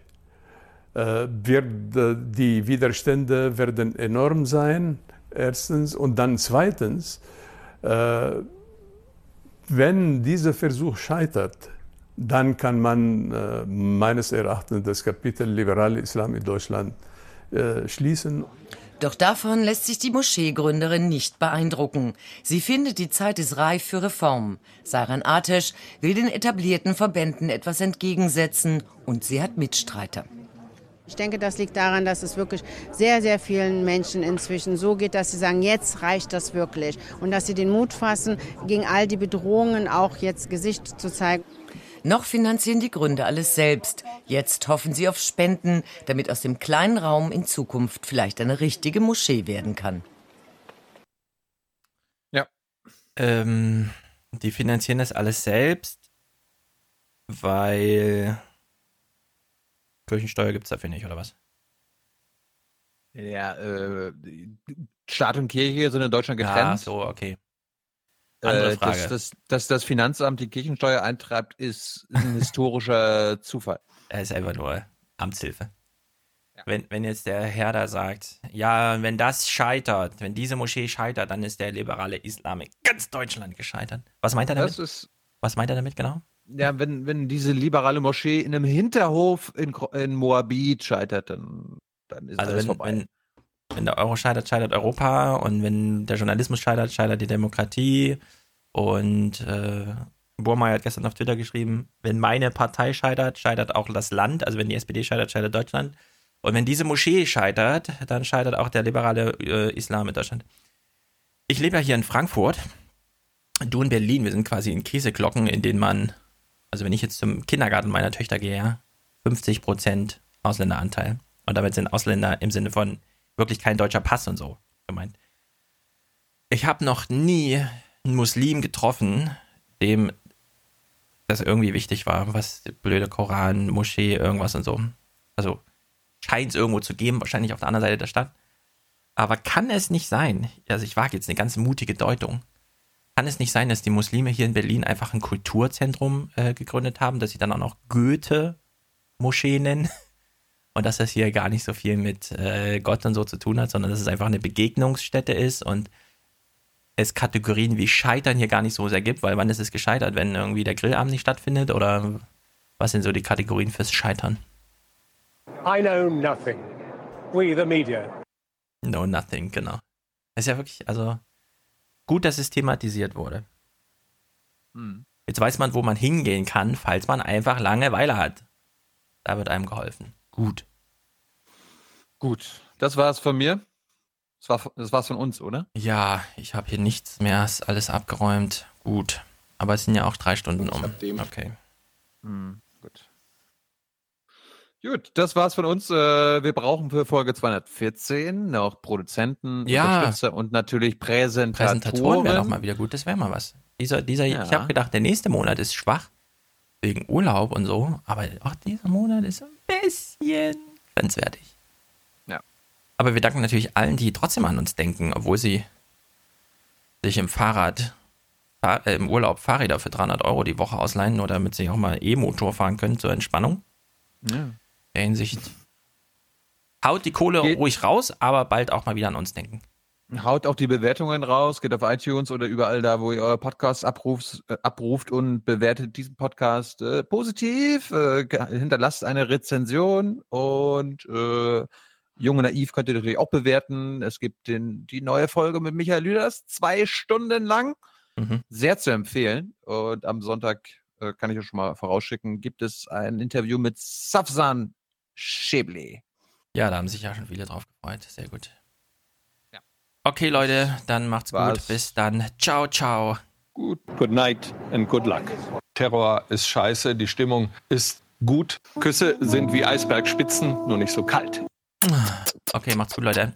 Äh, wird, äh, die Widerstände werden enorm sein, erstens. Und dann zweitens, äh, wenn dieser Versuch scheitert, dann kann man äh, meines Erachtens das Kapitel liberale Islam in Deutschland äh, schließen. Doch davon lässt sich die Moscheegründerin nicht beeindrucken. Sie findet, die Zeit ist reif für Reformen. Saran Atesh will den etablierten Verbänden etwas entgegensetzen und sie hat Mitstreiter. Ich denke, das liegt daran, dass es wirklich sehr, sehr vielen Menschen inzwischen so geht, dass sie sagen, jetzt reicht das wirklich. Und dass sie den Mut fassen, gegen all die Bedrohungen auch jetzt Gesicht zu zeigen. Noch finanzieren die Gründer alles selbst. Jetzt hoffen sie auf Spenden, damit aus dem kleinen Raum in Zukunft vielleicht eine richtige Moschee werden kann. Ja. Ähm, die finanzieren das alles selbst, weil Kirchensteuer gibt es dafür nicht, oder was? Ja, äh, Staat und Kirche sind in Deutschland getrennt. Ah, so, okay. Andere Äh, Frage. dass, dass, dass das Finanzamt die Kirchensteuer eintreibt, ist ein historischer Zufall. Er ist einfach nur Amtshilfe. Wenn, wenn jetzt der Herr da sagt, ja, wenn das scheitert, wenn diese Moschee scheitert, dann ist der liberale Islam in ganz Deutschland gescheitert. Was meint er damit? Ist, Was meint er damit genau? ja, wenn, wenn diese liberale Moschee in einem Hinterhof in, in Moabit scheitert, dann, dann ist Also alles wenn, vorbei. wenn, wenn der Euro scheitert, scheitert Europa und wenn der Journalismus scheitert, scheitert die Demokratie. Und äh, Burmeier hat gestern auf Twitter geschrieben, wenn meine Partei scheitert, scheitert auch das Land. Also wenn die SPD scheitert, scheitert Deutschland. Und wenn diese Moschee scheitert, dann scheitert auch der liberale äh, Islam in Deutschland. Ich lebe ja hier in Frankfurt. Du in Berlin, wir sind quasi in Käseglocken, in denen man, also wenn ich jetzt zum Kindergarten meiner Töchter gehe, ja, 50% Ausländeranteil. Und damit sind Ausländer im Sinne von wirklich kein deutscher Pass und so gemeint. Ich habe noch nie einen Muslim getroffen, dem das irgendwie wichtig war, was blöde Koran, Moschee, irgendwas und so. Also scheint es irgendwo zu geben, wahrscheinlich auf der anderen Seite der Stadt. Aber kann es nicht sein, also ich wage jetzt eine ganz mutige Deutung, kann es nicht sein, dass die Muslime hier in Berlin einfach ein Kulturzentrum äh, gegründet haben, dass sie dann auch noch Goethe-Moschee nennen? Und dass das hier gar nicht so viel mit äh, Gott und so zu tun hat, sondern dass es einfach eine Begegnungsstätte ist und es Kategorien wie Scheitern hier gar nicht so sehr gibt, weil wann ist es gescheitert, wenn irgendwie der Grillabend nicht stattfindet oder was sind so die Kategorien fürs Scheitern? I know nothing. We, the media. No, nothing, genau. Das ist ja wirklich, also gut, dass es thematisiert wurde. Hm. Jetzt weiß man, wo man hingehen kann, falls man einfach Langeweile hat. Da wird einem geholfen. Gut. Gut, das war's von mir. Das, war, das war's von uns, oder? Ja, ich habe hier nichts mehr, ist alles abgeräumt. Gut. Aber es sind ja auch drei Stunden um. Okay. Hm, gut. Gut, das war's von uns. Äh, Wir brauchen für Folge 214 noch Produzenten, Ja. Unterstützer und natürlich Präsentatoren. Präsentatoren wäre doch mal wieder gut, das wäre mal was. Dieser, dieser, Ja. ich habe gedacht, der nächste Monat ist schwach, wegen Urlaub und so, aber auch dieser Monat ist ein bisschen grenzwertig. Ja. Aber wir danken natürlich allen, die trotzdem an uns denken, obwohl sie sich im Fahrrad, Fahr äh, im Urlaub Fahrräder für 300 Euro die Woche ausleihen, nur damit sie auch mal E-Motor fahren können zur Entspannung. Ja. In der Hinsicht haut die Kohle ruhig raus, aber bald auch mal wieder an uns denken. Haut auch die Bewertungen raus, geht auf iTunes oder überall da, wo ihr euer Podcast abruft, äh, abruft und bewertet diesen Podcast äh, positiv. Äh, hinterlasst eine Rezension und äh, Junge Naiv könnt ihr natürlich auch bewerten. Es gibt den, die neue Folge mit Michael Lüders, zwei Stunden lang. Mhm. Sehr zu empfehlen. Und am Sonntag äh, kann ich euch schon mal vorausschicken, gibt es ein Interview mit Safsan Schäble. Ja, da haben sich ja schon viele drauf gefreut. Sehr gut. Okay, Leute, dann macht's Was? gut. Bis dann. Ciao, ciao. Gut. Good night and good luck. Terror ist scheiße, die Stimmung ist gut. Küsse sind wie Eisbergspitzen, nur nicht so kalt. Okay, macht's gut, Leute.